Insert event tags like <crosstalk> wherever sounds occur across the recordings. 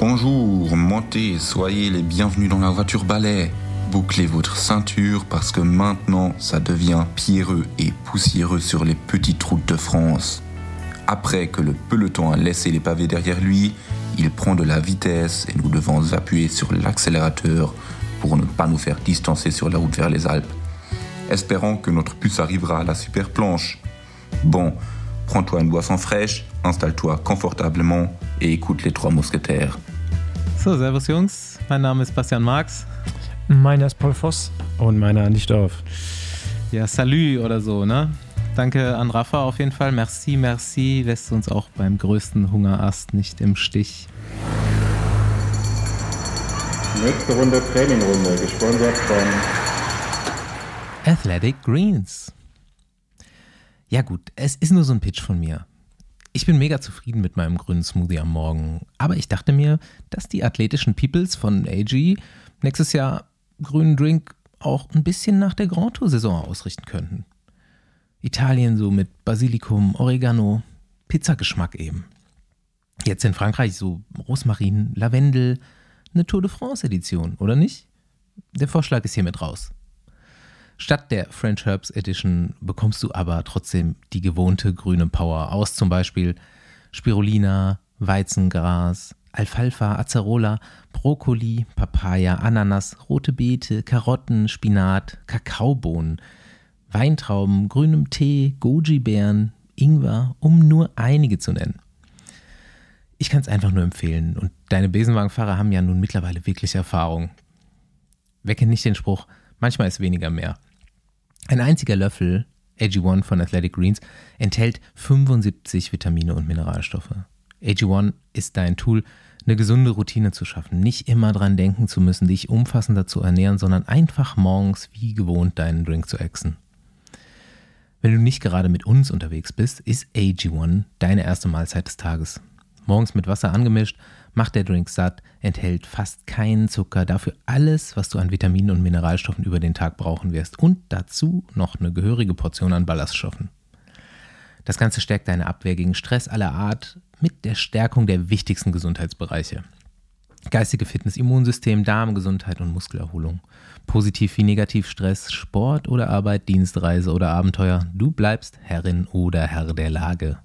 Bonjour, montez, soyez les bienvenus dans la voiture balai. Bouclez votre ceinture parce que maintenant ça devient pierreux et poussiéreux sur les petites routes de France. Après que le peloton a laissé les pavés derrière lui, il prend de la vitesse et nous devons appuyer sur l'accélérateur pour ne pas nous faire distancer sur la route vers les Alpes. Espérons que notre puce arrivera à la super planche. Bon, prends-toi une boisson fraîche, installe-toi confortablement et écoute les trois mousquetaires. So, servus Jungs, mein Name ist Bastian Marx. Meiner ist Paul Voss. Und meiner nicht auf. Ja, Salü oder so, ne? Danke an Rafa auf jeden Fall. Merci, merci. Lässt uns auch beim größten Hungerast nicht im Stich. Nächste Runde Trainingrunde, gesponsert von Athletic Greens. Ja gut, es ist nur so ein Pitch von mir. Ich bin mega zufrieden mit meinem grünen Smoothie am Morgen, aber ich dachte mir, dass die athletischen Peoples von AG nächstes Jahr grünen Drink auch ein bisschen nach der Grand Tour Saison ausrichten könnten. Italien so mit Basilikum, Oregano, Pizzageschmack eben. Jetzt in Frankreich so Rosmarin, Lavendel, eine Tour de France Edition, oder nicht? Der Vorschlag ist hiermit raus. Statt der French Herbs Edition bekommst du aber trotzdem die gewohnte grüne Power aus zum Beispiel Spirulina, Weizengras, Alfalfa, Acerola, Brokkoli, Papaya, Ananas, rote Beete, Karotten, Spinat, Kakaobohnen, Weintrauben, grünem Tee, Goji-Beeren, Ingwer, um nur einige zu nennen. Ich kann es einfach nur empfehlen und deine Besenwagenfahrer haben ja nun mittlerweile wirklich Erfahrung. Wecke nicht den Spruch, manchmal ist weniger mehr. Ein einziger Löffel AG1 von Athletic Greens enthält 75 Vitamine und Mineralstoffe. AG1 ist dein Tool, eine gesunde Routine zu schaffen, nicht immer dran denken zu müssen, dich umfassender zu ernähren, sondern einfach morgens wie gewohnt deinen Drink zu exen. Wenn du nicht gerade mit uns unterwegs bist, ist AG1 deine erste Mahlzeit des Tages. Morgens mit Wasser angemischt, macht der Drink satt, enthält fast keinen Zucker, dafür alles, was du an Vitaminen und Mineralstoffen über den Tag brauchen wirst und dazu noch eine gehörige Portion an Ballaststoffen. Das Ganze stärkt deine Abwehr gegen Stress aller Art mit der Stärkung der wichtigsten Gesundheitsbereiche. Geistige Fitness, Immunsystem, Darmgesundheit und Muskelerholung. Positiv wie negativ Stress, Sport oder Arbeit, Dienstreise oder Abenteuer. Du bleibst Herrin oder Herr der Lage.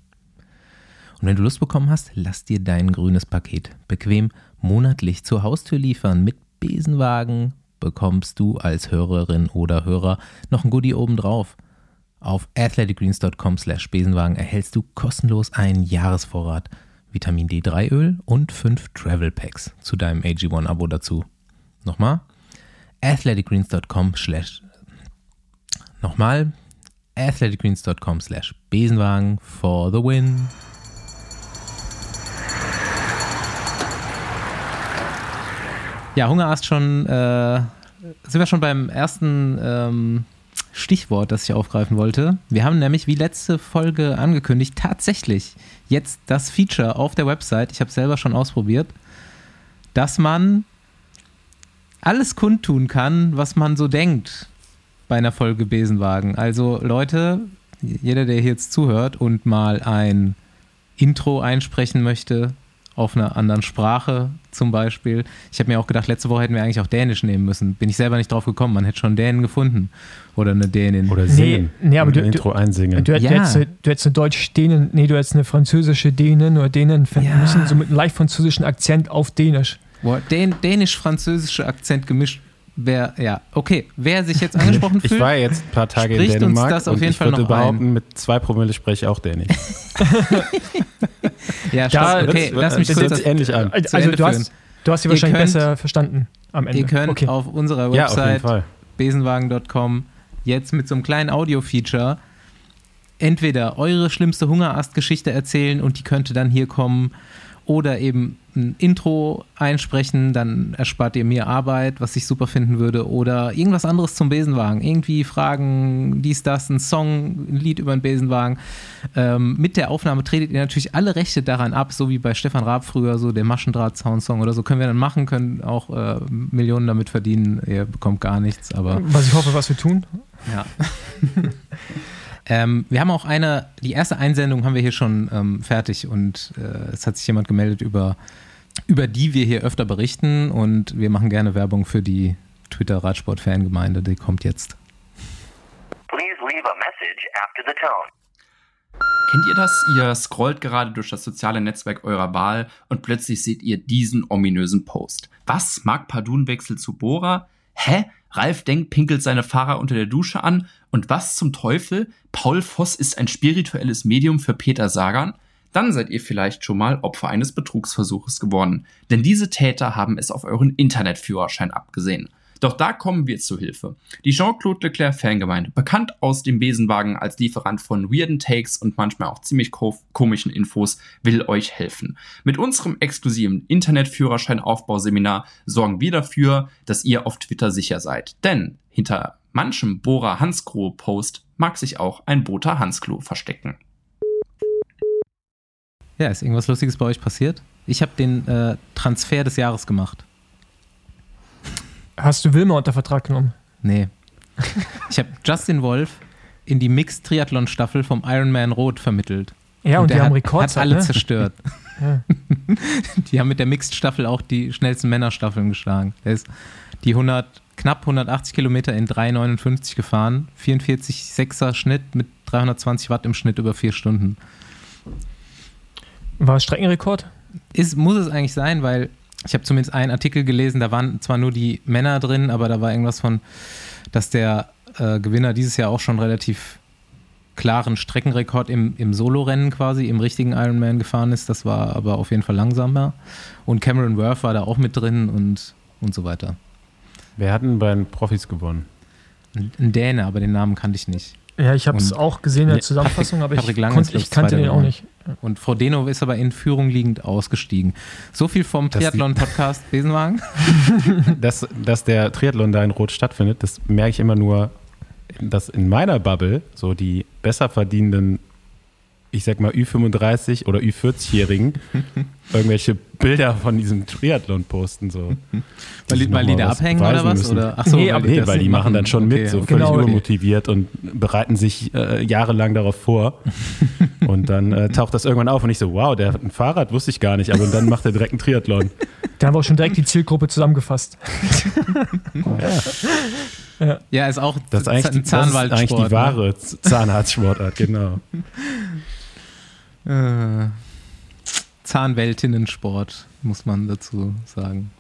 Und wenn du Lust bekommen hast, lass dir dein grünes Paket bequem monatlich zur Haustür liefern. Mit Besenwagen bekommst du als Hörerin oder Hörer noch ein Goodie obendrauf. Auf athleticgreens.com slash Besenwagen erhältst du kostenlos einen Jahresvorrat Vitamin D3 Öl und fünf Travel Packs zu deinem AG1 Abo dazu. Nochmal athleticgreens.com slash nochmal athleticgreens.com slash Besenwagen for the win. Ja, Hungerast schon, äh, sind wir schon beim ersten ähm, Stichwort, das ich aufgreifen wollte. Wir haben nämlich, wie letzte Folge angekündigt, tatsächlich jetzt das Feature auf der Website, ich habe es selber schon ausprobiert, dass man alles kundtun kann, was man so denkt bei einer Folge Besenwagen. Also Leute, jeder, der hier jetzt zuhört und mal ein Intro einsprechen möchte, auf einer anderen Sprache zum Beispiel. Ich habe mir auch gedacht, letzte Woche hätten wir eigentlich auch Dänisch nehmen müssen. Bin ich selber nicht drauf gekommen. Man hätte schon Dänen gefunden. Oder eine Dänin. Oder singen. Nee, nee aber du, Intro einsingen. Du, du, Ja. hättest, du hättest eine Deutsch-Dänen, nee, du hättest eine französische Dänen oder Dänen finden Ja. müssen, so mit einem leicht französischen Akzent auf Dänisch. Boah, Dän Dänisch-französischer Akzent gemischt. Wer, ja, okay. Wer sich jetzt angesprochen <laughs> fühlt. Ich war jetzt ein paar Tage in uns Dänemark das auf und jeden ich Fall würde noch behaupten, ein. mit zwei Promille spreche ich auch Dänisch. <laughs> ja, Da stopp, okay, wird's- lass mich das kurz hört sich ähnlich an. Also Ende du führen. hast, du hast sie wahrscheinlich könnt- besser verstanden am Ende. Ihr könnt okay. auf unserer Ja, auf Website Fall. besenwagen.com jetzt mit so einem kleinen Audio-Feature entweder eure schlimmste Hungerast-Geschichte erzählen und die könnte dann hier kommen oder eben ein Intro einsprechen, dann erspart ihr mir Arbeit, was ich super finden würde oder irgendwas anderes zum Besenwagen, irgendwie Fragen, dies, das, ein Song, ein Lied über den Besenwagen. Ähm, mit der Aufnahme tretet ihr natürlich alle Rechte daran ab, so wie bei Stefan Raab früher, so der Maschendraht-Soundsong oder so, können wir dann machen, können auch äh, Millionen damit verdienen, ihr bekommt gar nichts, aber Was ich hoffe, was wir tun. ja. <laughs> ähm, wir haben auch eine, die erste Einsendung haben wir hier schon ähm, fertig und äh, es hat sich jemand gemeldet über über die wir hier öfter berichten und wir machen gerne Werbung für die Twitter-Radsport-Fangemeinde. Die kommt jetzt. Please leave a message after the tone. Kennt ihr das? Ihr scrollt gerade durch das soziale Netzwerk eurer Wahl und plötzlich seht ihr diesen ominösen Post. Was? Marc Pardun wechselt zu Bora? Hä? Ralf Denk pinkelt seine Fahrer unter der Dusche an? Und was zum Teufel? Paul Voss ist ein spirituelles Medium für Peter Sagan? Dann seid ihr vielleicht schon mal Opfer eines Betrugsversuches geworden. Denn diese Täter haben es auf euren Internetführerschein abgesehen. Doch da kommen wir zu Hilfe. Die Jean-Claude Leclerc Fangemeinde, bekannt aus dem Besenwagen als Lieferant von weirden Takes und manchmal auch ziemlich ko komischen Infos, will euch helfen. Mit unserem exklusiven Internetführerscheinaufbauseminar sorgen wir dafür, dass ihr auf Twitter sicher seid. Denn hinter manchem Bohrer Hansgrohe Post mag sich auch ein Boter Hansklo verstecken. Ja, ist irgendwas Lustiges bei euch passiert? Ich habe den äh, Transfer des Jahres gemacht. Hast du Wilma unter Vertrag genommen? Nee. <laughs> Ich habe Justin Wolf in die Mixed-Triathlon-Staffel vom Ironman Rot vermittelt. Ja, und, die der haben Rekords. hat alle ne? zerstört. <laughs> Ja. <laughs> Die haben mit der Mixed-Staffel auch die schnellsten Männerstaffeln geschlagen. Er ist die 100, knapp 180 Kilometer in 3,59 gefahren. 44,6er Schnitt mit 320 Watt im Schnitt über vier Stunden. War es Streckenrekord? Ist, muss es eigentlich sein, weil ich habe zumindest einen Artikel gelesen, da waren zwar nur die Männer drin, aber da war irgendwas von, dass der äh, Gewinner dieses Jahr auch schon relativ klaren Streckenrekord im, im Solo-Rennen quasi, im richtigen Ironman gefahren ist. Das war aber auf jeden Fall langsamer. Und Cameron Worth war da auch mit drin und, und so weiter. Wer hat denn bei den Profis gewonnen? Ein Däne, aber den Namen kannte ich nicht. Ja, ich habe es auch gesehen in der Zusammenfassung, aber <laughs> ich, Patrick Lange konnt, ist, glaub ich kannte den auch nicht. Und Frodeno ist aber in Führung liegend ausgestiegen. So viel vom Triathlon-Podcast <laughs> Besenwagen. dass, dass der Triathlon da in Rot stattfindet, das merke ich immer nur, dass in meiner Bubble so die besser verdienenden, ich sag mal Ü35 oder Ü40-Jährigen <laughs> irgendwelche Bilder von diesem Triathlon posten. So, <laughs> Weil die, weil mal was abhängen oder was? müssen. Oder? Achso, Nee, aber- Nee, weil die machen dann schon mit, Okay, so okay. völlig Genau. übermotiviert und bereiten sich äh, jahrelang darauf vor. <laughs> und dann äh, taucht das irgendwann auf und ich so, wow, der hat ein Fahrrad, wusste ich gar nicht, aber dann macht er direkt einen Triathlon. <laughs> Da haben wir auch schon direkt die Zielgruppe zusammengefasst. Ja, ist auch Das ist eigentlich, ein die, das ist eigentlich die wahre Z- Zahnarztsportart, genau. Ne? Äh, Zahnweltinnensport, muss man dazu sagen.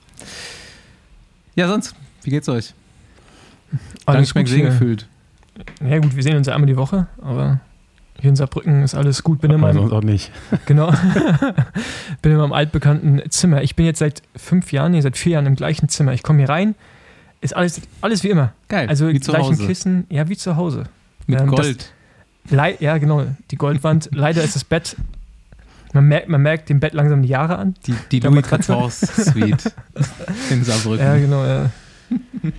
Ja, sonst, wie geht's euch? Lange nicht mehr gesehen gefühlt. Ja gut, wir sehen uns ja einmal die Woche, aber hier in Saarbrücken ist alles gut. Bin in Aber meinem, sonst auch nicht. <laughs> genau, <laughs> bin in meinem altbekannten Zimmer. Ich bin jetzt seit fünf Jahren, nee, seit vier Jahren im gleichen Zimmer. Ich komme hier rein, ist alles, alles wie immer. Geil, Also wie gleichen Hause. Kissen, ja, wie zu Hause. Mit Ähm, das- Gold. Lei ja, genau, die Goldwand. <laughs> Leider ist das Bett, man merkt, man merkt dem Bett langsam die Jahre an. die die Louis Matratze. XIV <laughs> Suite in Saarbrücken. Ja, genau, ja.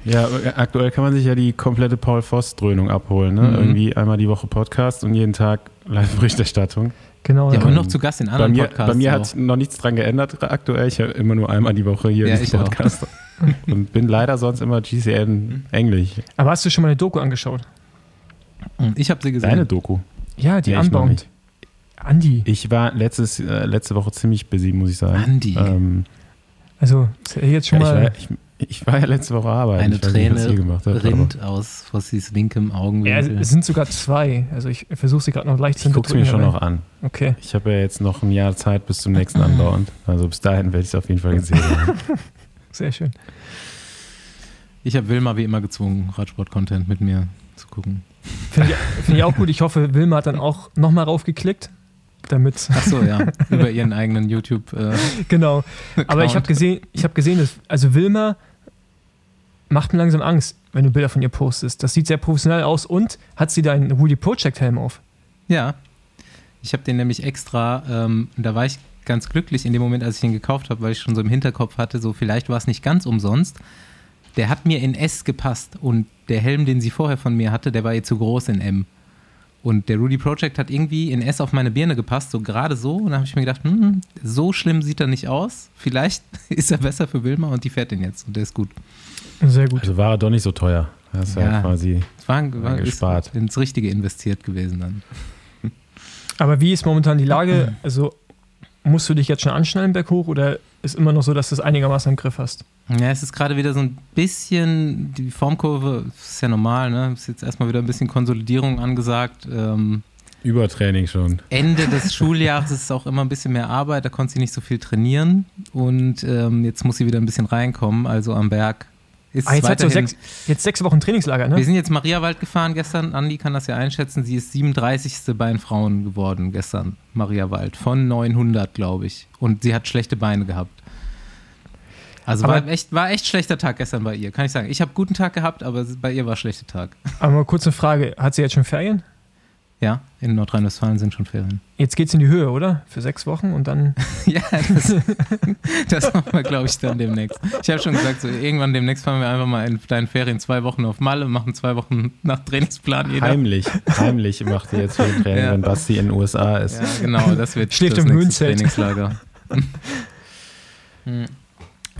Ja, aktuell kann man sich ja die komplette Paul Voss-Dröhnung abholen. Ne? Mhm. Irgendwie einmal die Woche Podcast und jeden Tag Live-Berichterstattung. genau. Ja, ja. aber noch zu Gast in Bei anderen mir, Podcasts. bei mir auch. hat noch nichts dran geändert aktuell. Ich höre immer nur einmal die Woche hier Ja, diesen ich auch. Podcast. <laughs> und bin leider sonst immer GCN Englisch. Aber hast du schon mal eine Doku angeschaut? ich habe sie gesehen. Deine Doku. Ja, die Nee, Unbound. Nicht. Andi. Ich war letztes, äh, letzte Woche ziemlich busy, muss ich sagen. Andi. Ähm, Also, ist ja jetzt schon ja, ich, mal. war, ich, ich war ja letzte Woche arbeiten. Eine ich nicht, Träne aber rinnt aus Fossis linkem Ja, Augenwinkel. es sind sogar zwei. Also ich versuche sie gerade noch leicht zu Ich guck's mir schon noch an. Okay, Ich habe ja jetzt noch ein Jahr Zeit bis zum nächsten Unbound. Also bis dahin werde ich es auf jeden Fall gesehen haben. <laughs> sehr schön. ich habe Wilma wie immer gezwungen, Radsport-Content mit mir zu gucken. Finde ich, find ich auch gut. Ich hoffe, Wilma hat dann auch nochmal raufgeklickt. Damit, Achso, ja, <laughs> über ihren eigenen YouTube. Äh, genau. Aber ich habe gesehen, ich habe gesehen, dass, also Wilma macht mir langsam Angst, wenn du Bilder von ihr postest. Das sieht sehr professionell aus und hat sie deinen Woody Project Helm auf. Ja, ich habe den nämlich extra, ähm, da war ich ganz glücklich in dem Moment, als ich ihn gekauft habe, weil ich schon so im Hinterkopf hatte, so vielleicht war es nicht ganz umsonst. Der hat mir in S gepasst und der Helm, den sie vorher von mir hatte, der war ihr zu groß in M. Und der Rudy Project hat irgendwie in S auf meine Birne gepasst, so gerade so. Und da habe ich mir gedacht, hm, so schlimm sieht er nicht aus. Vielleicht <laughs> ist er besser für Wilma und die fährt den jetzt und der ist gut. Sehr gut. Also war er doch nicht so teuer. Das ist ja, Ja. quasi. Es war, war ist gespart. ins Richtige investiert gewesen dann. <laughs> Aber wie ist momentan die Lage? <clears throat> Also musst du dich jetzt schon anschnallen berghoch oder ist immer noch so, dass du es einigermaßen im Griff hast? Ja, es ist gerade wieder so ein bisschen, die Formkurve ist ja normal, ne? Ist jetzt erstmal wieder ein bisschen Konsolidierung angesagt. Ähm, Übertraining schon. Ende des <laughs> Schuljahres ist auch immer ein bisschen mehr Arbeit, da konnte sie nicht so viel trainieren und ähm, jetzt muss sie wieder ein bisschen reinkommen, also am Berg. Ist Ah, jetzt, weiterhin, sechs, jetzt sechs Wochen Trainingslager, wir ne? sind jetzt Mariawald gefahren gestern, Andi kann das ja einschätzen, sie ist 37. bei den Frauen geworden gestern, Mariawald, von 900, glaube ich. Und sie hat schlechte Beine gehabt. Also Aber- war echt, war echt schlechter Tag gestern bei ihr, kann ich sagen. Ich habe guten Tag gehabt, aber bei ihr war schlechter Tag. Aber mal kurze Frage, hat sie jetzt schon Ferien? Ja, in Nordrhein-Westfalen sind schon Ferien. Jetzt geht's in die Höhe, oder? Für sechs Wochen und dann. <laughs> Ja, das, das machen wir, glaube ich, dann demnächst. Ich habe schon gesagt, so, irgendwann demnächst fahren wir einfach mal in deinen Ferien zwei Wochen auf Malle, machen zwei Wochen nach Trainingsplan jeder. Heimlich, heimlich macht ihr jetzt Training, Ja. wenn Basti in den USA ist. Ja, genau, das wird Schläft das im nächste. Trainingslager. <laughs> Hm.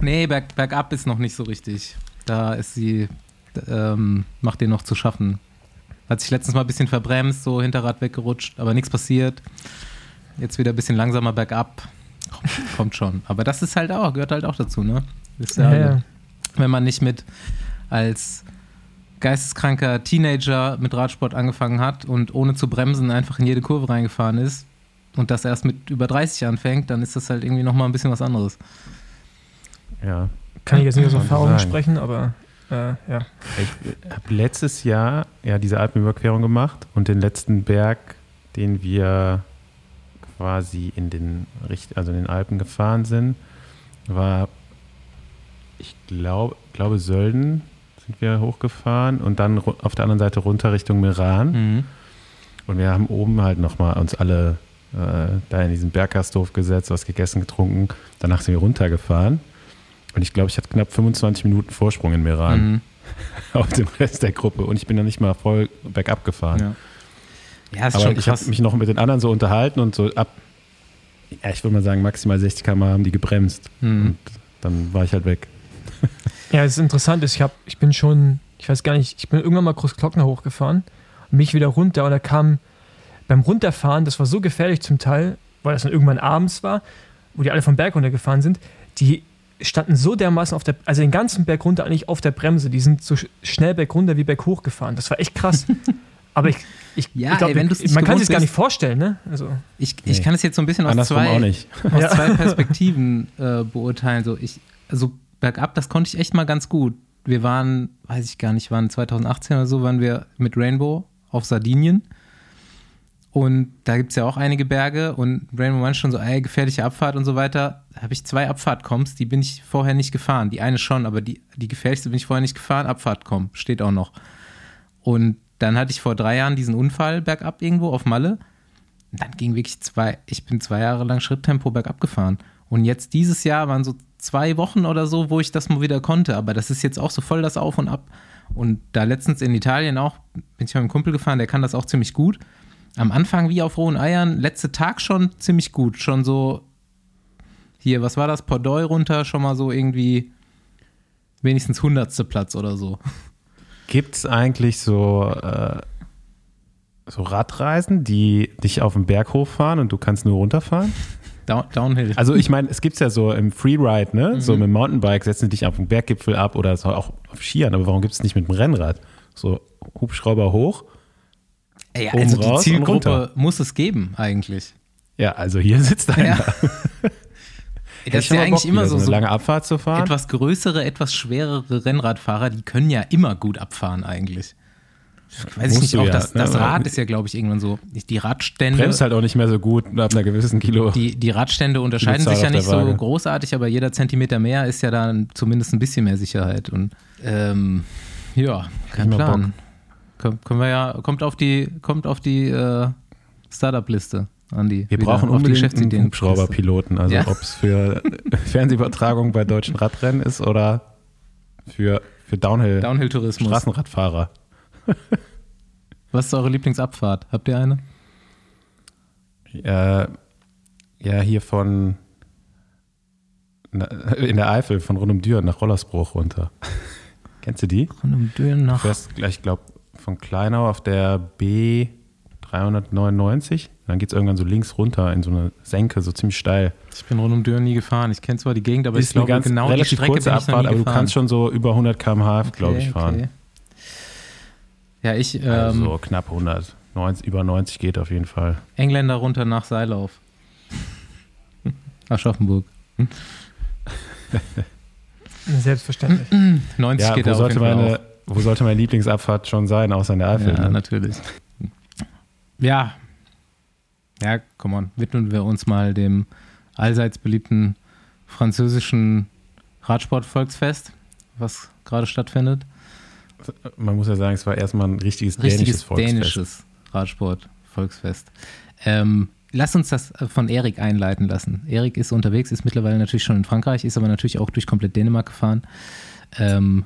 nee, berg, bergab ist noch nicht so richtig. Da ist sie, ähm, macht ihr noch zu schaffen. Hat sich letztens mal ein bisschen verbremst, so Hinterrad weggerutscht, aber nichts passiert. Jetzt wieder ein bisschen langsamer bergab. Kommt, kommt schon. Aber das ist halt auch, gehört halt auch dazu, ne? Ist ja, Ja, ja. Wenn man nicht mit als geisteskranker Teenager mit Radsport angefangen hat und ohne zu bremsen einfach in jede Kurve reingefahren ist und das erst mit über 30 anfängt, dann ist das halt irgendwie nochmal ein bisschen was anderes. Ja. Kann ich jetzt nicht aus Erfahrung sprechen, aber äh, ja. Ich habe letztes Jahr ja diese Alpenüberquerung gemacht und den letzten Berg, den wir quasi in den Richt also in den Alpen gefahren sind, war ich glaube glaube Sölden sind wir hochgefahren und dann auf der anderen Seite runter Richtung Meran Mhm. und wir haben oben halt nochmal uns alle äh, da in diesen Berggasthof gesetzt, was gegessen, getrunken. Danach sind wir runtergefahren und ich glaube, ich hatte knapp 25 Minuten Vorsprung in Meran Mhm. <laughs> auf dem Rest der Gruppe und ich bin dann nicht mal voll bergab gefahren. Ja. Ja, ist Aber schon ich habe mich noch mit den anderen so unterhalten und so ab, ja, ich würde mal sagen, maximal 60 km haben die gebremst. Mhm. Und dann war ich halt weg. <laughs> Ja, es ist interessant, ist, ich, hab, ich bin schon, ich weiß gar nicht, ich bin irgendwann mal Großglockner hochgefahren und mich wieder runter und da kam beim Runterfahren, das war so gefährlich zum Teil, weil das dann irgendwann abends war, wo die alle vom Berg runtergefahren sind, die standen so dermaßen auf der, also den ganzen Berg runter eigentlich auf der Bremse, die sind so sch- schnell berg runter wie berg hoch gefahren. Das war echt krass. <laughs> Aber ich, ich, Ja, ich glaub, ey, man kann gewohnt sich gar nicht vorstellen, ne? Also, Ich, ich Nee. kann es jetzt so ein bisschen aus zwei, <laughs> aus Ja. zwei Perspektiven äh, beurteilen. So ich, also bergab, das konnte ich echt mal ganz gut. Wir waren, weiß ich gar nicht, waren 2018 oder so, waren wir mit Rainbow auf Sardinien. Und da gibt es ja auch einige Berge und Rainbow meinte schon so, ey, gefährliche Abfahrt und so weiter. Da habe ich zwei Abfahrtkoms, die bin ich vorher nicht gefahren. Die eine schon, aber die, die gefährlichste bin ich vorher nicht gefahren. Abfahrtkom, steht auch noch. Und dann hatte ich vor drei Jahren diesen Unfall bergab irgendwo auf Malle. Und dann ging wirklich zwei, ich bin zwei Jahre lang Schritttempo bergab gefahren. Und jetzt dieses Jahr waren so zwei Wochen oder so, wo ich das mal wieder konnte. Aber das ist jetzt auch so voll das Auf und Ab. Und da letztens in Italien auch, bin ich mit einem Kumpel gefahren, der kann das auch ziemlich gut. Am Anfang wie auf rohen Eiern, letzte Tag schon ziemlich gut. Schon so, hier, was war das? Pordoi runter, schon mal so irgendwie wenigstens hundertste Platz oder so. Gibt es eigentlich so, äh, so Radreisen, die dich auf den Berg hochfahren und du kannst nur runterfahren? Down, Downhill. Also ich meine, es gibt es ja so im Freeride, ne? So mit dem Mountainbike setzen die dich auf den Berggipfel ab oder so auch auf Skiern, aber warum gibt es nicht mit dem Rennrad? So Hubschrauber hoch. Oben also die Zielgruppe muss es geben, eigentlich. Ja, also hier sitzt einer. <laughs> Ja. Das ist ja eigentlich immer so, so lange Abfahrt zu fahren. etwas größere, etwas schwerere Rennradfahrer, die können ja immer gut abfahren eigentlich. Weiß ich nicht, auch ja, das, ne? das Rad ist ja, glaube ich, irgendwann so. Die Radstände, Bremst halt auch nicht mehr so gut ab einer gewissen Kilo. die, die Radstände unterscheiden sich ja nicht so großartig, aber jeder Zentimeter mehr ist ja dann zumindest ein bisschen mehr Sicherheit. Und ähm, ja, kein Plan. Können, können wir ja, kommt auf die, kommt auf die äh, Startup-Liste, Andi. Wir brauchen unbedingt einen Hubschrauberpiloten. Also Ja. ob es für <laughs> Fernsehübertragung bei deutschen Radrennen ist oder für, für Downhill, Downhill-Tourismus. Straßenradfahrer. <laughs> Was ist eure Lieblingsabfahrt? Habt ihr eine? Äh, ja, hier von na, in der Eifel von Rund um Düren nach Rollersbruch runter. <laughs> Kennst du die? Einem Dürren Du nach. fährst gleich, ich glaube, von Kleinau auf der B 399 Dann geht es irgendwann so links runter in so eine Senke, so ziemlich steil. Ich bin rund um Dürren nie gefahren. Ich kenne zwar die Gegend, aber ist ich glaube, eine ganz genau die relativ Strecke kurze bin ich noch Abfahrt, aber du kannst schon so über 100 km/h, glaube ich, Okay, fahren. okay. Ja, ich, ähm, Also so knapp 100. 90, über 90 geht auf jeden Fall. Engländer runter nach Seilauf. Aschaffenburg. Selbstverständlich. 90 Ja, geht wo da auf sollte, jeden Fall meine, auch. Wo sollte meine Lieblingsabfahrt schon sein, außer in der Eifel? Ja, ne? natürlich. Ja. Ja, komm on. Widmen wir uns mal dem allseits beliebten französischen Radsport-Volksfest, was gerade stattfindet. Man muss ja sagen, es war erstmal ein richtiges, dänisches Richtiges Volksfest. dänisches Radsport-Volksfest. Ähm, lass uns das von Erik einleiten lassen. Erik ist unterwegs, ist mittlerweile natürlich schon in Frankreich, ist aber natürlich auch durch komplett Dänemark gefahren. Ähm,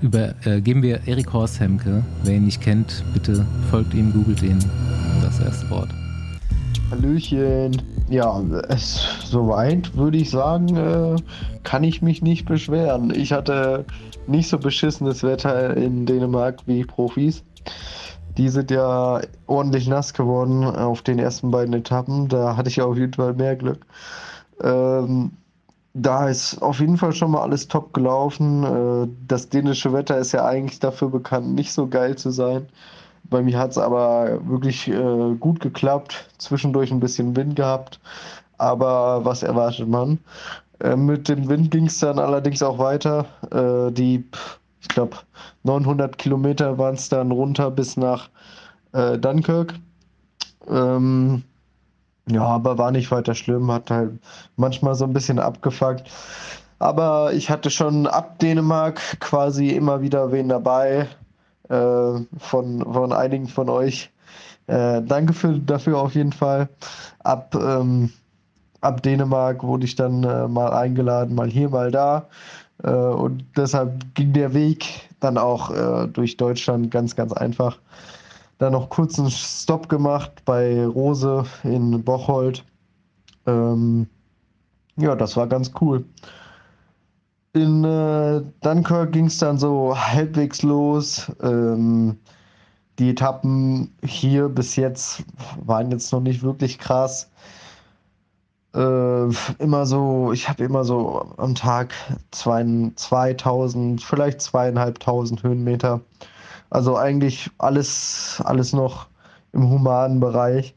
über, äh, wir Erik Horst Hemke. Wer ihn nicht kennt, bitte folgt ihm, googelt ihn. Das erste Wort. Hallöchen. Ja, es, soweit würde ich sagen, äh, kann ich mich nicht beschweren. Ich hatte nicht so beschissenes Wetter in Dänemark wie Profis. Die sind ja ordentlich nass geworden auf den ersten beiden Etappen. Da hatte ich auf jeden Fall mehr Glück. Ähm, da ist auf jeden Fall schon mal alles top gelaufen. Äh, das dänische Wetter ist ja eigentlich dafür bekannt, nicht so geil zu sein. Bei mir hat es aber wirklich äh, gut geklappt. Zwischendurch ein bisschen Wind gehabt. Aber was erwartet man? Äh, mit dem Wind ging es dann allerdings auch weiter. Die, ich glaube, 900 Kilometer waren es dann runter bis nach Dunkirk. Ähm, ja, aber war nicht weiter schlimm, hat halt manchmal so ein bisschen abgefuckt. Aber ich hatte schon ab Dänemark quasi immer wieder wen dabei äh, von, von einigen von euch. Äh, danke für, dafür auf jeden Fall. Ab, ähm, ab Dänemark wurde ich dann äh, mal eingeladen, mal hier, mal da. Äh, und deshalb ging der Weg dann auch äh, durch Deutschland ganz, ganz einfach. Dann noch kurz einen Stopp gemacht bei Rose in Bocholt. Ähm, ja, das war ganz cool. In äh, Dunkirk ging es dann so halbwegs los. Ähm, die Etappen hier bis jetzt waren jetzt noch nicht wirklich krass. Äh, immer so, ich habe immer so am Tag zwei, 2000, vielleicht zweieinhalbtausend Höhenmeter. Also eigentlich alles, alles noch im humanen Bereich.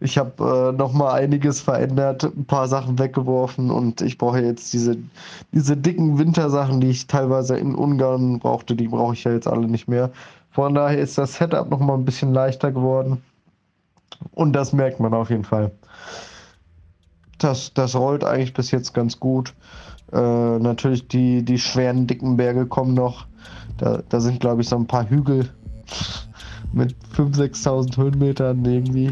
Ich habe äh, noch mal einiges verändert, ein paar Sachen weggeworfen und ich brauche jetzt diese, diese dicken Wintersachen, die ich teilweise in Ungarn brauchte, die brauche ich ja jetzt alle nicht mehr. Von daher ist das Setup noch mal ein bisschen leichter geworden und das merkt man auf jeden Fall. Das, das rollt eigentlich bis jetzt ganz gut. Äh, natürlich die, die schweren, dicken Berge kommen noch. Da, da sind, glaube ich, so ein paar Hügel mit 5.000, 6.000 Höhenmetern irgendwie.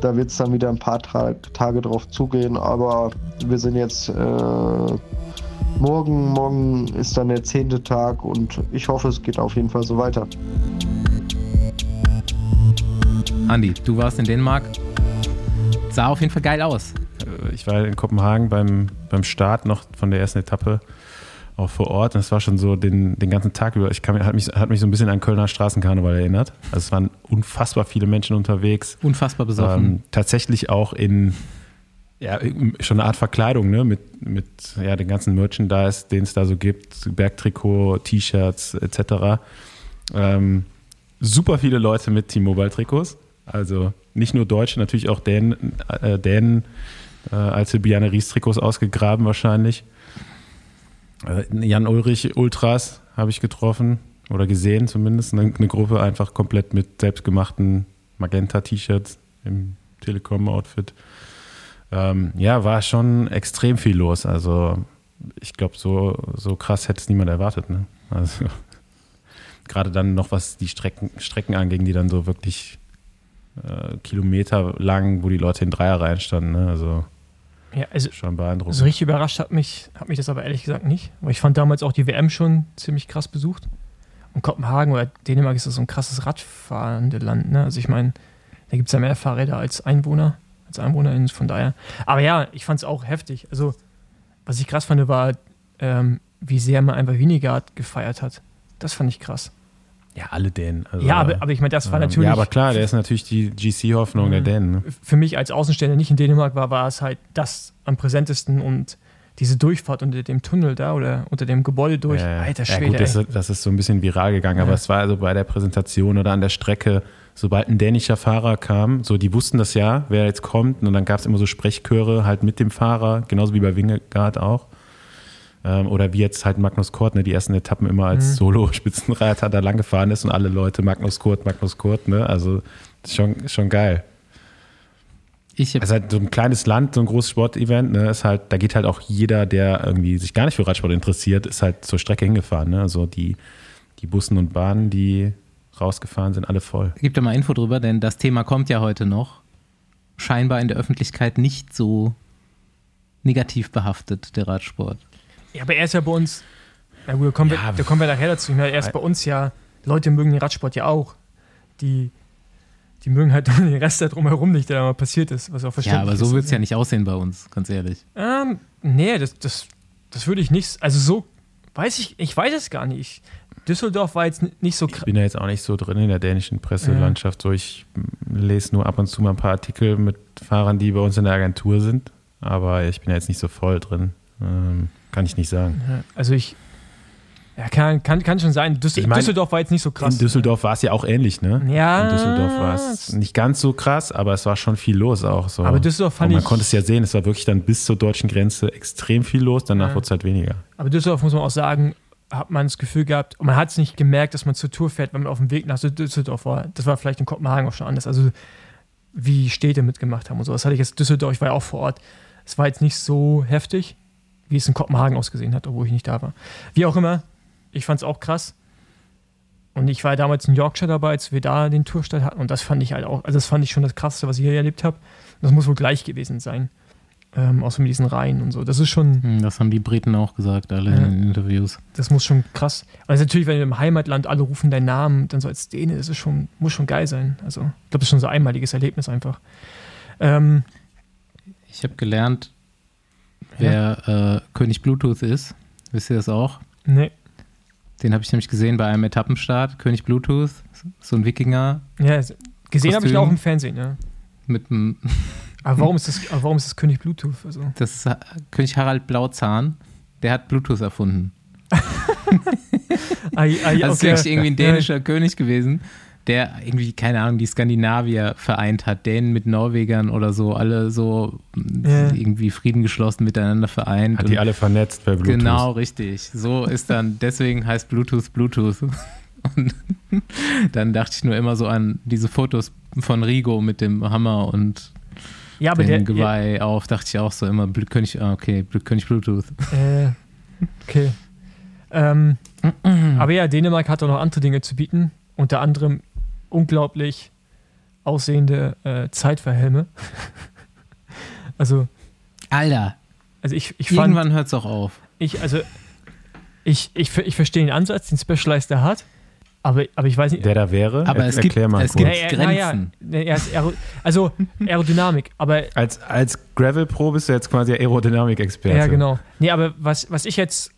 Da wird es dann wieder ein paar Tra Tage drauf zugehen, aber wir sind jetzt äh, morgen, morgen ist dann der zehnte Tag und ich hoffe, es geht auf jeden Fall so weiter. Andi, du warst in Dänemark. Sah auf jeden Fall geil aus. Äh, Ich war in Kopenhagen beim, beim Start noch von der ersten Etappe auch vor Ort. Und es war schon so den, den ganzen Tag über. Ich kann, hat, mich, hat mich so ein bisschen an Kölner Straßenkarneval erinnert. Also es waren unfassbar viele Menschen unterwegs. Unfassbar besoffen. Ähm, tatsächlich auch in ja, schon eine Art Verkleidung, ne? Mit, mit ja, den ganzen Merchandise, den es da so gibt, Bergtrikot, T-Shirts etc. Ähm, super viele Leute mit T-Mobile-Trikots. Also nicht nur Deutsche, natürlich auch Dänen, äh, Dänen äh, alte Biane Ries-Trikots ausgegraben wahrscheinlich. Äh, Jan Ulrich Ultras habe ich getroffen oder gesehen zumindest. Eine, Gruppe einfach komplett mit selbstgemachten Magenta-T-Shirts im Telekom-Outfit. Ähm, ja, war schon extrem viel los. Also ich glaube, so, so krass hätte es niemand erwartet. Ne? Also <laughs> gerade dann noch, was die Strecken, Strecken anging, die dann so wirklich äh, Kilometer lang, wo die Leute in Dreierreihen standen. Ne? Also Ja, also schon beeindruckend. so richtig überrascht hat mich, hat mich das aber ehrlich gesagt nicht. Weil ich fand damals auch die WM schon ziemlich krass besucht. Und Kopenhagen oder Dänemark ist das so ein krasses radfahrende Land. Ne? Also ich meine, da gibt es ja mehr Fahrräder als Einwohner, als EinwohnerInnen, von daher. Aber ja, ich fand es auch heftig. Also, was ich krass fand, war, ähm, wie sehr man einfach Vinegard gefeiert hat. Das fand ich krass. Ja, alle Dänen. Also, ja, aber, aber ich meine, das war ähm, natürlich. Ja, aber klar, der ist natürlich die GC-Hoffnung der Mhm. Dänen. Ne? für mich als Außenstehender nicht in Dänemark war, war es halt das am präsentesten und diese Durchfahrt unter dem Tunnel da oder unter dem Gebäude durch. Äh, Alter ja, Schwede. gut, das, das ist so ein bisschen viral gegangen, aber Ja. es war also bei der Präsentation oder an der Strecke, sobald ein dänischer Fahrer kam, so die wussten das ja, wer jetzt kommt, und dann gab es immer so Sprechchöre halt mit dem Fahrer, genauso wie bei Wingegaard auch. Ähm, oder wie jetzt halt Magnus Kort, ne, die ersten Etappen immer als Mhm. Solo-Spitzenreiter da lang gefahren ist und alle Leute Magnus Kurt, Magnus Kurt, ne? Also schon, schon geil. Ich Es ist halt so ein kleines Land, so ein großes Sportevent, ne, ist halt, da geht halt auch jeder, der irgendwie sich gar nicht für Radsport interessiert, ist halt zur Strecke hingefahren, ne? Also die, die Bussen und Bahnen, die rausgefahren sind, alle voll. gebe da mal Info drüber, denn das Thema kommt ja heute noch. Scheinbar in der Öffentlichkeit nicht so negativ behaftet, der Radsport. Ja, aber er ist ja bei uns. Na gut, da kommen, Ja, wir, da kommen wir nachher dazu. Ich meine, Er ist bei uns ja. Leute mögen den Radsport ja auch. Die, die mögen halt <laughs> den Rest da drumherum nicht, der da mal passiert ist, was auch Ja, verständlich aber so wird es ja nicht aussehen bei uns, ganz ehrlich. Ähm, nee, das, das, das würde ich nicht. Also so weiß ich, ich weiß es gar nicht. Düsseldorf war jetzt nicht so Ich krass. bin ja jetzt auch nicht so drin in der dänischen Presselandschaft, so ich lese nur ab und zu mal ein paar Artikel mit Fahrern, die bei uns in der Agentur sind, aber ich bin ja jetzt nicht so voll drin. Ähm, kann ich nicht sagen. Also ich. Ja, kann, kann, kann schon sein. Düssel Ich mein, Düsseldorf war jetzt nicht so krass. In Düsseldorf war es ja auch ähnlich, ne? Ja, In Düsseldorf war es nicht ganz so krass, aber es war schon viel los auch. So. Aber Düsseldorf fand Und man ich- konnte es ja sehen, es war wirklich dann bis zur deutschen Grenze extrem viel los, danach Ja. wurde es halt weniger. Aber Düsseldorf muss man auch sagen, hat man das Gefühl gehabt, und man hat es nicht gemerkt, dass man zur Tour fährt, wenn man auf dem Weg nach Düsseldorf war. Das war vielleicht in Kopenhagen auch schon anders. Also wie Städte mitgemacht haben und so. Das hatte ich jetzt Düsseldorf, ich war ja auch vor Ort. Es war jetzt nicht so heftig, wie es in Kopenhagen ausgesehen hat, obwohl ich nicht da war. Wie auch immer, ich fand es auch krass. Und ich war ja damals in Yorkshire dabei, als wir da den Tourstart hatten. Und das fand ich halt auch, also das fand ich schon das Krasseste, was ich hier erlebt habe. Das muss wohl gleich gewesen sein. Ähm, außer mit diesen Reihen und so. Das ist schon, Hm, Das haben die Briten auch gesagt, alle Ja. in den Interviews. das muss schon krass. Also natürlich, wenn du im Heimatland alle rufen deinen Namen, dann so als Däne, das ist schon, muss schon geil sein. Also ich glaube, das ist schon so ein einmaliges Erlebnis einfach. Ähm, Ich habe gelernt, wer äh, König Bluetooth ist. Wisst ihr das auch? nee. Den habe ich nämlich gesehen bei einem Etappenstart. König Bluetooth, so ein Wikinger Ja, gesehen habe ich ihn auch im Fernsehen, ja. mit einem, <laughs> Aber warum ist das, warum ist das König Bluetooth? Also, das ist König Harald Blauzahn. Der hat Bluetooth erfunden. ah, ah, Das ist okay. wirklich irgendwie ein Ja, dänischer König gewesen, der irgendwie, keine Ahnung, die Skandinavier vereint hat, Dänen mit Norwegern oder so, alle so Ja. irgendwie Frieden geschlossen miteinander vereint. Hat die Und- alle vernetzt per Bluetooth. Genau, richtig. So ist dann, <laughs> deswegen heißt Bluetooth Bluetooth. Und dann dachte ich nur immer so an diese Fotos von Rigo mit dem Hammer und Ja, aber dem der. Ja, Geweih auf, dachte ich auch so immer, König, ah, okay, König Bluetooth. äh, okay. Ähm, <clears throat> aber ja, Dänemark hat auch noch andere Dinge zu bieten. Unter anderem unglaublich aussehende äh, Zeitverhelme. <laughs> also, Alter, also ich, ich fand. irgendwann hört es auch auf. Ich, also, ich, ich, ich verstehe den Ansatz, den Specialized da hat, aber, aber ich weiß nicht. Der da wäre, Aber er, es gibt- erklär mal es kurz. gibt- naja, Grenzen. er ist Aero, also Aerodynamik, aber Als, als Gravel-Pro bist du jetzt quasi Aerodynamik-Experte. ja, genau. Nee, aber was, was ich jetzt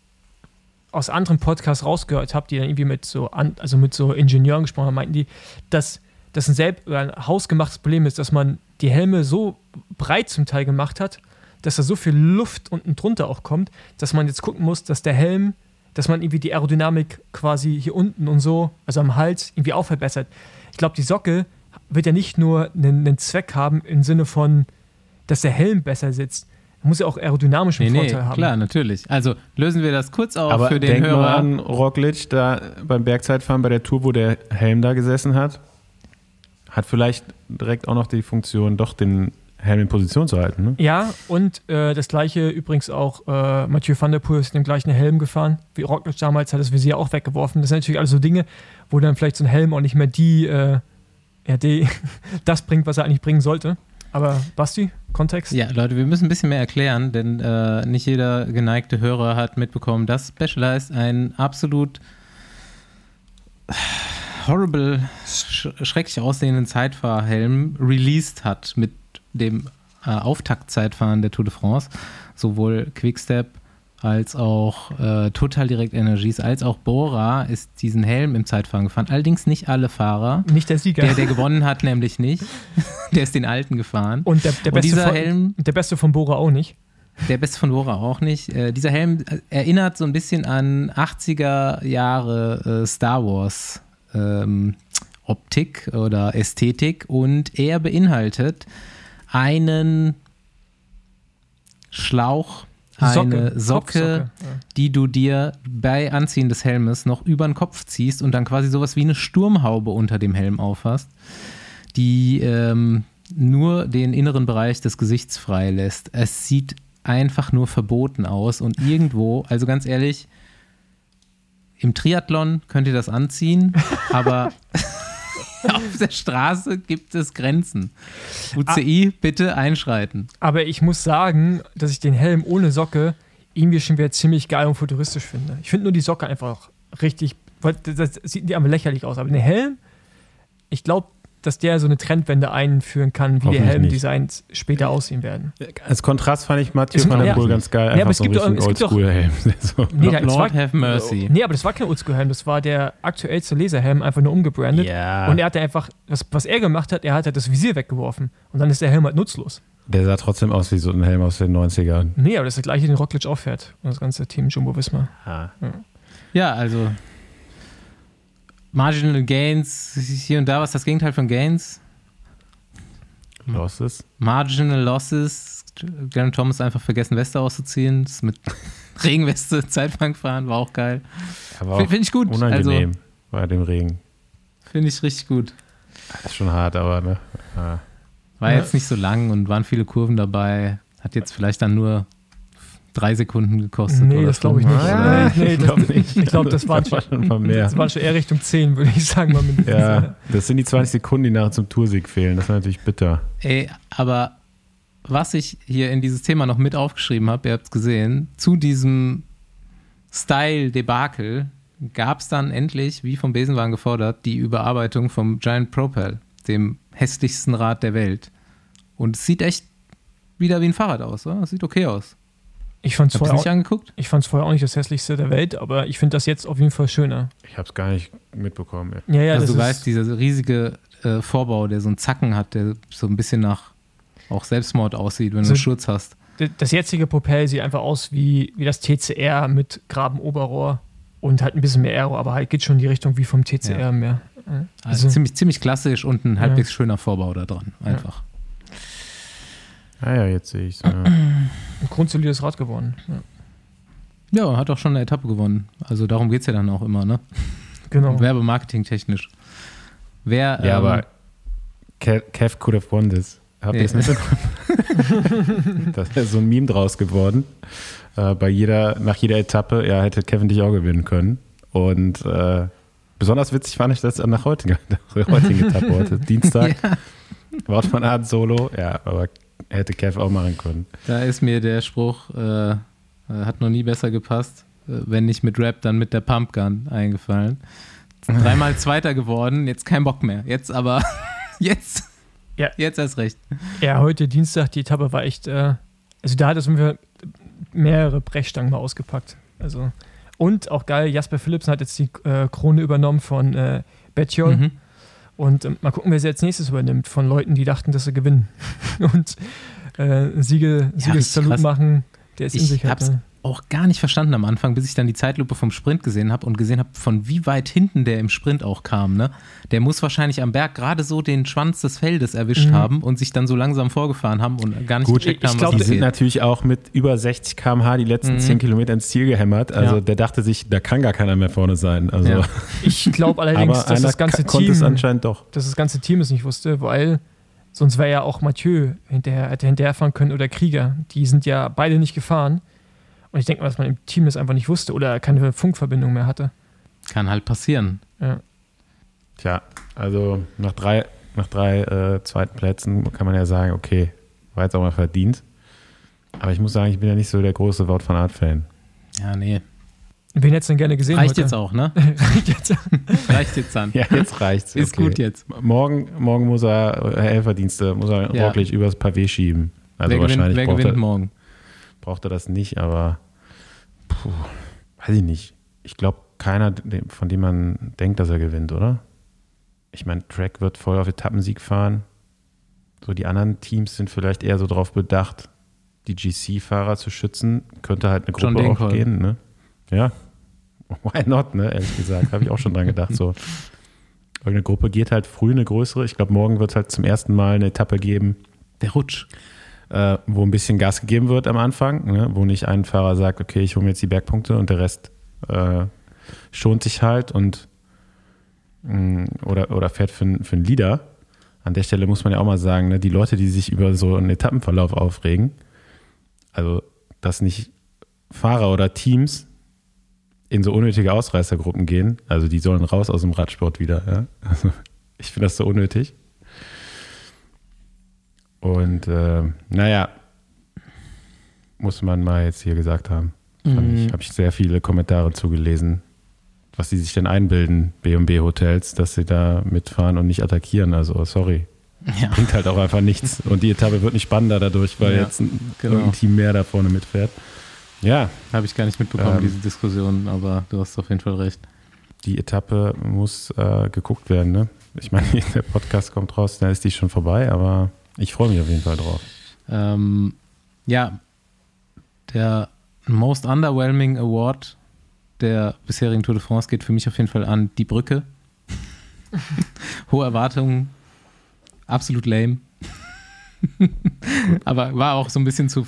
aus anderen Podcasts rausgehört habe, die dann irgendwie mit so an, also mit so Ingenieuren gesprochen haben, meinten die, dass das ein, selbst, oder ein hausgemachtes Problem ist, dass man die Helme so breit zum Teil gemacht hat, dass da so viel Luft unten drunter auch kommt, dass man jetzt gucken muss, dass der Helm, dass man irgendwie die Aerodynamik quasi hier unten und so, also am Hals, irgendwie auch verbessert. Ich glaube, die Socke wird ja nicht nur einen, einen Zweck haben im Sinne von, dass der Helm besser sitzt. Muss ja auch aerodynamischen Nee, nee, Vorteil haben. klar, natürlich. Also lösen wir das kurz auf Aber für den denk Hörer. mal an Roglic da beim Bergzeitfahren bei der Tour, wo der Helm da gesessen hat. Hat vielleicht direkt auch noch die Funktion, doch den Helm in Position zu halten. Ne? Ja, und äh, das gleiche übrigens auch äh, Mathieu van der Poel ist in dem gleichen Helm gefahren, wie Roglic damals hat das Visier auch weggeworfen. Das sind natürlich alles so Dinge, wo dann vielleicht so ein Helm auch nicht mehr die, äh, ja, die <laughs> das bringt, was er eigentlich bringen sollte. Aber Basti, Kontext? Ja, Leute, wir müssen ein bisschen mehr erklären, denn äh, nicht jeder geneigte Hörer hat mitbekommen, dass Specialized einen absolut horrible, sch schrecklich aussehenden Zeitfahrhelm released hat mit dem äh, Auftaktzeitfahren der Tour de France. Sowohl Quickstep als auch äh, Total Direct Energies, als auch Bora ist diesen Helm im Zeitfahren gefahren. Allerdings nicht alle Fahrer. Nicht der Sieger. Der, der gewonnen hat, nämlich nicht. <laughs> Der ist den alten gefahren. und der, der, Und beste dieser von, Helm- der beste von Bora auch nicht. Der beste von Bora auch nicht. Äh, dieser Helm äh, erinnert so ein bisschen an 80er Jahre äh, Star Wars ähm, Optik oder Ästhetik und er beinhaltet einen Schlauch, eine Socke, Kopfsocke, ja. die du dir bei Anziehen des Helmes noch über den Kopf ziehst und dann quasi sowas wie eine Sturmhaube unter dem Helm aufhast, die ähm, nur den inneren Bereich des Gesichts frei lässt. Es sieht einfach nur verboten aus und irgendwo, also ganz ehrlich, im Triathlon könnt ihr das anziehen, <laughs> aber <laughs> <laughs> auf der Straße gibt es Grenzen. UCI, bitte einschreiten. Aber ich muss sagen, dass ich den Helm ohne Socke irgendwie schon wieder ziemlich geil und futuristisch finde. Ich finde nur die Socke einfach richtig, das sieht einfach lächerlich aus. Aber den Helm, ich glaube, dass der so eine Trendwende einführen kann, wie die Helmdesigns später aussehen werden. Als Kontrast fand ich Mathieu Es- van der ja. Poel ganz geil. Ja, Einfach aber es so gibt doch- Oldschool-Helm. <laughs> So. Nee, da- Lord war- have mercy. Nee, aber das war kein Oldschool-Helm, das war der aktuellste Laserhelm, einfach nur umgebrandet. Ja. Und er hatte einfach, was, was er gemacht hat, er hat halt das Visier weggeworfen. Und dann ist der Helm halt nutzlos. Der sah trotzdem aus wie so ein Helm aus den 90ern. Nee, aber das ist der gleiche, den Roglic auch fährt. Und das ganze Team Jumbo Visma. Ah. Ja, also Marginal Gains, hier und da, was ist das Gegenteil von Gains? Losses. Marginal Losses. Glenn Thomas einfach vergessen, Weste auszuziehen. Das mit <laughs> Regenweste Zeitfang fahren, war auch geil. Aber Finde find ich gut. unangenehm bei dem Regen. Also, Finde ich richtig gut. Das ist schon hart, aber ne. Ah. War Ja. jetzt nicht so lang und waren viele Kurven dabei. Hat jetzt vielleicht dann nur drei Sekunden gekostet. Nee, oder das glaube ich nicht. Ah, nee, nee, ich das, glaub nicht. Ich glaube, das, waren war schon, schon mal mehr. das waren schon eher Richtung 10, würde ich sagen. Mal <laughs> mindestens. Ja, das sind die 20 Sekunden, die nachher zum Toursieg fehlen. Das ist natürlich bitter. Ey, aber was ich hier in dieses Thema noch mit aufgeschrieben habe, ihr habt es gesehen, zu diesem Style-Debakel gab es dann endlich, wie vom Besenwagen gefordert, die Überarbeitung vom Giant Propel, dem hässlichsten Rad der Welt. Und es sieht echt wieder wie ein Fahrrad aus, oder? Es sieht okay aus. Ich fand es vorher, nicht auch- angeguckt? ich fand's vorher auch nicht das hässlichste der Welt, aber ich finde das jetzt auf jeden Fall schöner. Ich habe es gar nicht mitbekommen. ey. Ja, ja, also das du ist, weißt, dieser riesige äh, Vorbau, der so einen Zacken hat, der so ein bisschen nach auch Selbstmord aussieht, wenn du So- einen Schurz hast. das jetzige Propel sieht einfach aus wie, wie das TCR mit Grabenoberrohr und halt ein bisschen mehr Aero, aber halt geht schon in die Richtung wie vom TCR Ja. mehr. Also, Also, ziemlich, ziemlich klassisch und ein Ja. halbwegs schöner Vorbau da dran. Einfach. Ah ja, jetzt sehe ich es. Ja. <clears throat> ein grundsolides Rad geworden. Ja, Ja, hat auch schon eine Etappe gewonnen. Also darum geht es ja dann auch immer, ne? genau. Werbemarketing technisch. Wer, ja, ähm, aber Kev, Kev could have won this. Habt ihr es Ja. mitbekommen? <laughs> da ist so ein Meme draus geworden. Äh, bei jeder, nach jeder Etappe, ja, hätte Kevin dich auch gewinnen können. Und äh, besonders witzig fand ich das nach heutiger, <laughs> heutigen Etappe heute. Dienstag. <laughs> Wort von Art Solo. Ja, aber hätte Kev auch machen können. da ist mir der Spruch, äh, äh, hat noch nie besser gepasst. Äh, wenn nicht mit Rap, dann mit der Pumpgun eingefallen. <laughs> Dreimal Zweiter geworden, jetzt kein Bock mehr. Jetzt aber, <laughs> jetzt, Ja. jetzt erst recht. Ja, heute Dienstag, die Etappe war echt, äh, also da hat es mir mehrere Brechstangen mal ausgepackt. Also, und auch geil, Jasper Philipsen hat jetzt die äh, Krone übernommen von äh, Betjol. Mhm. Und ähm, mal gucken, wer sie als nächstes übernimmt, von Leuten, die dachten, dass sie gewinnen. <laughs> und äh, Siege, richtig Siegessalut machen, der ist in Ich sich halt. hab's Ne? Auch gar nicht verstanden am Anfang, bis ich dann die Zeitlupe vom Sprint gesehen habe und gesehen habe, von wie weit hinten der im Sprint auch kam. Ne? Der muss wahrscheinlich am Berg gerade so den Schwanz des Feldes erwischt Mhm. haben und sich dann so langsam vorgefahren haben und gar nicht Gut, gecheckt ich haben, glaub, was Die sind natürlich auch mit über 60 km/h die letzten Mhm. 10 Kilometer ins Ziel gehämmert. Also Ja. der dachte sich, da kann gar keiner mehr vorne sein. Also, Ja. <laughs> Ich glaube allerdings, aber dass das ganze konnte es Team, anscheinend doch. dass das ganze Team es nicht wusste, weil sonst wäre ja auch Mathieu hinterher, hätte hinterherfahren können oder Krieger. Die sind ja beide nicht gefahren. Und ich denke mal, dass man im Team das einfach nicht wusste oder keine Funkverbindung mehr hatte. Kann halt passieren. Ja. Tja, also nach drei, nach drei äh, zweiten Plätzen kann man ja sagen, okay, war jetzt auch mal verdient. Aber ich muss sagen, ich bin ja nicht so der große Wort von Art-Fan. Ja, nee. Wen hättest du denn gerne gesehen Reicht heute? jetzt auch, ne? <laughs> Reicht jetzt. Reicht jetzt an. Ja, jetzt reicht's. Ist gut jetzt. Morgen, morgen muss er äh, Helferdienste, muss er Ja. Roglic übers Pavé schieben. Also wer gewinnt, wahrscheinlich wer braucht, gewinnt er, morgen? Braucht er das nicht, aber Puh, weiß ich nicht. Ich glaube, keiner, von dem man denkt, dass er gewinnt, oder? Ich meine, Track wird voll auf Etappensieg fahren. So, die anderen Teams sind vielleicht eher so darauf bedacht, die GC-Fahrer zu schützen. Könnte halt eine Gruppe auch gehen, ne? Ja. <laughs> Why not, ne? Ehrlich gesagt. Habe ich auch schon dran gedacht. So. Irgendeine Gruppe geht halt früh eine größere. Ich glaube, morgen wird es halt zum ersten Mal eine Etappe geben, Der Rutsch. Äh, wo ein bisschen Gas gegeben wird am Anfang, ne? wo nicht ein Fahrer sagt, okay, ich hole mir jetzt die Bergpunkte und der Rest äh, schont sich halt und mh, oder, oder fährt für, für einen Leader. An der Stelle muss man ja auch mal sagen, ne? die Leute, die sich über so einen Etappenverlauf aufregen, also dass nicht Fahrer oder Teams in so unnötige Ausreißergruppen gehen, also die sollen raus aus dem Radsport wieder. Ja? Also, <laughs> ich finde das so unnötig. Und äh, naja, muss man mal jetzt hier gesagt haben. Mhm. ich, Habe ich sehr viele Kommentare zugelesen, was sie sich denn einbilden, B&B Hotels, dass sie da mitfahren und nicht attackieren. Also sorry, <laughs> Ja. bringt halt auch einfach nichts. Und die Etappe wird nicht spannender dadurch, weil Ja, jetzt ein, genau. irgendein Team mehr da vorne mitfährt. Ja, Habe ich gar nicht mitbekommen, Ähm. diese Diskussion, aber du hast auf jeden Fall recht. die Etappe muss äh, geguckt werden. Ne? Ich meine, <laughs> der Podcast kommt raus, da ist die schon vorbei, aber ich freue mich auf jeden Fall drauf. Ähm, ja, der Most Underwhelming Award der bisherigen Tour de France geht für mich auf jeden Fall an die Brücke. <laughs> Hohe Erwartungen, absolut lame. Aber war auch so ein bisschen zu,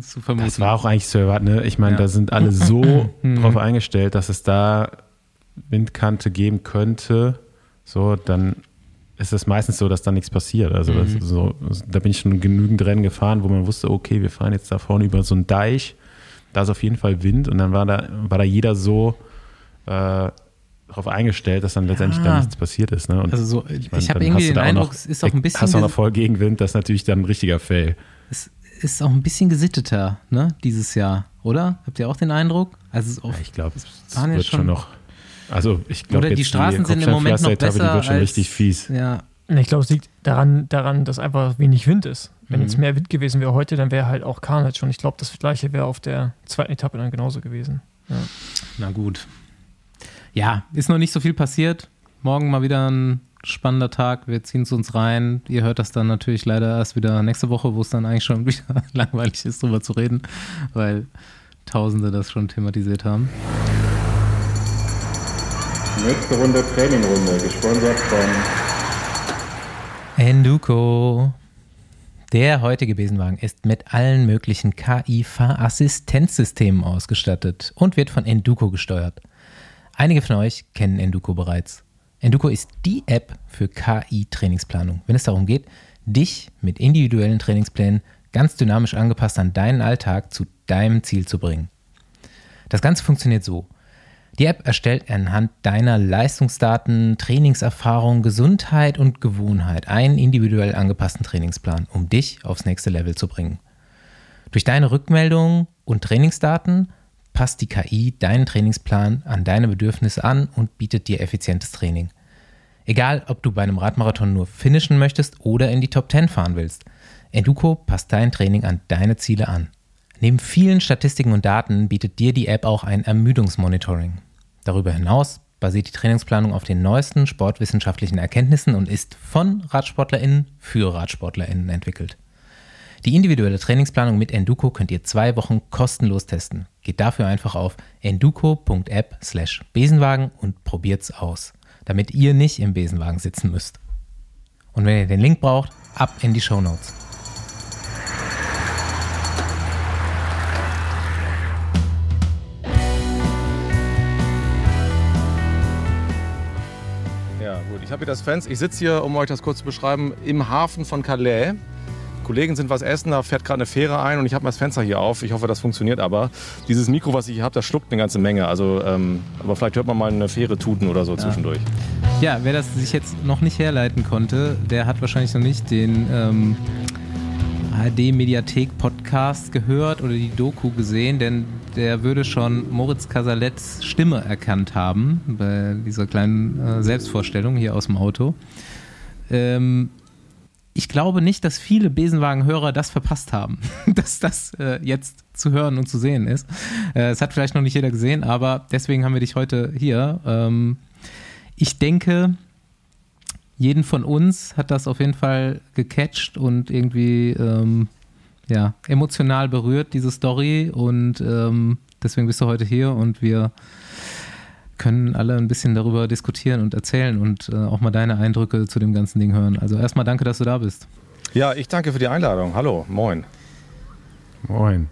zu vermuten. Das war auch eigentlich zu erwarten. Ne? Ich meine, Ja. da sind alle so <laughs> Mhm. drauf eingestellt, dass es da Windkante geben könnte. So, dann ist es meistens so, dass da nichts passiert. Also Mhm. so, da bin ich schon genügend Rennen gefahren, wo man wusste, okay, wir fahren jetzt da vorne über so einen Deich. Da ist auf jeden Fall Wind und dann war da, war da jeder so äh, darauf eingestellt, dass dann letztendlich Ja. da nichts passiert ist. Ne? Also so, ich, meine, habe dann irgendwie den Eindruck, noch- es ist auch ein bisschen Hast du auch noch voll Gegenwind, das ist natürlich dann ein richtiger Fail. es ist auch ein bisschen gesitteter, ne, dieses Jahr, oder? Habt ihr auch den Eindruck? Also es Ja, ich glaube, es ja wird schon, schon- noch. Also ich glaube, oder die Straßen sind im Moment noch besser Die wird schon als, richtig fies. Ja, Ich glaube, es liegt daran, daran, dass einfach wenig Wind ist. Wenn Mhm. jetzt mehr Wind gewesen wäre heute, dann wäre halt auch Carnage. Und ich glaube, das gleiche wäre auf der zweiten Etappe dann genauso gewesen. Na gut. Ja, ist noch nicht so viel passiert. Morgen mal wieder ein spannender Tag. Wir ziehen es uns rein. Ihr hört das dann natürlich leider erst wieder nächste Woche, wo es dann eigentlich schon <laughs> wieder langweilig ist, drüber zu reden, weil Tausende das schon thematisiert haben. Nächste Runde Trainingrunde, gesponsert von Enduko. Der heutige Besenwagen ist mit allen möglichen KI-Fahrassistenzsystemen ausgestattet und wird von Enduko gesteuert. Einige von euch kennen Enduko bereits. Enduko ist die App für KI-Trainingsplanung, wenn es darum geht, dich mit individuellen Trainingsplänen ganz dynamisch angepasst an deinen Alltag zu deinem Ziel zu bringen. Das Ganze funktioniert so. Die App erstellt anhand deiner Leistungsdaten, Trainingserfahrung, Gesundheit und Gewohnheit einen individuell angepassten Trainingsplan, um dich aufs nächste Level zu bringen. Durch deine Rückmeldungen und Trainingsdaten passt die KI deinen Trainingsplan an deine Bedürfnisse an und bietet dir effizientes Training. Egal, ob du bei einem Radmarathon nur finishen möchtest oder in die Top 10 fahren willst, Enduko passt dein Training an deine Ziele an. Neben vielen Statistiken und Daten bietet dir die App auch ein Ermüdungsmonitoring. Darüber hinaus basiert die Trainingsplanung auf den neuesten sportwissenschaftlichen Erkenntnissen und ist von RadsportlerInnen für RadsportlerInnen entwickelt. Die individuelle Trainingsplanung mit Enduko könnt ihr zwei Wochen kostenlos testen. Geht dafür einfach auf enduko.app slash Besenwagen und probiert's aus, damit ihr nicht im Besenwagen sitzen müsst. Und wenn ihr den Link braucht, ab in die Shownotes. Ja, Ich habe hier das Fenster. Ich sitze hier, um euch das kurz zu beschreiben, im Hafen von Calais. Kollegen sind was essen, da fährt gerade eine Fähre ein und ich habe mal das Fenster hier auf. Ich hoffe, das funktioniert aber. Dieses Mikro, was ich hier habe, das schluckt eine ganze Menge. Also, ähm, aber vielleicht hört man mal eine Fähre tuten oder so zwischendurch. Ja, wer das sich jetzt noch nicht herleiten konnte, der hat wahrscheinlich noch nicht den ähm, ARD-Mediathek-Podcast gehört oder die Doku gesehen, denn der würde schon Moritz Casalets Stimme erkannt haben bei dieser kleinen äh, Selbstvorstellung hier aus dem Auto. Ähm, ich glaube nicht, dass viele Besenwagen-Hörer das verpasst haben, <laughs> dass das äh, jetzt zu hören und zu sehen ist. Äh, es hat vielleicht noch nicht jeder gesehen, aber deswegen haben wir dich heute hier. Ähm, ich denke, jeden von uns hat das auf jeden Fall gecatcht und irgendwie ähm, ja, emotional berührt, diese Story. Und ähm, deswegen bist du heute hier und wir können alle ein bisschen darüber diskutieren und erzählen und äh, auch mal deine Eindrücke zu dem ganzen Ding hören. Also erstmal danke, dass du da bist. Ja, ich danke für die Einladung. Hallo, moin. Moin.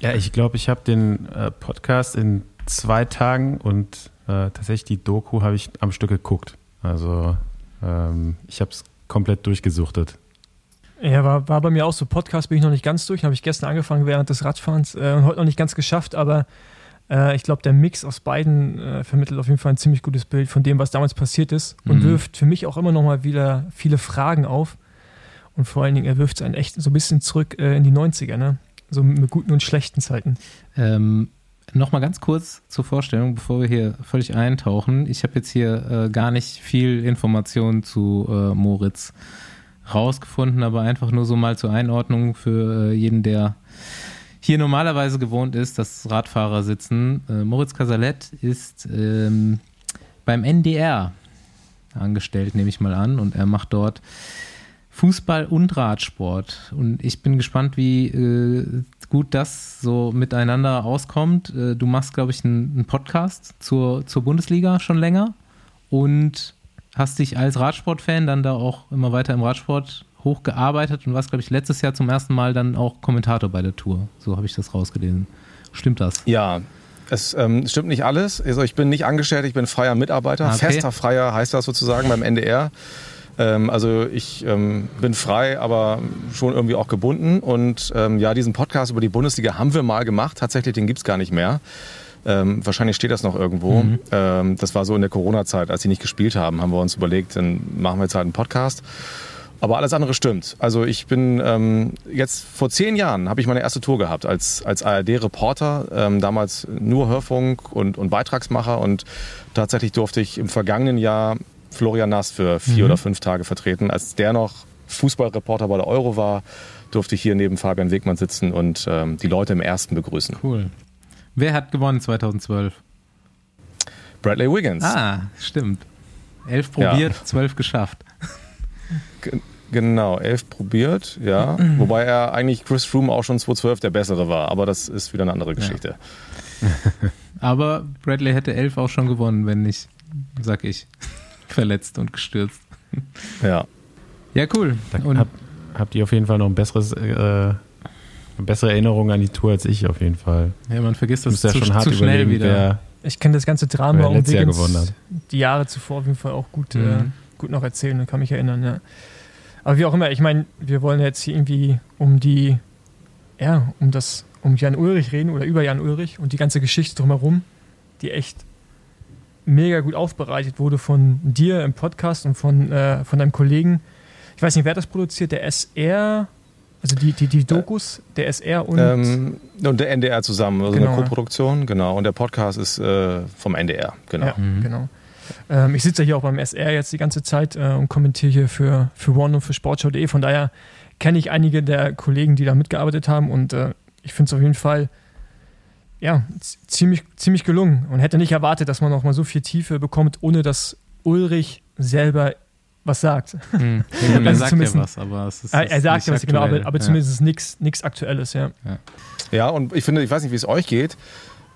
Ja, ich glaube, ich habe den äh, Podcast in zwei Tagen und äh, tatsächlich die Doku habe ich am Stück geguckt. Also ähm, ich habe es komplett durchgesuchtet. Ja, war, war bei mir auch so. Podcast bin ich noch nicht ganz durch. Habe ich gestern angefangen während des Radfahrens äh, und heute noch nicht ganz geschafft, aber äh, ich glaube, der Mix aus beiden äh, vermittelt auf jeden Fall ein ziemlich gutes Bild von dem, was damals passiert ist und Mhm. wirft für mich auch immer noch mal wieder viele Fragen auf. Und vor allen Dingen, er wirft es einen echt so ein bisschen zurück äh, in die 90er, ne? So mit guten und schlechten Zeiten. Ähm, Nochmal ganz kurz zur Vorstellung, bevor wir hier völlig eintauchen. Ich habe jetzt hier äh, gar nicht viel Information zu äh, Moritz rausgefunden, aber einfach nur so mal zur Einordnung für äh, jeden, der hier normalerweise gewohnt ist, dass Radfahrer sitzen. Äh, Moritz Casalet ist ähm, beim NDR angestellt, nehme ich mal an, und er macht dort Fußball und Radsport. Und ich bin gespannt, wie äh, gut das so miteinander auskommt. Äh, du machst, glaube ich, einen, Podcast zur, zur Bundesliga schon länger und hast dich als Radsportfan dann da auch immer weiter im Radsport hochgearbeitet und warst, glaube ich, letztes Jahr zum ersten Mal dann auch Kommentator bei der Tour. So habe ich das rausgelesen. Stimmt das? Ja, es ähm, stimmt nicht alles. Also ich bin nicht angestellt, ich bin freier Mitarbeiter. Ah, okay. Fester Freier heißt das sozusagen beim NDR. Ähm, also ich ähm, bin frei, aber schon irgendwie auch gebunden. Und ähm, ja, diesen Podcast über die Bundesliga haben wir mal gemacht. Tatsächlich, den gibt's gar nicht mehr. Ähm, wahrscheinlich steht das noch irgendwo. Mhm. Ähm, das war so in der Corona-Zeit, als sie nicht gespielt haben, haben wir uns überlegt, dann machen wir jetzt halt einen Podcast. Aber alles andere stimmt. Also ich bin ähm, jetzt vor zehn Jahren habe ich meine erste Tour gehabt als, als ARD-Reporter, ähm, damals nur Hörfunk und, und Beitragsmacher und tatsächlich durfte ich im vergangenen Jahr Florian Nass für vier Mhm. oder fünf Tage vertreten. Als der noch Fußballreporter bei der Euro war, durfte ich hier neben Fabian Wegmann sitzen und ähm, die Leute im ersten begrüßen. Cool. Wer hat gewonnen 2012? Bradley Wiggins. Ah, stimmt. Elf Ja. probiert, zwölf geschafft. Ge- Genau, elf probiert, ja. <clears throat> Wobei er eigentlich Chris Froome auch schon 2012 der bessere war, aber das ist wieder eine andere Geschichte. <laughs> Aber Bradley hätte elf auch schon gewonnen, wenn nicht, sag ich, verletzt und gestürzt. Ja. Ja, cool. Da Und hab, habt ihr auf jeden Fall noch ein besseres, äh, eine bessere Erinnerung an die Tour als ich auf jeden Fall. ja, man vergisst das musst ja zu, schon hart zu schnell wieder. wer, Ich kenne das ganze Drama um Wiggins gewonnen hat. die Jahre zuvor auf jeden Fall auch gut, äh, Mhm. gut noch erzählen und kann mich erinnern, ja. Aber wie auch immer, ich meine, wir wollen jetzt hier irgendwie um die, ja, um das, um Jan Ulrich reden oder über Jan Ulrich und die ganze Geschichte drumherum, die echt mega gut aufbereitet wurde von dir im Podcast und von, äh, von deinem Kollegen. Ich weiß nicht, wer das produziert, der SR, also die, die, die Dokus, der SR und Ähm, und der NDR zusammen, also Genau. eine Koproduktion, genau. Und der Podcast ist äh, vom NDR, genau. Ja, Mhm. genau. Ähm, ich sitze ja hier auch beim SR jetzt die ganze Zeit äh, und kommentiere hier für, für One und für Sportschau.de. Von daher kenne ich einige der Kollegen, die da mitgearbeitet haben und äh, ich finde es auf jeden Fall ja, ziemlich, ziemlich gelungen und hätte nicht erwartet, dass man noch mal so viel Tiefe bekommt, ohne dass Ulrich selber was sagt. Hm. <laughs> Also er sagt ja was, aber es ist. er er ist sagt nicht ja was, genau, aber, aktuell. aber Ja. zumindest nichts Aktuelles, ja. Ja, und ich finde, ich weiß nicht, wie es euch geht.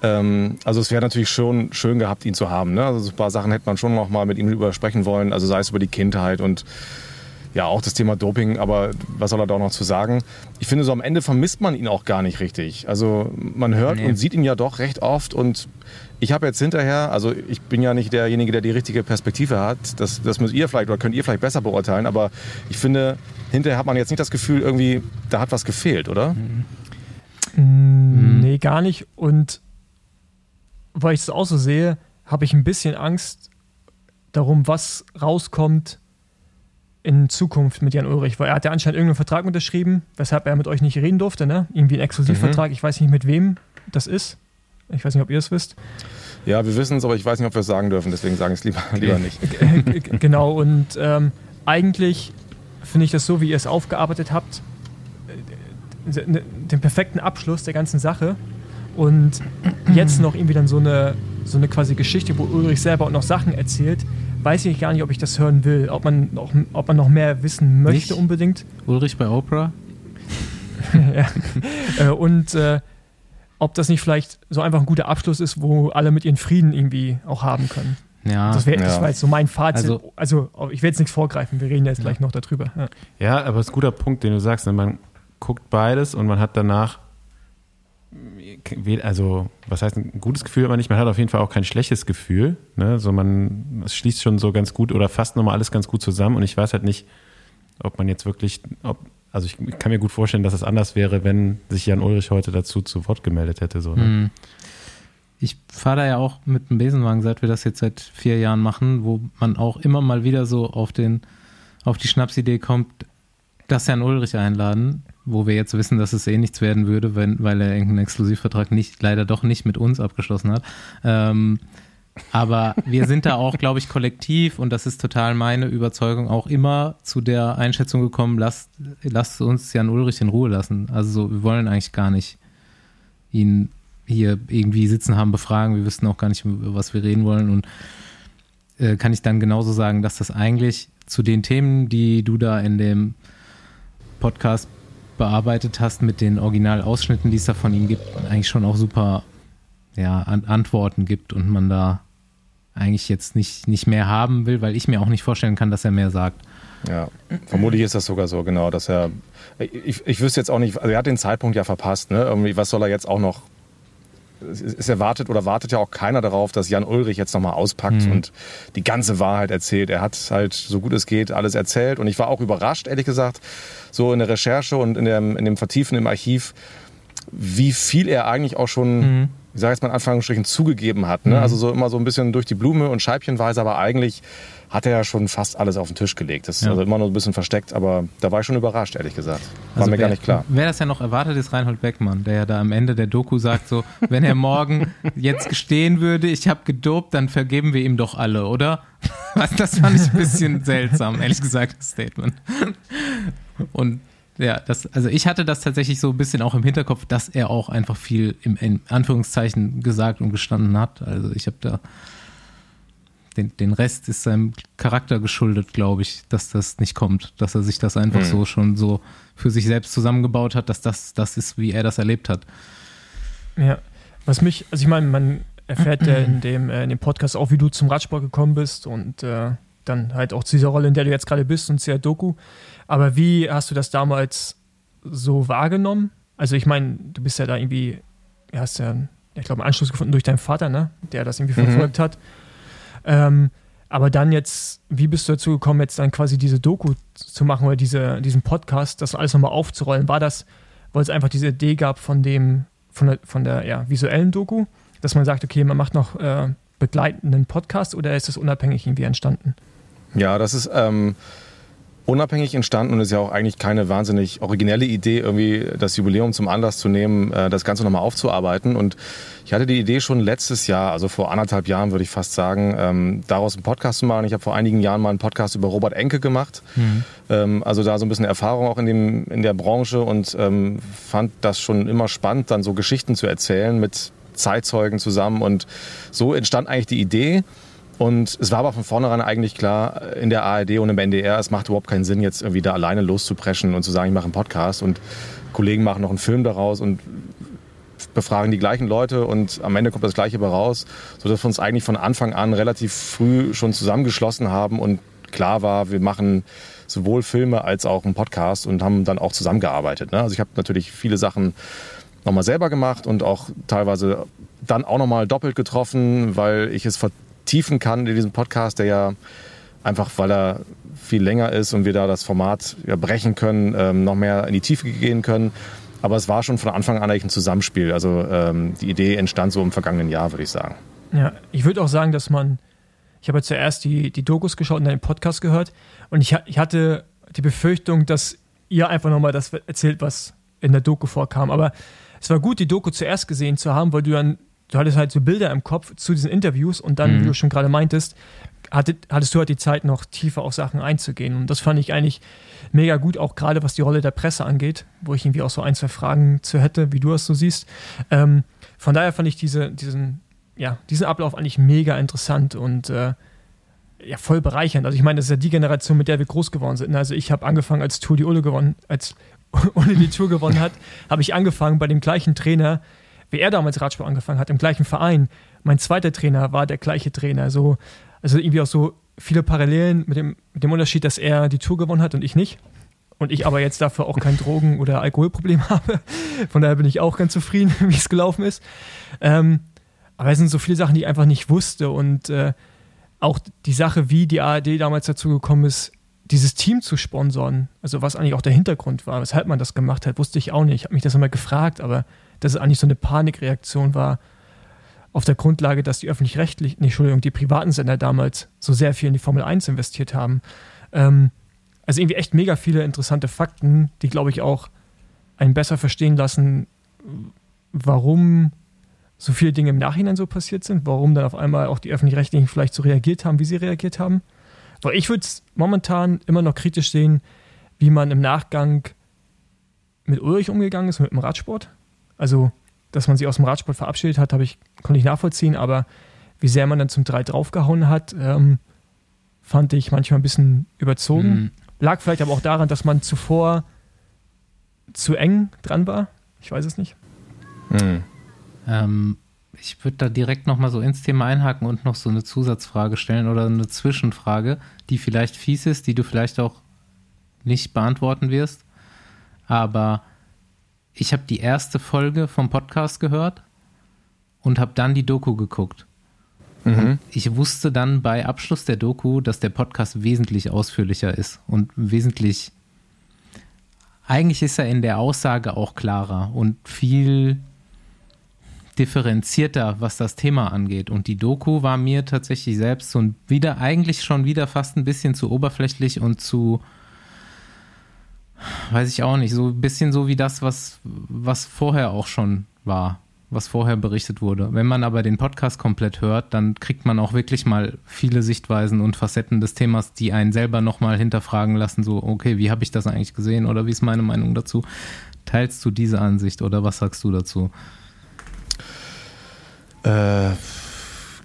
Ähm, also es wäre natürlich schon schön gehabt, ihn zu haben. Ne? Also so ein paar Sachen hätte man schon noch mal mit ihm drüber sprechen wollen. Also sei es über die Kindheit und ja auch das Thema Doping. Aber was soll er da auch noch zu sagen? Ich finde, so am Ende vermisst man ihn auch gar nicht richtig. Also man hört Nee. und sieht ihn ja doch recht oft und ich habe jetzt hinterher, also ich bin ja nicht derjenige, der die richtige Perspektive hat. Das, das müsst ihr vielleicht oder könnt ihr vielleicht besser beurteilen. Aber ich finde, hinterher hat man jetzt nicht das Gefühl, irgendwie, da hat was gefehlt, oder? Mm, Nee, gar nicht. Und weil ich es auch so sehe, habe ich ein bisschen Angst darum, was rauskommt in Zukunft mit Jan Ulrich. Weil er hat ja anscheinend irgendeinen Vertrag unterschrieben, weshalb er mit euch nicht reden durfte. Ne? Irgendwie ein Exklusivvertrag. Ich weiß nicht, mit wem das ist. Ich weiß nicht, ob ihr es wisst. Ja, wir wissen es, aber ich weiß nicht, ob wir es sagen dürfen. Deswegen sagen es lieber, lieber nicht. Genau, und ähm, eigentlich finde ich das so, wie ihr es aufgearbeitet habt, äh, ne- den perfekten Abschluss der ganzen Sache. Und jetzt noch irgendwie dann so eine, so eine quasi Geschichte, wo Ulrich selber auch noch Sachen erzählt, weiß ich gar nicht, ob ich das hören will, ob man noch, ob man noch mehr wissen möchte Nicht? unbedingt. Ulrich bei Oprah? <laughs> ja. äh, und äh, ob das nicht vielleicht so einfach ein guter Abschluss ist, wo alle mit ihren Frieden irgendwie auch haben können. Ja. Das, wär, das Ja. war jetzt so mein Fazit. Also- Also, ich will jetzt nichts vorgreifen, wir reden jetzt gleich noch darüber. Ja. Ja, aber es ist ein guter Punkt, den du sagst. ne? Man guckt beides und man hat danach, also was heißt ein gutes Gefühl, aber nicht, man hat auf jeden Fall auch kein schlechtes Gefühl. Ne? So man, es schließt schon so ganz gut oder fast nochmal alles ganz gut zusammen und ich weiß halt nicht, ob man jetzt wirklich, ob, also ich kann mir gut vorstellen, dass es anders wäre, wenn sich Jan Ulrich heute dazu zu Wort gemeldet hätte. So, ne? Hm. Ich fahre da ja auch mit dem Besenwagen, seit wir das jetzt seit vier Jahren machen, wo man auch immer mal wieder so auf den, auf die Schnapsidee kommt, dass Herrn Ulrich einladen, wo wir jetzt wissen, dass es eh nichts werden würde, wenn, weil er irgendeinen Exklusivvertrag nicht, leider doch nicht mit uns abgeschlossen hat. Ähm, aber wir sind da auch, glaube ich, kollektiv und das ist total meine Überzeugung, auch immer zu der Einschätzung gekommen, lasst, lasst uns Jan Ulrich in Ruhe lassen. Also so, wir wollen eigentlich gar nicht ihn hier irgendwie sitzen haben, befragen. Wir wüssten auch gar nicht, über was wir reden wollen. Und äh, kann ich dann genauso sagen, dass das eigentlich zu den Themen, die du da in dem Podcast bearbeitet hast, mit den Originalausschnitten, die es da von ihm gibt, eigentlich schon auch super ja, An Antworten gibt und man da eigentlich jetzt nicht, nicht mehr haben will, weil ich mir auch nicht vorstellen kann, dass er mehr sagt. Ja, vermutlich ist das sogar so, genau, dass er. Ich, ich wüsste jetzt auch nicht, also er hat den Zeitpunkt ja verpasst, ne? Irgendwie, was soll er jetzt auch noch. Es erwartet oder wartet ja auch keiner darauf, dass Jan Ulrich jetzt nochmal auspackt Mhm. und die ganze Wahrheit erzählt. Er hat halt so gut es geht alles erzählt und ich war auch überrascht, ehrlich gesagt, so in der Recherche und in dem, in dem Vertiefen im Archiv, wie viel er eigentlich auch schon, Mhm. ich sage jetzt mal in Anführungsstrichen, zugegeben hat. Ne? Mhm. Also so immer so ein bisschen durch die Blume und scheibchenweise, aber eigentlich hat er ja schon fast alles auf den Tisch gelegt. Das ist Ja. also immer nur ein bisschen versteckt, aber da war ich schon überrascht, ehrlich gesagt. War Also mir wer, gar nicht klar. Wer das ja noch erwartet, ist Reinhold Beckmann, der ja da am Ende der Doku sagt so, <laughs> wenn er morgen jetzt gestehen würde, ich habe gedopt, dann vergeben wir ihm doch alle, oder? <laughs> Was, das fand ich ein bisschen <laughs> seltsam, ehrlich gesagt, das Statement. Und ja, das, also ich hatte das tatsächlich so ein bisschen auch im Hinterkopf, dass er auch einfach viel im in Anführungszeichen gesagt und gestanden hat. Also ich habe da den, den Rest ist seinem Charakter geschuldet, glaube ich, dass das nicht kommt, dass er sich das einfach Hm. so schon so für sich selbst zusammengebaut hat, dass das das ist, wie er das erlebt hat. Ja, was mich, also ich meine, man erfährt ja in dem, äh, in dem Podcast auch, wie du zum Radsport gekommen bist und äh, dann halt auch zu dieser Rolle, in der du jetzt gerade bist und zu der Doku. Aber wie hast du das damals so wahrgenommen? Also ich meine, du bist ja da irgendwie, du hast ja, ich glaube, einen Anschluss gefunden durch deinen Vater, ne? Der das irgendwie Mhm. verfolgt hat. Ähm, aber dann jetzt, wie bist du dazu gekommen, jetzt dann quasi diese Doku zu machen oder diese, diesen Podcast, das alles nochmal aufzurollen? War das, weil es einfach diese Idee gab von dem, von der, von der ja, visuellen Doku, dass man sagt, okay, man macht noch äh, begleitenden Podcast oder ist das unabhängig irgendwie entstanden? Ja, das ist ähm, unabhängig entstanden und ist ja auch eigentlich keine wahnsinnig originelle Idee, irgendwie das Jubiläum zum Anlass zu nehmen, äh, das Ganze nochmal aufzuarbeiten. Und ich hatte die Idee schon letztes Jahr, also vor anderthalb Jahren würde ich fast sagen, ähm, daraus einen Podcast zu machen. Ich habe vor einigen Jahren mal einen Podcast über Robert Enke gemacht. Ähm, also da so ein bisschen Erfahrung auch in, dem, in der Branche und ähm, fand das schon immer spannend, dann so Geschichten zu erzählen mit Zeitzeugen zusammen. Und so entstand eigentlich die Idee. Und es war aber von vornherein eigentlich klar, in der ARD und im NDR, es macht überhaupt keinen Sinn, jetzt irgendwie da alleine loszupreschen und zu sagen, ich mache einen Podcast und Kollegen machen noch einen Film daraus und befragen die gleichen Leute und am Ende kommt das Gleiche bei raus, sodass wir uns eigentlich von Anfang an relativ früh schon zusammengeschlossen haben und klar war, wir machen sowohl Filme als auch einen Podcast und haben dann auch zusammengearbeitet. Ne? Also ich habe natürlich viele Sachen nochmal selber gemacht und auch teilweise dann auch nochmal doppelt getroffen, weil ich es vertiefen kann in diesem Podcast, der ja einfach, weil er viel länger ist und wir da das Format ja brechen können, ähm, noch mehr in die Tiefe gehen können. Aber es war schon von Anfang an eigentlich ein Zusammenspiel. Also ähm, die Idee entstand so im vergangenen Jahr, würde ich sagen. Ja, ich würde auch sagen, dass man, ich habe ja zuerst die, die Dokus geschaut und dann den Podcast gehört und ich, ich hatte die Befürchtung, dass ihr einfach nochmal das erzählt, was in der Doku vorkam. Aber es war gut, die Doku zuerst gesehen zu haben, weil du dann, du hattest halt so Bilder im Kopf zu diesen Interviews und dann, Mhm. wie du schon gerade meintest, hatte, hattest du halt die Zeit, noch tiefer auf Sachen einzugehen. Und das fand ich eigentlich mega gut, auch gerade was die Rolle der Presse angeht, wo ich irgendwie auch so ein, zwei Fragen zu hätte, wie du das so siehst. Ähm, von daher fand ich diese, diesen, ja, diesen Ablauf eigentlich mega interessant und äh, ja, voll bereichernd. Also ich meine, das ist ja die Generation, mit der wir groß geworden sind. Also ich habe angefangen, als Tour die Ulle gewonnen, als <laughs> Ulle die Tour gewonnen hat, habe ich angefangen bei dem gleichen Trainer, wie er damals Radsport angefangen hat, im gleichen Verein. Mein zweiter Trainer war der gleiche Trainer. So, also irgendwie auch so viele Parallelen mit dem, mit dem Unterschied, dass er die Tour gewonnen hat und ich nicht. Und ich aber jetzt dafür auch kein <laughs> Drogen- oder Alkoholproblem habe. Von daher bin ich auch ganz zufrieden, <laughs> wie es gelaufen ist. Ähm, aber es sind so viele Sachen, die ich einfach nicht wusste. Und äh, auch die Sache, wie die ARD damals dazu gekommen ist, dieses Team zu sponsern, also was eigentlich auch der Hintergrund war, weshalb man das gemacht hat, wusste ich auch nicht. Ich habe mich das immer gefragt, aber dass es eigentlich so eine Panikreaktion war, auf der Grundlage, dass die öffentlich-rechtlichen, nee, Entschuldigung, die privaten Sender damals so sehr viel in die Formel 1 investiert haben. Ähm, also irgendwie echt mega viele interessante Fakten, die, glaube ich, auch einen besser verstehen lassen, warum so viele Dinge im Nachhinein so passiert sind, warum dann auf einmal auch die öffentlich-rechtlichen vielleicht so reagiert haben, wie sie reagiert haben. Weil ich würde es momentan immer noch kritisch sehen, wie man im Nachgang mit Ulrich umgegangen ist, mit dem Radsport. Also, dass man sich aus dem Radsport verabschiedet hat, habe ich, konnte ich nachvollziehen, aber wie sehr man dann zum 3 draufgehauen hat, ähm, fand ich manchmal ein bisschen überzogen. Mhm. Lag vielleicht aber auch daran, dass man zuvor zu eng dran war. Ich weiß es nicht. Hm. Ähm, ich würde da direkt nochmal so ins Thema einhaken und noch so eine Zusatzfrage stellen oder eine Zwischenfrage, die vielleicht fies ist, die du vielleicht auch nicht beantworten wirst. Aber ich habe die erste Folge vom Podcast gehört und habe dann die Doku geguckt. Mhm. Ich wusste dann bei Abschluss der Doku, dass der Podcast wesentlich ausführlicher ist und wesentlich. Eigentlich ist er in der Aussage auch klarer und viel differenzierter, was das Thema angeht. Und die Doku war mir tatsächlich selbst so ein wieder, eigentlich schon wieder fast ein bisschen zu oberflächlich und zu, weiß ich auch nicht, so ein bisschen so wie das, was, was vorher auch schon war, was vorher berichtet wurde. Wenn man aber den Podcast komplett hört, dann kriegt man auch wirklich mal viele Sichtweisen und Facetten des Themas, die einen selber nochmal hinterfragen lassen, so, okay, wie habe ich das eigentlich gesehen oder wie ist meine Meinung dazu? Teilst du diese Ansicht oder was sagst du dazu? Äh,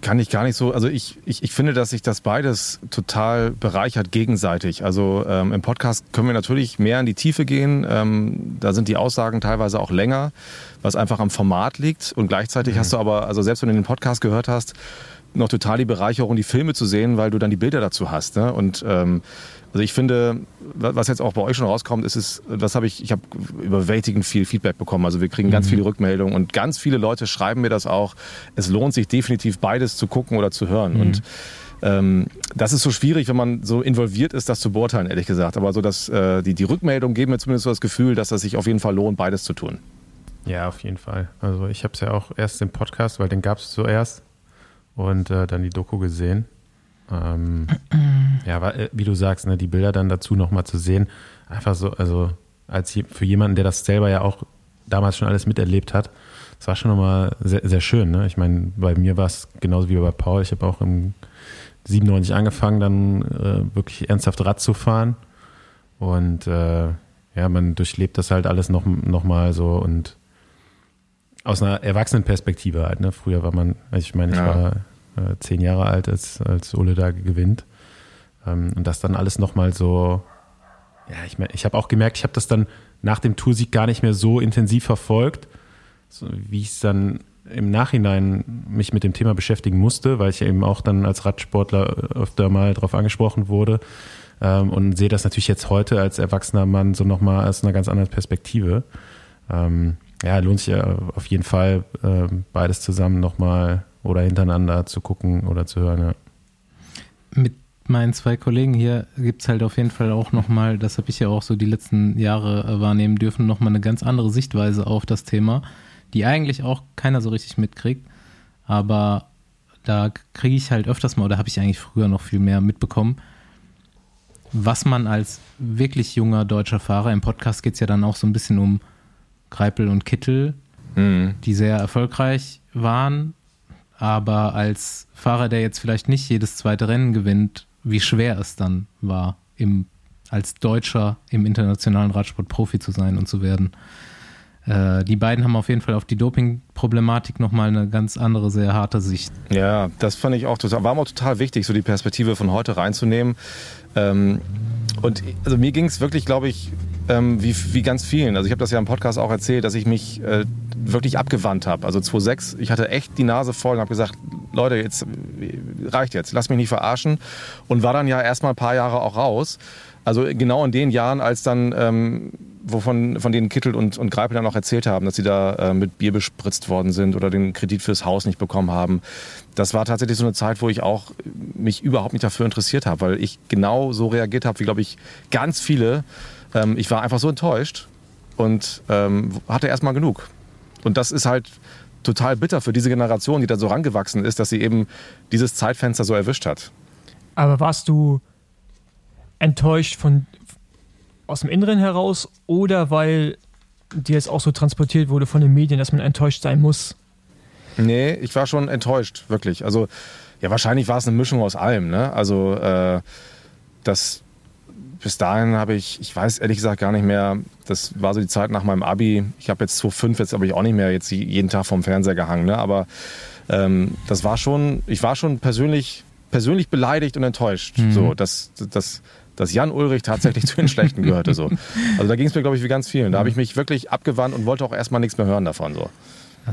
kann ich gar nicht so. Also ich, ich, ich finde, dass sich das beides total bereichert gegenseitig. Also ähm, im Podcast können wir natürlich mehr in die Tiefe gehen. Ähm, da sind die Aussagen teilweise auch länger, was einfach am Format liegt. Und gleichzeitig hast du aber, also selbst wenn du den Podcast gehört hast, noch total die Bereicherung, die Filme zu sehen, weil du dann die Bilder dazu hast. Ne? Und ähm, also ich finde, wa- was jetzt auch bei euch schon rauskommt, ist es, das habe ich, ich habe überwältigend viel Feedback bekommen. Also wir kriegen ganz viele Rückmeldungen und ganz viele Leute schreiben mir das auch. Es lohnt sich definitiv beides zu gucken oder zu hören. Und ähm, das ist so schwierig, wenn man so involviert ist, das zu beurteilen, ehrlich gesagt. Aber so dass äh, die, die Rückmeldungen geben mir zumindest so das Gefühl, dass es sich auf jeden Fall lohnt, beides zu tun. Ja, auf jeden Fall. Also ich habe es ja auch erst im Podcast, weil den gab es zuerst und äh, dann die Doku gesehen. Ähm, ja, äh, wie du sagst, ne, die Bilder dann dazu nochmal zu sehen, einfach so, also als je, für jemanden, der das selber ja auch damals schon alles miterlebt hat, das war schon nochmal sehr, sehr schön. Ne? Ich meine, bei mir war es genauso wie bei Paul. Ich habe auch im 97 angefangen, dann äh, wirklich ernsthaft Rad zu fahren. Und äh, ja, man durchlebt das halt alles noch, noch mal so und aus einer Erwachsenenperspektive halt. Ne? Früher war man, also ich meine, ich Ja. war äh, zehn Jahre alt, als, als Ole da gewinnt. Ähm, und das dann alles noch mal so, ja, ich, mein, ich habe auch gemerkt, ich habe das dann nach dem Toursieg gar nicht mehr so intensiv verfolgt, so, wie ich es dann im Nachhinein mich mit dem Thema beschäftigen musste, weil ich eben auch dann als Radsportler öfter mal darauf angesprochen wurde ähm, und sehe das natürlich jetzt heute als erwachsener Mann so nochmal aus einer ganz anderen Perspektive. Ähm, ja, lohnt sich ja auf jeden Fall, ähm, beides zusammen nochmal oder hintereinander zu gucken oder zu hören. Ja. mit meinen zwei Kollegen hier gibt es halt auf jeden Fall auch nochmal, das habe ich ja auch so die letzten Jahre äh, wahrnehmen dürfen, nochmal eine ganz andere Sichtweise auf das Thema, die eigentlich auch keiner so richtig mitkriegt. Aber da kriege ich halt öfters mal, oder habe ich eigentlich früher noch viel mehr mitbekommen, was man als wirklich junger deutscher Fahrer, im Podcast geht es ja dann auch so ein bisschen um Greipel und Kittel, die sehr erfolgreich waren, aber als Fahrer, der jetzt vielleicht nicht jedes zweite Rennen gewinnt, wie schwer es dann war, im, als Deutscher im internationalen Radsport Profi zu sein und zu werden. Äh, die beiden haben auf jeden Fall auf die Doping-Problematik nochmal eine ganz andere, sehr harte Sicht. Ja, das fand ich auch total, war mir total wichtig, so die Perspektive von heute reinzunehmen. Ähm, und also mir ging es wirklich, glaube ich, ähm, wie, wie ganz vielen. Also ich habe das ja im Podcast auch erzählt, dass ich mich äh, wirklich abgewandt habe. Also 2006, ich hatte echt die Nase voll und habe gesagt, Leute, jetzt reicht jetzt, lass mich nicht verarschen. Und war dann ja erstmal ein paar Jahre auch raus. Also genau in den Jahren, als dann, ähm, wovon von denen Kittel und, und Greipel dann auch erzählt haben, dass sie da äh, mit Bier bespritzt worden sind oder den Kredit fürs Haus nicht bekommen haben. Das war tatsächlich so eine Zeit, wo ich auch mich überhaupt nicht dafür interessiert habe, weil ich genau so reagiert habe, wie glaube ich ganz viele. Ähm, ich war einfach so enttäuscht und ähm, hatte erstmal genug. Und das ist halt total bitter für diese Generation, die da so rangewachsen ist, dass sie eben dieses Zeitfenster so erwischt hat. Aber warst du enttäuscht von aus dem Inneren heraus oder weil dir es auch so transportiert wurde von den Medien, dass man enttäuscht sein muss? Nee, ich war schon enttäuscht, wirklich. Also, ja, wahrscheinlich war es eine Mischung aus allem. Ne? Also, äh, das, bis dahin habe ich, ich weiß ehrlich gesagt gar nicht mehr, das war so die Zeit nach meinem Abi. Ich habe jetzt 2005 jetzt aber ich auch nicht mehr jetzt jeden Tag vom Fernseher gehangen. Ne? Aber ähm, das war schon, ich war schon persönlich, persönlich beleidigt und enttäuscht. Mhm. So, dass, dass, dass Jan Ulrich tatsächlich <laughs> zu den Schlechten gehörte. So. Also da ging es mir, glaube ich, wie ganz vielen. Da habe ich mich wirklich abgewandt und wollte auch erstmal nichts mehr hören davon. So.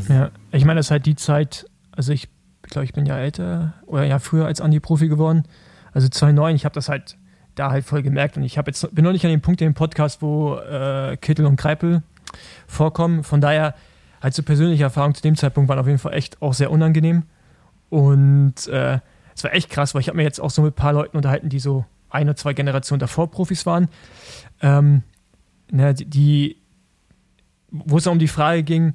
Ja, ich meine, das ist halt die Zeit, also ich glaube, ich bin ja älter oder ja früher als Andi Profi geworden. Also 2009, ich habe das halt da halt voll gemerkt und ich habe jetzt bin noch nicht an dem Punkt in dem Podcast, wo äh, Kittel und Kreipel vorkommen. Von daher halt so persönliche Erfahrungen zu dem Zeitpunkt waren auf jeden Fall echt auch sehr unangenehm und äh, es war echt krass, weil ich habe mir jetzt auch so mit ein paar Leuten unterhalten, die so ein oder zwei Generationen davor Profis waren, ähm, ne, die, wo es um die Frage ging,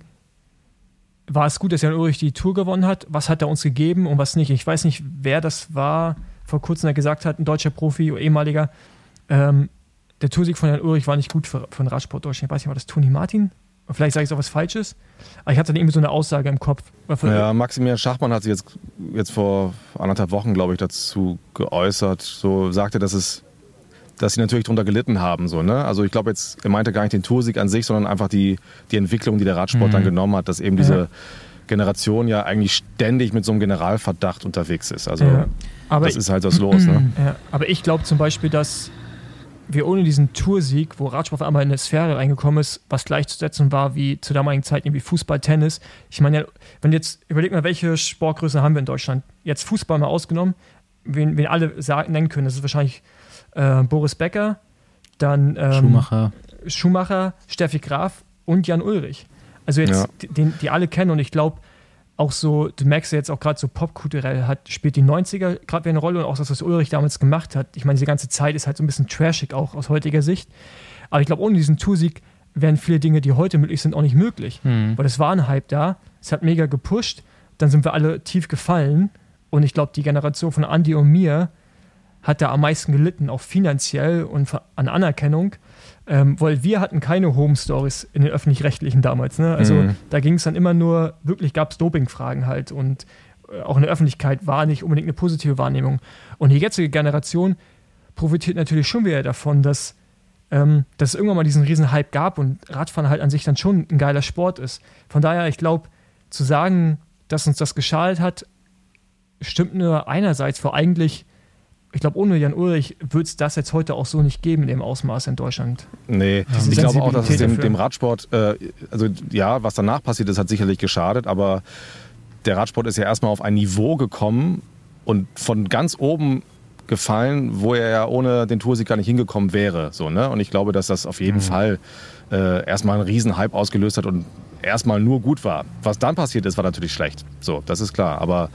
war es gut, dass Jan Ulrich die Tour gewonnen hat? Was hat er uns gegeben und was nicht? Ich weiß nicht, wer das war, vor kurzem, gesagt hat, ein deutscher Profi, ehemaliger. Ähm, der Toursieg von Jan Ulrich war nicht gut für, für den Radsport Deutschland. Ich weiß nicht, war das Toni Martin? Vielleicht sage ich auch was Falsches. Aber ich hatte dann irgendwie so eine Aussage im Kopf. Ja, Maximilian Schachmann hat sich jetzt, jetzt vor anderthalb Wochen, glaube ich, dazu geäußert. So sagte, dass es dass sie natürlich darunter gelitten haben. So, ne? Also ich glaube jetzt, er meinte gar nicht den Toursieg an sich, sondern einfach die, die Entwicklung, die der Radsport Mhm. dann genommen hat, dass eben diese Generation ja eigentlich ständig mit so einem Generalverdacht unterwegs ist. Also Ja. Aber das ist halt das Los. Ne? <clears throat> Ja, aber ich glaube zum Beispiel, dass wir ohne diesen Toursieg, wo Radsport auf einmal in eine Sphäre reingekommen ist, was gleichzusetzen war wie zur damaligen Zeit irgendwie Fußball, Tennis. Ich meine, ja, wenn jetzt, überleg mal, welche Sportgrößen haben wir in Deutschland? Jetzt Fußball mal ausgenommen, wen, wen alle sagen, nennen können. Das ist wahrscheinlich äh, Boris Becker, dann ähm, Schumacher. Schumacher, Steffi Graf und Jan Ulrich. Also jetzt, Ja. die- den, die alle kennen und ich glaube, auch so, du merkst ja jetzt auch gerade so popkulturell hat, spielt die 90er gerade wieder eine Rolle und auch das, was Ulrich damals gemacht hat. Ich meine, diese ganze Zeit ist halt so ein bisschen trashig auch aus heutiger Sicht. Aber ich glaube, ohne diesen Toursieg wären viele Dinge, die heute möglich sind, auch nicht möglich. Hm. Weil es war ein Hype da, es hat mega gepusht, dann sind wir alle tief gefallen und ich glaube, die Generation von Andy und mir hat da am meisten gelitten, auch finanziell und an Anerkennung, ähm, weil wir hatten keine Home Stories in den öffentlich-rechtlichen damals. Ne? Also Mhm. da ging es dann immer nur, wirklich gab es Dopingfragen halt und äh, auch in der Öffentlichkeit war nicht unbedingt eine positive Wahrnehmung. Und die jetzige Generation profitiert natürlich schon wieder davon, dass, ähm, dass es irgendwann mal diesen riesen Hype gab und Radfahren halt an sich dann schon ein geiler Sport ist. Von daher, ich glaube, zu sagen, dass uns das geschadet hat, stimmt nur einerseits, vor eigentlich, ich glaube, ohne Jan Ulrich würde es das jetzt heute auch so nicht geben in dem Ausmaß in Deutschland. Nee, Diese ich glaube auch, dass es dem, dem Radsport, äh, also ja, was danach passiert ist, hat sicherlich geschadet, aber der Radsport ist ja erstmal auf ein Niveau gekommen und von ganz oben gefallen, wo er ja ohne den Toursieg gar nicht hingekommen wäre. So, ne? Und ich glaube, dass das auf jeden Fall äh, erstmal einen riesen Hype ausgelöst hat und erstmal nur gut war. Was dann passiert ist, war natürlich schlecht. So, das ist klar. Aber,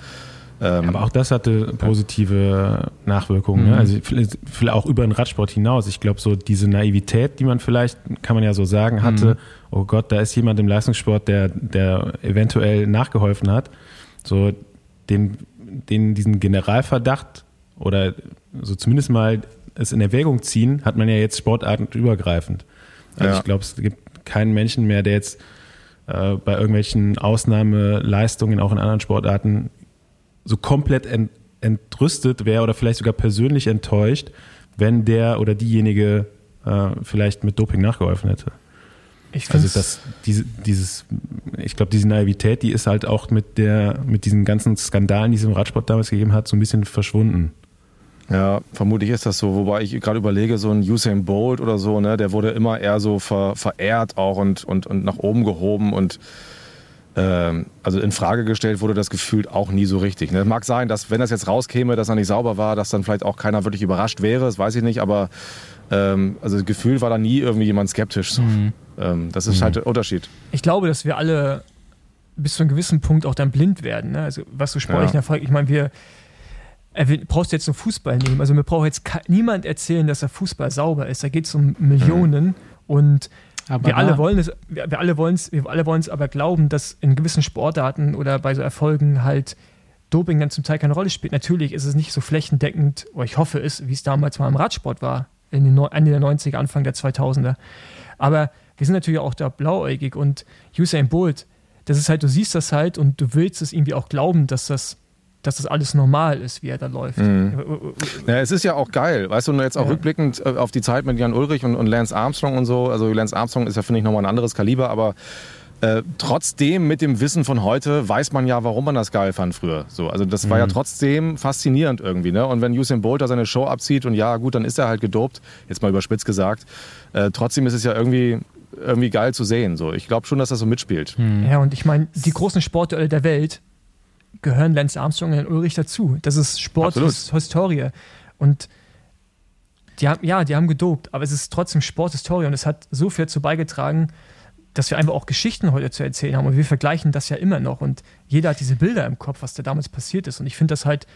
ähm, Aber auch das hatte positive Nachwirkungen. Ne? Mhm. Also vielleicht vielleicht auch über den Radsport hinaus. Ich glaube, so diese Naivität, die man vielleicht, kann man ja so sagen, hatte, Mhm. oh Gott, da ist jemand im Leistungssport, der, der eventuell nachgeholfen hat. So den, den, diesen Generalverdacht oder so zumindest mal es in Erwägung ziehen, hat man ja jetzt sportartenübergreifend. Also Ja. ich glaube, es gibt keinen Menschen mehr, der jetzt äh, bei irgendwelchen Ausnahmeleistungen auch in anderen Sportarten so komplett ent, entrüstet wäre oder vielleicht sogar persönlich enttäuscht, wenn der oder diejenige äh, vielleicht mit Doping nachgeholfen hätte. Ich Also das, diese, dieses, ich glaube, diese Naivität, die ist halt auch mit der, mit diesen ganzen Skandalen, die es im Radsport damals gegeben hat, so ein bisschen verschwunden. Ja, vermutlich ist das so. Wobei ich gerade überlege, so ein Usain Bolt oder so, ne, der wurde immer eher so ver, verehrt auch und, und, und nach oben gehoben und also in Frage gestellt wurde das gefühlt auch nie so richtig. Ne? Mag sein, dass wenn das jetzt rauskäme, dass er nicht sauber war, dass dann vielleicht auch keiner wirklich überrascht wäre, das weiß ich nicht, aber ähm, also gefühlt war da nie irgendwie jemand skeptisch. So. Ähm, das ist halt der Unterschied. ich glaube, dass wir alle bis zu einem gewissen Punkt auch dann blind werden. Ne? Also was so sportlichen Ja. Erfolg, ich meine, wir äh, brauchst du jetzt nur Fußball nehmen. Also mir braucht jetzt niemand erzählen, dass der Fußball sauber ist. Da geht es um Millionen und Aber wir alle wollen es, wir, wir alle wollen es, wir alle wollen es aber glauben, dass in gewissen Sportarten oder bei so Erfolgen halt Doping dann zum Teil keine Rolle spielt. Natürlich ist es nicht so flächendeckend, oder ich hoffe es, wie es damals mal im Radsport war, in den Ende der 90er, Anfang der 2000er. Aber wir sind natürlich auch da blauäugig und Usain Bolt, das ist halt, du siehst das halt und du willst es irgendwie auch glauben, dass das, dass das alles normal ist, wie er da läuft. Ja, es ist ja auch geil, weißt du, und jetzt auch Ja. rückblickend äh, auf die Zeit mit Jan Ulrich und, und Lance Armstrong und so. Also Lance Armstrong ist ja, finde ich, nochmal ein anderes Kaliber, aber äh, trotzdem mit dem Wissen von heute weiß man ja, warum man das geil fand früher. So, also das war ja trotzdem faszinierend irgendwie. Ne? Und wenn Usain Bolt da seine Show abzieht und ja, gut, dann ist er halt gedopt, jetzt mal überspitzt gesagt, äh, trotzdem ist es ja irgendwie, irgendwie geil zu sehen. So. Ich glaube schon, dass das so mitspielt. Ja, und ich meine, die großen Sportduelle der Welt gehören Lance Armstrong und Ulrich dazu. Das ist. Sporthistorie. Und die haben, ja, die haben gedopt, aber es ist trotzdem Sporthistorie und es hat so viel dazu beigetragen, dass wir einfach auch Geschichten heute zu erzählen haben. Und wir vergleichen das ja immer noch. Und jeder hat diese Bilder im Kopf, was da damals passiert ist. Und ich finde das halt,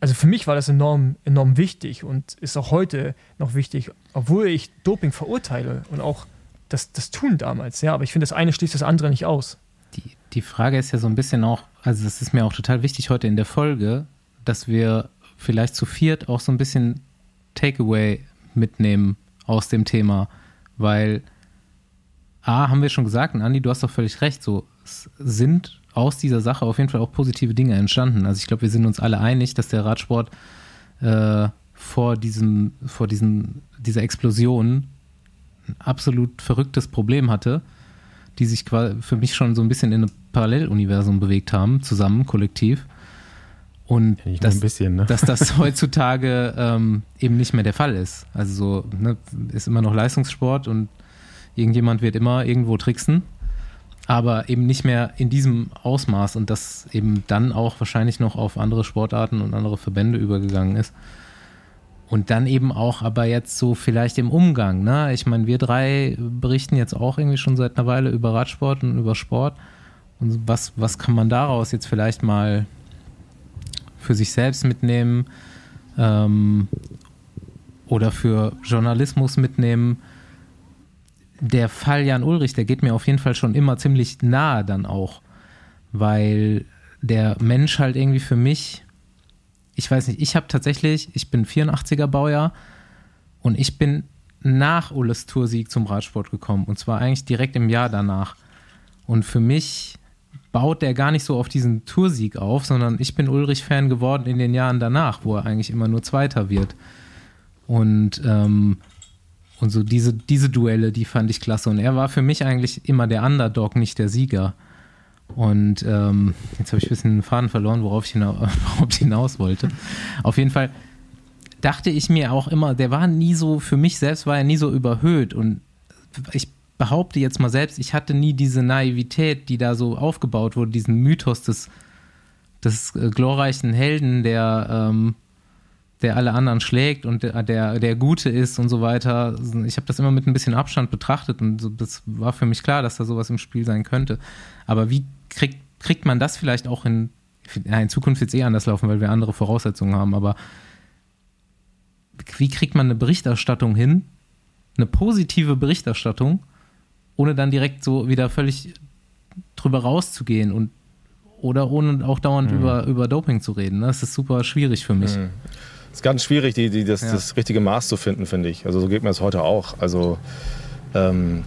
also für mich war das enorm, enorm wichtig und ist auch heute noch wichtig, obwohl ich Doping verurteile und auch das, das tun damals. Ja, aber ich finde, das eine schließt das andere nicht aus. Die, die Frage ist ja so ein bisschen auch, also das ist mir auch total wichtig heute in der Folge, dass wir vielleicht zu viert auch so ein bisschen Takeaway mitnehmen aus dem Thema, weil A, haben wir schon gesagt, und Andi, du hast doch völlig recht, so sind aus dieser Sache auf jeden Fall auch positive Dinge entstanden. Also ich glaube, wir sind uns alle einig, dass der Radsport äh, vor diesem, vor diesem, dieser Explosion ein absolut verrücktes Problem hatte, die sich für mich schon so ein bisschen in ein Paralleluniversum bewegt haben, zusammen, kollektiv. Und Ja, nicht nur das, ein bisschen, ne? dass das <laughs> heutzutage ähm, eben nicht mehr der Fall ist. Also so, ne, ist immer noch Leistungssport und irgendjemand wird immer irgendwo tricksen, aber eben nicht mehr in diesem Ausmaß und das eben dann auch wahrscheinlich noch auf andere Sportarten und andere Verbände übergegangen ist. Und dann eben auch, aber jetzt so vielleicht im Umgang, ne? Ich meine, wir drei berichten jetzt auch irgendwie schon seit einer Weile über Radsport und über Sport. Und was, was kann man daraus jetzt vielleicht mal für sich selbst mitnehmen ähm, oder für Journalismus mitnehmen? Der Fall Jan Ulrich, der geht mir auf jeden Fall schon immer ziemlich nahe dann auch, weil der Mensch halt irgendwie für mich ich weiß nicht, ich habe tatsächlich, ich bin 84er Baujahr und ich bin nach Ulles Toursieg zum Radsport gekommen und zwar eigentlich direkt im Jahr danach. Und für mich baut der gar nicht so auf diesen Toursieg auf, sondern ich bin Ulrich-Fan geworden in den Jahren danach, wo er eigentlich immer nur Zweiter wird. Und, ähm, und so diese, diese Duelle, die fand ich klasse. Und er war für mich eigentlich immer der Underdog, nicht der Sieger. Und ähm, jetzt habe ich ein bisschen den Faden verloren, worauf ich hinaus, <laughs> worauf ich hinaus wollte. Auf jeden Fall dachte ich mir auch immer, der war nie so, für mich selbst war er nie so überhöht. Und ich behaupte jetzt mal selbst, ich hatte nie diese Naivität, die da so aufgebaut wurde, diesen Mythos des, des äh, glorreichen Helden, der, ähm, der alle anderen schlägt und der, der, der Gute ist und so weiter. Ich habe das immer mit ein bisschen Abstand betrachtet und das war für mich klar, dass da sowas im Spiel sein könnte. Aber wie kriegt, kriegt man das vielleicht auch in, in Zukunft jetzt eh anders laufen, weil wir andere Voraussetzungen haben, aber wie kriegt man eine Berichterstattung hin, eine positive Berichterstattung, ohne dann direkt so wieder völlig drüber rauszugehen und oder ohne auch dauernd über, über Doping zu reden. ne? Das ist super schwierig für mich. ist ganz schwierig, die, die, das, Ja. das richtige Maß zu finden, finde ich. Also so geht mir das heute auch. Also ähm,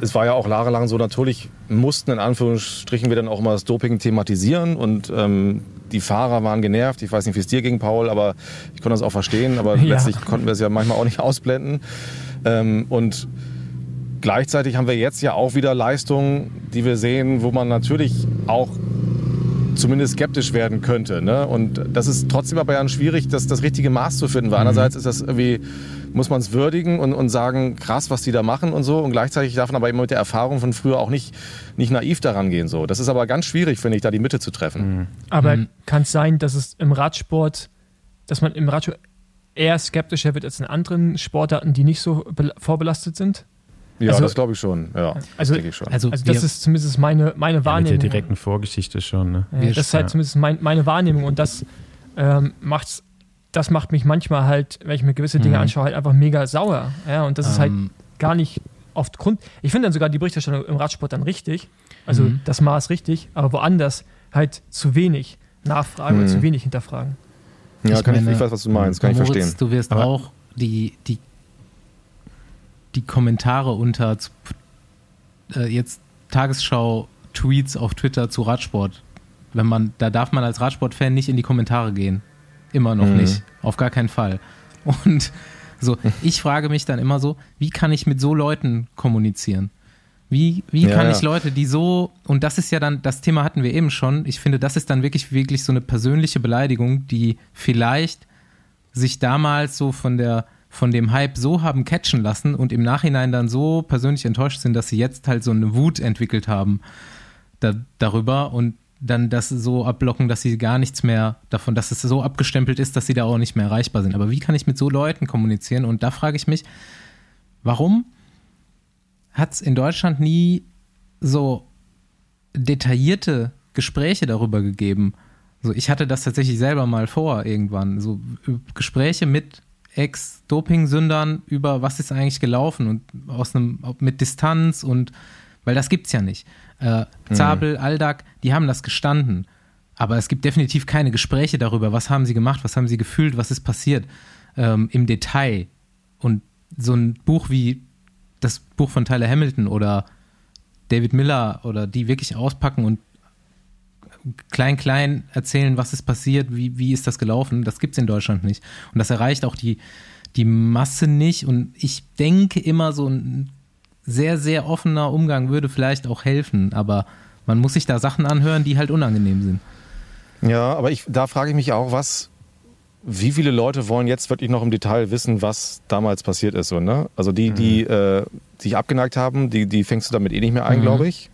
es war ja auch jahrelang so, natürlich mussten in Anführungsstrichen wir dann auch immer das Doping thematisieren und ähm, die Fahrer waren genervt. Ich weiß nicht, wie es dir ging, Paul, aber ich konnte das auch verstehen, aber <laughs> Ja. letztlich konnten wir es ja manchmal auch nicht ausblenden. Ähm, und gleichzeitig haben wir jetzt ja auch wieder Leistungen, die wir sehen, wo man natürlich auch zumindest skeptisch werden könnte. Ne? Und das ist trotzdem aber ja schwierig, das, das richtige Maß zu finden. Weil einerseits ist das irgendwie, muss man es würdigen und, und sagen, krass, was die da machen und so. Und gleichzeitig darf man aber immer mit der Erfahrung von früher auch nicht, nicht naiv daran gehen. So. Das ist aber ganz schwierig, finde ich, da die Mitte zu treffen. Aber Mhm. kann es sein, dass es im Radsport, dass man im Radsport eher skeptischer wird als in anderen Sportarten, die nicht so bel- vorbelastet sind? Ja, Also- das glaube ich schon. Ja, das Also- ich schon. Also, Also wir, das ist zumindest meine, meine Ja, mit der Wahrnehmung. direkten Vorgeschichte schon. Ne? Ja, das ist halt ja. zumindest mein, meine Wahrnehmung und das ähm, macht's, das macht mich manchmal halt, wenn ich mir gewisse Dinge Mhm. anschaue, halt einfach mega sauer. Ja, und das ist halt ähm, gar nicht oft Grund. Ich finde dann sogar die Berichterstattung im Radsport dann richtig, also Mhm. das Maß richtig, aber woanders halt zu wenig nachfragen Mhm. oder zu wenig hinterfragen. ja, ich kann ich, meine, ich weiß, was du meinst, kann ich Moritz, verstehen. Du wirst Aber- auch die, die, die Kommentare unter äh, jetzt Tagesschau-Tweets auf Twitter zu Radsport. Wenn man, da darf man als Radsportfan nicht in die Kommentare gehen. Immer noch Mhm. nicht. Auf gar keinen Fall. Und so, <laughs> ich frage mich dann immer so, wie kann ich mit so Leuten kommunizieren? Wie, wie Ja, kann ich Leute, die so, und das ist ja dann, das Thema hatten wir eben schon, ich finde, das ist dann wirklich, wirklich so eine persönliche Beleidigung, die vielleicht sich damals so von der von dem Hype so haben catchen lassen und im Nachhinein dann so persönlich enttäuscht sind, dass sie jetzt halt so eine Wut entwickelt haben da, darüber und dann das so abblocken, dass sie gar nichts mehr davon, dass es so abgestempelt ist, dass sie da auch nicht mehr erreichbar sind. Aber wie kann ich mit so Leuten kommunizieren? Und da frage ich mich, warum hat es in Deutschland nie so detaillierte Gespräche darüber gegeben? So, ich hatte das tatsächlich selber mal vor irgendwann. So Ü- Gespräche mit Ex-Doping-Sündern über was ist eigentlich gelaufen und aus einem mit Distanz und weil das gibt's ja nicht. Äh, Zabel, Aldag, die haben das gestanden. Aber es gibt definitiv keine Gespräche darüber, was haben sie gemacht, was haben sie gefühlt, was ist passiert ähm, im Detail. Und so ein Buch wie das Buch von Tyler Hamilton oder David Miller oder die wirklich auspacken und klein, klein erzählen, was ist passiert, wie, wie ist das gelaufen, das gibt es in Deutschland nicht. Und das erreicht auch die, die Masse nicht. Und ich denke immer, so ein sehr, sehr offener Umgang würde vielleicht auch helfen, aber man muss sich da Sachen anhören, die halt unangenehm sind. Ja, aber ich, da frage ich mich auch, was, wie viele Leute wollen jetzt wirklich noch im Detail wissen, was damals passiert ist, so, ne? Also die, die äh, sich abgeneigt haben, die, die fängst du damit eh nicht mehr ein, Mhm. glaube ich.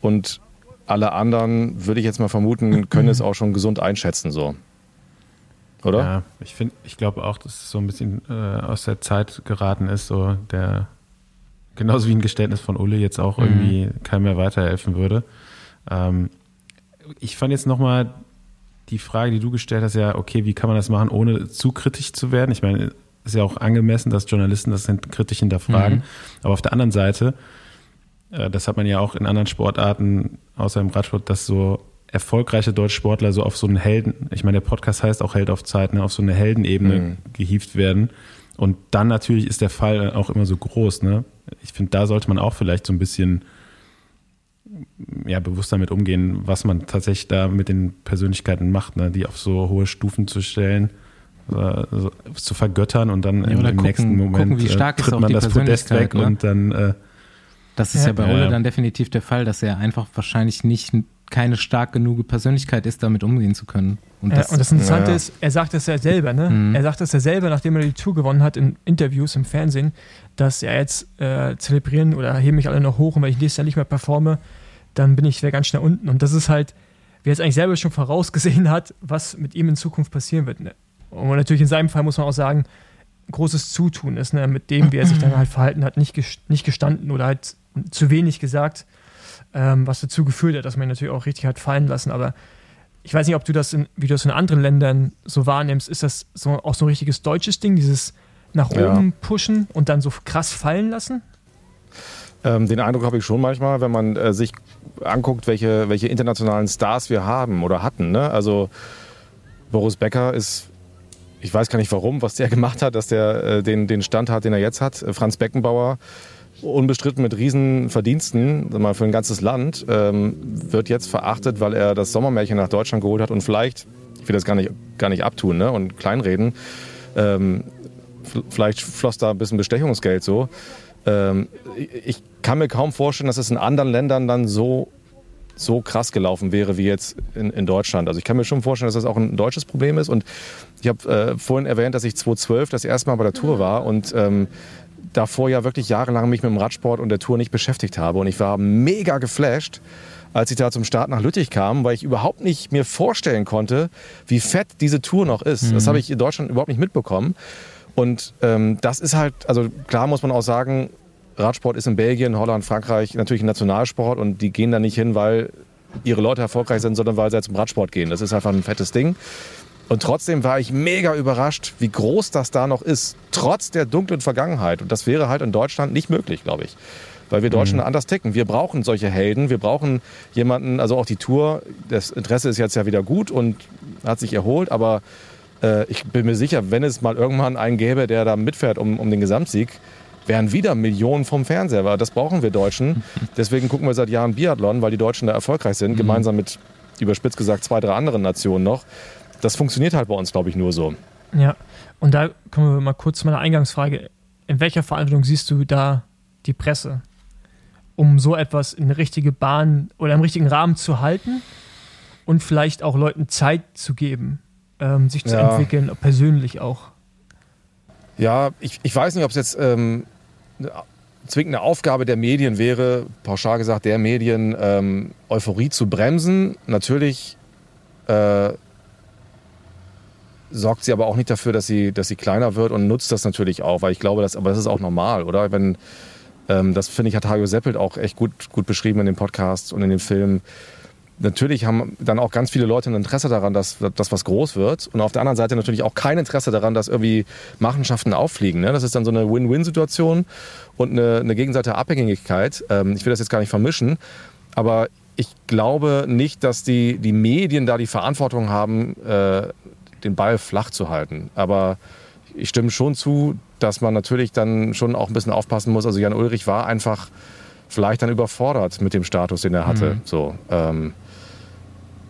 Und alle anderen, würde ich jetzt mal vermuten, können es auch schon gesund einschätzen, so. Oder? Ja, ich finde, ich glaube auch, dass es so ein bisschen äh, aus der Zeit geraten ist, so der genauso wie ein Geständnis von Ulle jetzt auch Mhm. irgendwie keinem mehr weiterhelfen würde. Ähm, ich fand jetzt nochmal die Frage, die du gestellt hast, ja, okay, wie kann man das machen, ohne zu kritisch zu werden? Ich meine, ist ja auch angemessen, dass Journalisten das kritisch hinterfragen. Mhm. Aber auf der anderen Seite, äh, das hat man ja auch in anderen Sportarten, außer im Radsport, dass so erfolgreiche deutsche Sportler so auf so einen Helden, ich meine, der Podcast heißt auch Held auf Zeit, ne, auf so eine Heldenebene Mhm. gehievt werden. Und dann natürlich ist der Fall auch immer so groß. Ne? Ich finde, da sollte man auch vielleicht so ein bisschen ja, bewusst damit umgehen, was man tatsächlich da mit den Persönlichkeiten macht, ne? die auf so hohe Stufen zu stellen, äh, so, zu vergöttern und dann Ja, im, gucken- nächsten Moment gucken, wie stark äh, tritt man das Podest weg ne? und dann äh, Das ist Ja. ja, bei Ole ja. dann definitiv der Fall, dass er einfach wahrscheinlich nicht keine stark genug Persönlichkeit ist, damit umgehen zu können. Und Ja, das, und das Interessante ja. ist, er sagt das ja selber, ne? Mhm. Er sagt das ja selber, nachdem er die Tour gewonnen hat in Interviews im Fernsehen, dass er jetzt äh, zelebrieren oder heben mich alle noch hoch und wenn ich nächstes Jahr nicht mehr performe, dann bin ich wieder ganz schnell unten. Und das ist halt, wie er es eigentlich selber schon vorausgesehen hat, was mit ihm in Zukunft passieren wird. Ne? Und natürlich in seinem Fall muss man auch sagen, großes Zutun ist, ne? mit dem, wie er sich dann halt verhalten hat, nicht, ges- nicht gestanden oder halt zu wenig gesagt, ähm, was dazu geführt hat, dass man ihn natürlich auch richtig hat fallen lassen. Aber ich weiß nicht, ob du das in, wie du das in anderen Ländern so wahrnimmst. Ist das so, auch so ein richtiges deutsches Ding, dieses nach Ja. oben pushen und dann so krass fallen lassen? Ähm, den Eindruck habe ich schon manchmal, wenn man äh, sich anguckt, welche, welche internationalen Stars wir haben oder hatten. Ne? Also Boris Becker ist, ich weiß gar nicht warum, was der <laughs> gemacht hat, dass der äh, den, den Stand hat, den er jetzt hat. Äh, Franz Beckenbauer unbestritten mit riesen Verdiensten, sag mal für ein ganzes Land, ähm, wird jetzt verachtet, weil er das Sommermärchen nach Deutschland geholt hat und vielleicht, ich will das gar nicht, gar nicht abtun ne, und kleinreden, ähm, vielleicht floss da ein bisschen Bestechungsgeld so. Ähm, ich kann mir kaum vorstellen, dass es in anderen Ländern dann so, so krass gelaufen wäre wie jetzt in, in Deutschland. Also ich kann mir schon vorstellen, dass das auch ein deutsches Problem ist. Und ich habe äh, vorhin erwähnt, dass ich 2012 das erste Mal bei der Tour war und ähm, davor ja wirklich jahrelang mich mit dem Radsport und der Tour nicht beschäftigt habe. Und ich war mega geflasht, als ich da zum Start nach Lüttich kam, weil ich überhaupt nicht mir vorstellen konnte, wie fett diese Tour noch ist. Das habe ich in Deutschland überhaupt nicht mitbekommen. Und ähm, das ist halt, also klar muss man auch sagen, Radsport ist in Belgien, Holland, Frankreich natürlich ein Nationalsport und die gehen da nicht hin, weil ihre Leute erfolgreich sind, sondern weil sie halt zum Radsport gehen. Das ist einfach ein fettes Ding. Und trotzdem war ich mega überrascht, wie groß das da noch ist, trotz der dunklen Vergangenheit. Und das wäre halt in Deutschland nicht möglich, glaube ich. Weil wir Deutschen anders ticken. Wir brauchen solche Helden. Wir brauchen jemanden, also auch die Tour. Das Interesse ist jetzt ja wieder gut und hat sich erholt. Aber äh, ich bin mir sicher, wenn es mal irgendwann einen gäbe, der da mitfährt um, um den Gesamtsieg, wären wieder Millionen vom Fernseher. Weil das brauchen wir Deutschen. <laughs> Deswegen gucken wir seit Jahren Biathlon, weil die Deutschen da erfolgreich sind. Gemeinsam mit, überspitzt gesagt, zwei, drei anderen Nationen noch. Das funktioniert halt bei uns, glaube ich, nur so. Ja, und da kommen wir mal kurz zu meiner Eingangsfrage. In welcher Verantwortung siehst du da die Presse, um so etwas in eine richtige Bahn oder im richtigen Rahmen zu halten und vielleicht auch Leuten Zeit zu geben, ähm, sich zu Ja. entwickeln, persönlich auch? Ja, ich, ich weiß nicht, ob es jetzt ähm, eine zwingende Aufgabe der Medien wäre, pauschal gesagt, der Medien, ähm, Euphorie zu bremsen. Natürlich äh, sorgt sie aber auch nicht dafür, dass sie, dass sie kleiner wird und nutzt das natürlich auch, weil ich glaube, das, aber das ist auch normal, oder? Wenn, ähm, das finde ich, hat Hajo Seppelt auch echt gut, gut beschrieben in dem Podcast und in dem Film. Natürlich haben dann auch ganz viele Leute ein Interesse daran, dass das was groß wird. Und auf der anderen Seite natürlich auch kein Interesse daran, dass irgendwie Machenschaften auffliegen. Ne? Das ist dann so eine Win-Win-Situation und eine, eine gegenseitige Abhängigkeit. Ähm, ich will das jetzt gar nicht vermischen. Aber ich glaube nicht, dass die, die Medien da die Verantwortung haben, äh, den Ball flach zu halten. Aber ich stimme schon zu, dass man natürlich dann schon auch ein bisschen aufpassen muss. Also Jan Ulrich war einfach vielleicht dann überfordert mit dem Status, den er hatte. So, ähm,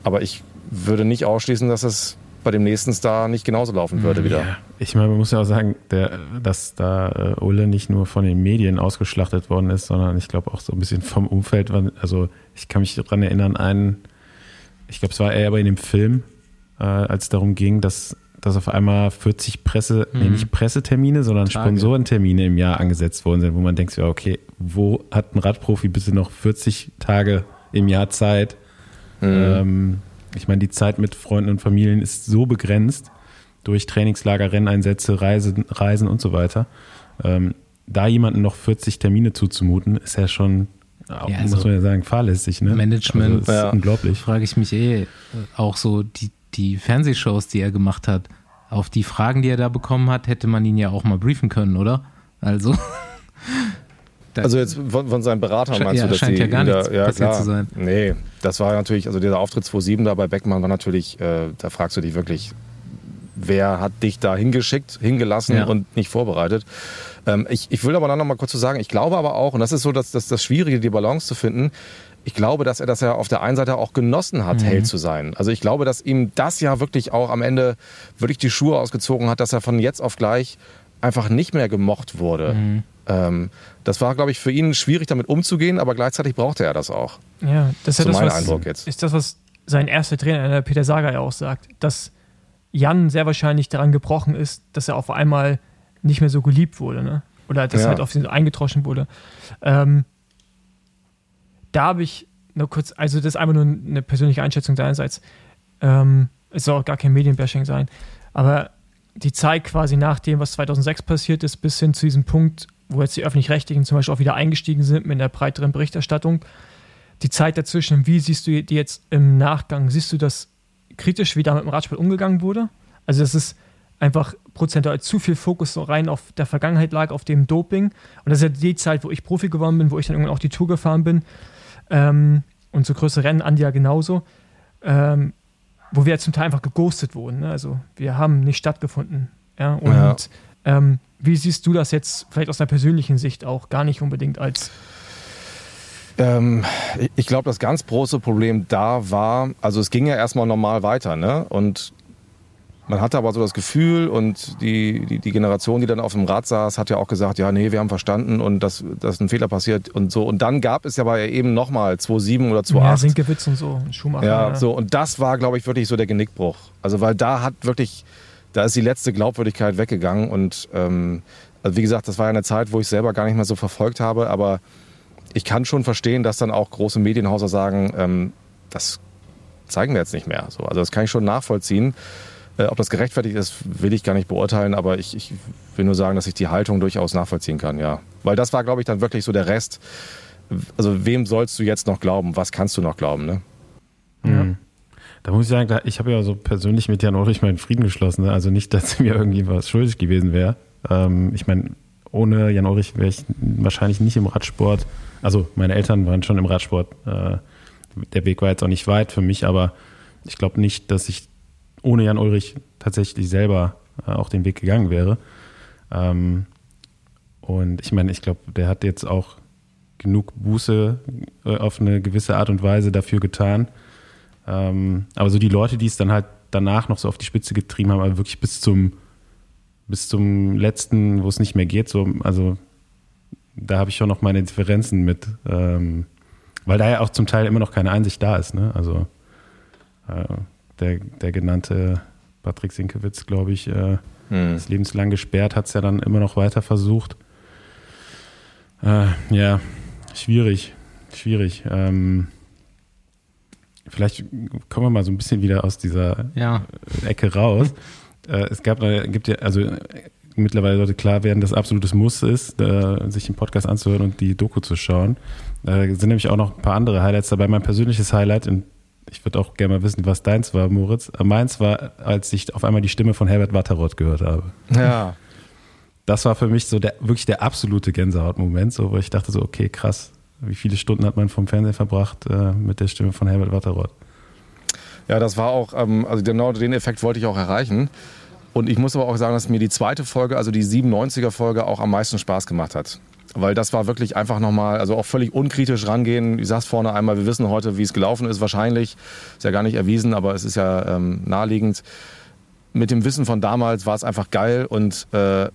aber ich würde nicht ausschließen, dass es bei dem nächsten Star nicht genauso laufen würde wieder. Ja, ich meine, man muss ja auch sagen, der, dass da äh, Ulle nicht nur von den Medien ausgeschlachtet worden ist, sondern ich glaube auch so ein bisschen vom Umfeld. Also ich kann mich daran erinnern, einen, ich glaube, es war eher aber in dem Film, äh, als es darum ging, dass, dass auf einmal 40 Presse, nee, nicht Pressetermine, sondern Tage. Sponsorentermine im Jahr angesetzt worden sind, wo man denkt, ja, okay, wo hat ein Radprofi bitte noch 40 Tage im Jahr Zeit? Ähm, ich meine, die Zeit mit Freunden und Familien ist so begrenzt durch Trainingslager, Renneinsätze, Reisen, Reisen und so weiter. Ähm, da jemanden noch 40 Termine zuzumuten, ist ja schon, Ja, also muss man ja sagen, fahrlässig. Ne? Management, also, ist ja. unglaublich. Frage ich mich eh, auch so die, die Fernsehshows, die er gemacht hat, auf die Fragen, die er da bekommen hat, hätte man ihn ja auch mal briefen können, oder? Also. <laughs> Also jetzt von, von seinen Beratern meinst ja, du, dass scheint die ja gar nichts ja, passiert klar. zu sein. Nee, das war natürlich, also dieser Auftritt 2007 da bei Beckmann war natürlich, äh, da fragst du dich wirklich, wer hat dich da hingeschickt, hingelassen Ja. und nicht vorbereitet. Ähm, ich, ich will aber dann noch mal kurz zu sagen, ich glaube aber auch, und das ist so das, das, das Schwierige, die Balance zu finden, ich glaube, dass er das ja auf der einen Seite auch genossen hat, Held zu sein. Also ich glaube, dass ihm das ja wirklich auch am Ende wirklich die Schuhe ausgezogen hat, dass er von jetzt auf gleich einfach nicht mehr gemocht wurde. Ähm, das war, glaube ich, für ihn schwierig, damit umzugehen, aber gleichzeitig brauchte er das auch. Ja, das ist ja So das, mein was, Eindruck jetzt. ist das, was sein erster Trainer, der Peter Sager, ja auch sagt, dass Jan sehr wahrscheinlich daran gebrochen ist, dass er auf einmal nicht mehr so geliebt wurde, ne? Oder dass Ja. halt auf ihn so eingetroschen wurde. Ähm, da habe ich nur kurz, also das ist einfach nur eine persönliche Einschätzung deinerseits. Ähm, es soll auch gar kein Medienbashing sein, aber die Zeit quasi nach dem, was 2006 passiert ist, bis hin zu diesem Punkt, wo jetzt die Öffentlich-Rechtlichen zum Beispiel auch wieder eingestiegen sind mit einer breiteren Berichterstattung, die Zeit dazwischen, wie siehst du die jetzt im Nachgang? Siehst du das kritisch, wie da mit dem Radsport umgegangen wurde? Also, dass es einfach prozentual zu viel Fokus so rein auf der Vergangenheit lag, auf dem Doping. Und das ist ja die Zeit, wo ich Profi geworden bin, wo ich dann irgendwann auch die Tour gefahren bin. Ähm, und so größere Rennen, Andi ja genauso. Ähm, wo wir zum Teil einfach geghostet wurden. Ne? Also, wir haben nicht stattgefunden. Ja? Und Ja. Ähm, wie siehst du das jetzt vielleicht aus einer persönlichen Sicht auch gar nicht unbedingt als Ähm, ich- ich glaube, das ganz große Problem da war, also es ging ja erstmal normal weiter, ne? Und man hatte aber so das Gefühl und die, die, die Generation, die dann auf dem Rad saß, hat ja auch gesagt, ja, nee, wir haben verstanden und dass, dass ein Fehler passiert und so. Und dann gab es ja aber eben nochmal 2.7 oder 2.8. ja, Sinkewitz und so, und Schumacher? Ja, so. Und das war, glaube ich, wirklich so der Genickbruch. Also, weil da hat wirklich, da ist die letzte Glaubwürdigkeit weggegangen. Und ähm, also wie gesagt, das war ja eine Zeit, wo ich selber gar nicht mehr so verfolgt habe. Aber ich kann schon verstehen, dass dann auch große Medienhäuser sagen, ähm, das zeigen wir jetzt nicht mehr. So, also, das kann ich schon nachvollziehen. Äh, ob das gerechtfertigt ist, will ich gar nicht beurteilen. Aber ich, ich will nur sagen, dass ich die Haltung durchaus nachvollziehen kann, ja. Weil das war, glaube ich, dann wirklich so der Rest. Also, wem sollst du jetzt noch glauben? Was kannst du noch glauben, ne? Mhm. Da muss ich sagen, ich habe ja so persönlich mit Jan Ulrich meinen Frieden geschlossen. Ne? Also nicht, <laughs> dass mir irgendwie was schuldig gewesen wäre. Ähm, ich meine, ohne Jan Ulrich wäre ich wahrscheinlich nicht im Radsport. Also meine Eltern waren schon im Radsport. Äh, der Weg war jetzt auch nicht weit für mich, aber ich glaube nicht, dass ich ohne Jan Ulrich tatsächlich selber äh, auch den Weg gegangen wäre. Ähm, und ich meine, ich glaube, der hat jetzt auch genug Buße äh, auf eine gewisse Art und Weise dafür getan. Ähm, aber so die Leute, die es dann halt danach noch so auf die Spitze getrieben haben, aber wirklich bis zum, bis zum letzten, wo es nicht mehr geht, so, also da habe ich schon noch meine Differenzen mit, ähm, weil da ja auch zum Teil immer noch keine Einsicht da ist, ne? Also äh, der, der genannte Patrick Sinkewitz, glaube ich, äh, Hm. ist lebenslang gesperrt, hat es ja dann immer noch weiter versucht. Äh, ja, schwierig, schwierig. Ähm, vielleicht kommen wir mal so ein bisschen wieder aus dieser Ja. Ecke raus. <laughs> äh, es gab, äh, gibt ja, also äh, mittlerweile sollte klar werden, dass absolutes Muss ist, äh, sich den Podcast anzuhören und die Doku zu schauen. Äh, sind nämlich auch noch ein paar andere Highlights dabei. Mein persönliches Highlight, und ich würde auch gerne mal wissen, was deins war, Moritz. Äh, Meins war, als ich auf einmal die Stimme von Herbert Watteroth gehört habe. Ja. Das war für mich so der, wirklich der absolute Gänsehautmoment, so, wo ich dachte so, okay, krass, wie viele Stunden hat man vom Fernsehen verbracht äh, mit der Stimme von Herbert Watteroth? Ja, das war auch, ähm, also genau den Effekt wollte ich auch erreichen. Und ich muss aber auch sagen, dass mir die zweite Folge, also die 97er Folge, auch am meisten Spaß gemacht hat. Weil das war wirklich einfach nochmal, also auch völlig unkritisch rangehen. Ich sag's vorne einmal, wir wissen heute, wie es gelaufen ist, wahrscheinlich. Ist ja gar nicht erwiesen, aber es ist ja ähm, naheliegend. Mit dem Wissen von damals war es einfach geil und äh,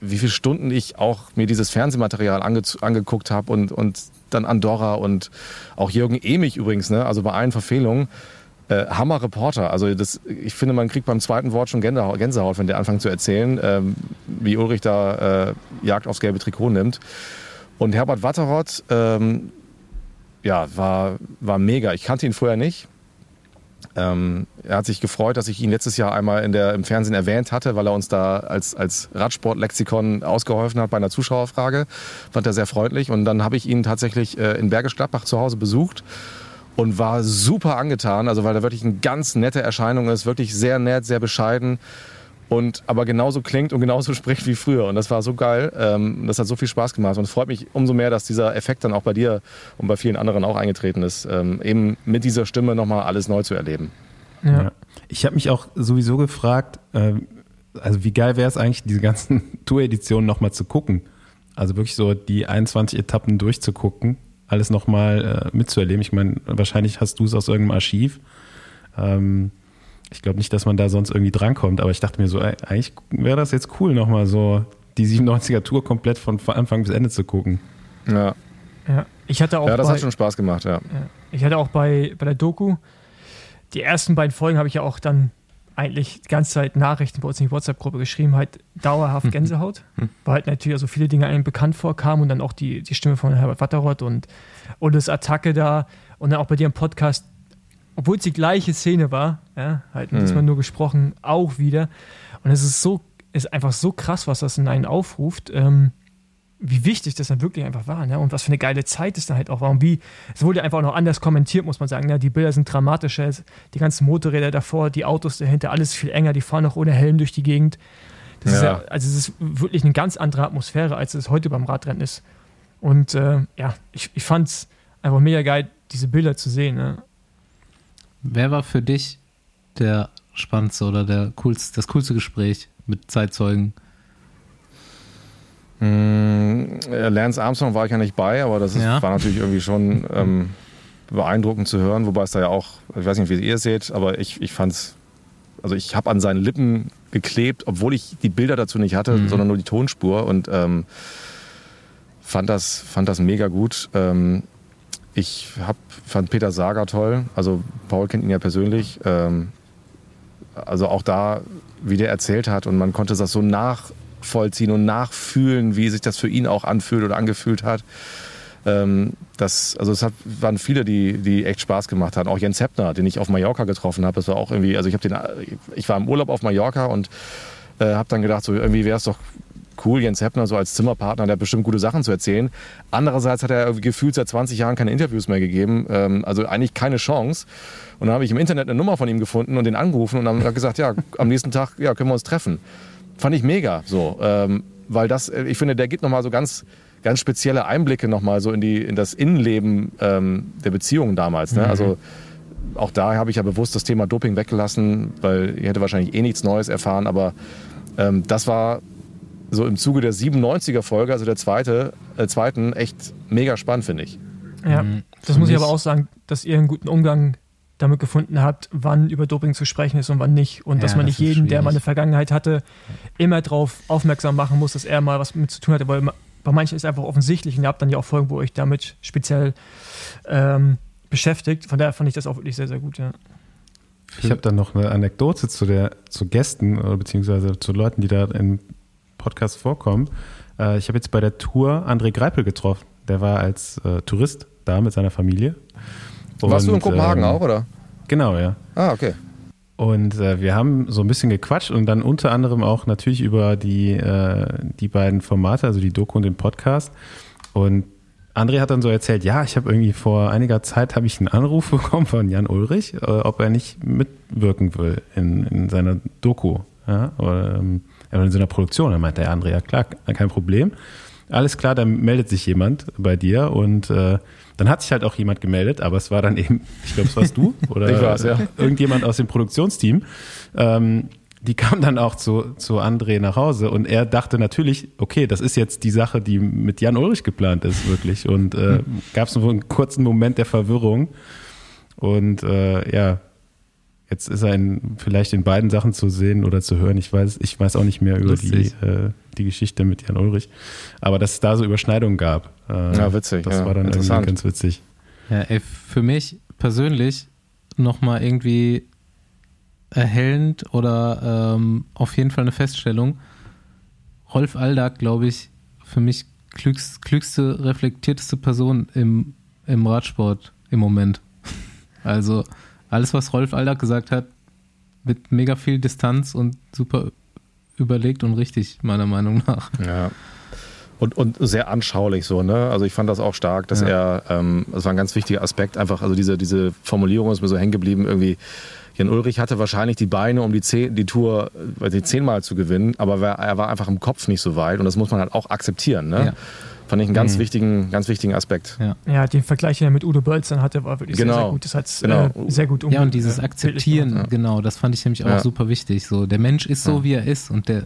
wie viele Stunden ich auch mir dieses Fernsehmaterial ange angeguckt habe und, und dann Andorra und auch Jürgen Emich übrigens, ne? also bei allen Verfehlungen. Äh, Hammer Reporter. Also das, ich finde, man kriegt beim zweiten Wort schon Gänsehaut, wenn der anfängt zu erzählen, ähm, wie Ulrich da äh, Jagd aufs gelbe Trikot nimmt. Und Herbert Watteroth, ähm, ja, war, war mega. Ich kannte ihn vorher nicht. Ähm, er hat sich gefreut, dass ich ihn letztes Jahr einmal in der, im Fernsehen erwähnt hatte, weil er uns da als, als Radsportlexikon ausgeholfen hat bei einer Zuschauerfrage. Fand er sehr freundlich. Und dann habe ich ihn tatsächlich äh, in Bergisch Gladbach zu Hause besucht und war super angetan, also weil er wirklich eine ganz nette Erscheinung ist, wirklich sehr nett, sehr bescheiden und aber genauso klingt und genauso <laughs> spricht wie früher und das war so geil, ähm, das hat so viel Spaß gemacht und es freut mich umso mehr, dass dieser Effekt dann auch bei dir und bei vielen anderen auch eingetreten ist, ähm, eben mit dieser Stimme nochmal alles neu zu erleben. Ja. Ja. Ich habe mich auch sowieso gefragt, ähm, also wie geil wäre es eigentlich, diese ganzen <laughs> Tour-Editionen nochmal zu gucken. Also wirklich so die 21 Etappen durchzugucken, alles nochmal äh, mitzuerleben. Ich meine, wahrscheinlich hast du es aus irgendeinem Archiv. Ähm, ich glaube nicht, dass man da sonst irgendwie drankommt, aber ich dachte mir so, ey, eigentlich wäre das jetzt cool, nochmal so die 97er Tour komplett von Anfang bis Ende zu gucken. Ja, Ja. Ich hatte auch ja das bei, hat schon Spaß gemacht, ja. Ja. Ich hatte auch bei, bei der Doku, die ersten beiden Folgen habe ich ja auch dann eigentlich die ganze Zeit Nachrichten bei uns in die WhatsApp-Gruppe geschrieben, halt dauerhaft Gänsehaut, weil halt natürlich also viele Dinge einem bekannt vorkamen und dann auch die, die Stimme von Herbert Watteroth und, das Attacke da und dann auch bei dir im Podcast, obwohl es die gleiche Szene war, ja, halt Mhm. diesmal nur gesprochen, auch wieder. Und es ist so, ist einfach so krass, was das in einen aufruft. Ähm, wie wichtig das dann wirklich einfach war, ne? Und was für eine geile Zeit es dann halt auch war. Und wie, es wurde einfach auch noch anders kommentiert, muss man sagen. Ne? Die Bilder sind dramatischer, die ganzen Motorräder davor, die Autos dahinter, alles viel enger, die fahren auch ohne Helm durch die Gegend. Das ist Ja. ja, also es ist wirklich eine ganz andere Atmosphäre, als es heute beim Radrennen ist. Und äh, ja, ich, ich fand es einfach mega geil, diese Bilder zu sehen. Ne? Wer war für dich der spannendste oder der coolste, das coolste Gespräch mit Zeitzeugen? Mm, äh, Lance Armstrong war ich ja nicht bei, aber das ist, Ja. war natürlich irgendwie schon ähm, beeindruckend zu hören, wobei es da ja auch, ich weiß nicht, wie ihr es seht, aber ich, ich fand's, also ich habe an seinen Lippen geklebt, obwohl ich die Bilder dazu nicht hatte, Mhm. sondern nur die Tonspur und ähm, fand, das, fand das mega gut. Ähm, ich hab, fand Peter Sager toll, also Paul kennt ihn ja persönlich. Ähm, also auch da, wie der erzählt hat und man konnte das so nachvollziehen und nachfühlen, wie sich das für ihn auch anfühlt oder angefühlt hat. Ähm, das, also es hat, waren viele, die, die echt Spaß gemacht haben. Auch Jens Heppner, den ich auf Mallorca getroffen habe. Das war auch irgendwie, also ich habe den, ich war im Urlaub auf Mallorca und äh, habe dann gedacht, so irgendwie wäre es doch cool, Jens Heppner so als Zimmerpartner, der hat bestimmt gute Sachen zu erzählen. Andererseits hat er gefühlt seit 20 Jahren keine Interviews mehr gegeben, ähm, also eigentlich keine Chance. Und dann habe ich im Internet eine Nummer von ihm gefunden und den angerufen und dann gesagt, ja, am nächsten Tag ja, können wir uns treffen. Fand ich mega, so, ähm, weil das, äh, ich finde, der gibt nochmal so ganz, ganz spezielle Einblicke nochmal so in die, in das Innenleben ähm, der Beziehungen damals. Ne? Also auch da habe ich ja bewusst das Thema Doping weggelassen, weil ich hätte wahrscheinlich eh nichts Neues erfahren, aber ähm, das war so im Zuge der 97er Folge, also der zweite, äh, zweiten, echt mega spannend, finde ich. Ja, Mhm. das muss ich aber auch sagen, dass ihr einen guten Umgang damit gefunden habt, wann über Doping zu sprechen ist und wann nicht. Und dass Ja, man das nicht jeden, der mal eine schwierig. Vergangenheit hatte, immer darauf aufmerksam machen muss, dass er mal was mit zu tun hatte. Weil bei manchen ist es einfach offensichtlich und ihr habt dann ja auch Folgen, wo ihr euch damit speziell ähm, beschäftigt. Von daher fand ich das auch wirklich sehr, sehr gut. Ja. Ich habe dann noch eine Anekdote zu, der, zu Gästen oder beziehungsweise zu Leuten, die da im Podcast vorkommen. Äh, ich habe jetzt bei der Tour André Greipel getroffen. Der war als äh, Tourist da mit seiner Familie. Warst du in Und, Kopenhagen ähm, auch, oder? Genau, ja. Ah, okay. Und äh, wir haben so ein bisschen gequatscht und dann unter anderem auch natürlich über die, äh, die beiden Formate, also die Doku und den Podcast. Und André hat dann so erzählt, ja, ich habe irgendwie vor einiger Zeit habe ich einen Anruf <laughs> bekommen von Jan Ulrich, äh, ob er nicht mitwirken will in, in seiner Doku ja, oder ähm, in seiner Produktion. Dann meinte der André, ja klar, kein Problem. Alles klar, dann meldet sich jemand bei dir und äh, dann hat sich halt auch jemand gemeldet, aber es war dann eben, ich glaube, es warst du <laughs> oder Ich war's, ja. irgendjemand aus dem Produktionsteam. Ähm, die kam dann auch zu, zu André nach Hause und er dachte natürlich, okay, das ist jetzt die Sache, die mit Jan Ulrich geplant ist, wirklich. Und äh, gab es so einen kurzen Moment der Verwirrung. Und äh, ja, jetzt ist er in, vielleicht in beiden Sachen zu sehen oder zu hören. Ich weiß, ich weiß auch nicht mehr über die, äh, die Geschichte mit Jan Ulrich. Aber dass es da so Überschneidungen gab. Äh, Ja, witzig, Das ja, war dann irgendwie interessant. ganz witzig. Ja, ey, für mich persönlich nochmal irgendwie erhellend oder ähm, auf jeden Fall eine Feststellung. Rolf Aldag, glaube ich, für mich klügst, klügste, reflektierteste Person im, im Radsport im Moment. <laughs> Also alles, was Rolf Aldag gesagt hat, mit mega viel Distanz und super überlegt und richtig, meiner Meinung nach. Ja. Und, und sehr anschaulich so, ne? Also ich fand das auch stark, dass Ja. er, ähm, das war ein ganz wichtiger Aspekt, einfach, also diese, diese Formulierung ist mir so hängen geblieben, irgendwie, Jan Ulrich hatte wahrscheinlich die Beine, um die, zehn, die Tour weiß nicht, zehnmal zu gewinnen, aber er war einfach im Kopf nicht so weit und das muss man halt auch akzeptieren, ne? Ja. Fand ich einen ganz Mhm. wichtigen, ganz wichtigen Aspekt. Ja. Ja, den Vergleich, den er mit Udo Bölz dann hatte, war wirklich sehr, Genau. sehr gut. Das hat Genau. äh, sehr gut Ja, und dieses äh, Akzeptieren, bildlich genau, das fand ich nämlich auch Ja. super wichtig. So, der Mensch ist so, Ja. wie er ist und der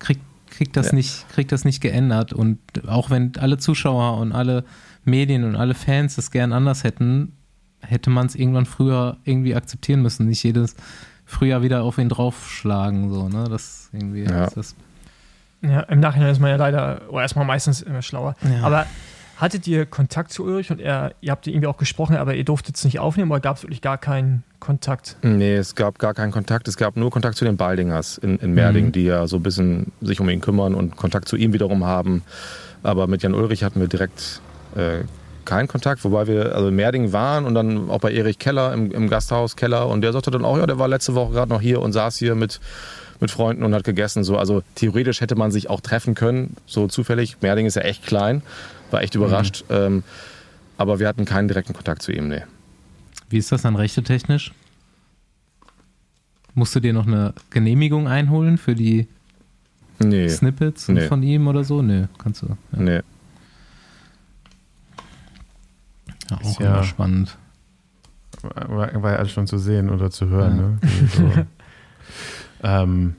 kriegt, kriegt, das Ja. nicht, kriegt das nicht geändert. Und auch wenn alle Zuschauer und alle Medien und alle Fans das gern anders hätten, hätte man es irgendwann früher irgendwie akzeptieren müssen. Nicht jedes Frühjahr wieder auf ihn draufschlagen. So, ne? Das irgendwie Ja. ist das. Ja, im Nachhinein ist man ja leider, oder erstmal meistens immer schlauer. Ja. Aber hattet ihr Kontakt zu Ulrich und er, ihr habt irgendwie auch gesprochen, aber ihr durftet es nicht aufnehmen oder gab es wirklich gar keinen Kontakt? Nee, es gab gar keinen Kontakt. Es gab nur Kontakt zu den Baldingers in, in Merding, Mhm. die ja so ein bisschen sich um ihn kümmern und Kontakt zu ihm wiederum haben. Aber mit Jan Ulrich hatten wir direkt äh, keinen Kontakt, wobei wir also in Merding waren und dann auch bei Erich Keller im, im Gasthaus Keller und der sagte dann auch, ja, der war letzte Woche gerade noch hier und saß hier mit, mit Freunden und hat gegessen. So. Also theoretisch hätte man sich auch treffen können, so zufällig. Merding ist ja echt klein, war echt überrascht. Ähm, aber wir hatten keinen direkten Kontakt zu ihm, nee. Wie ist das dann rechtetechnisch? Musst du dir noch eine Genehmigung einholen für die Nee, Snippets Nee. von ihm oder so? Nö, kannst du. Ja, nee. ja, Ist auch ja- immer spannend. War, war ja alles schon zu sehen oder zu hören. Ja. Ne? Also, <laughs> ähm,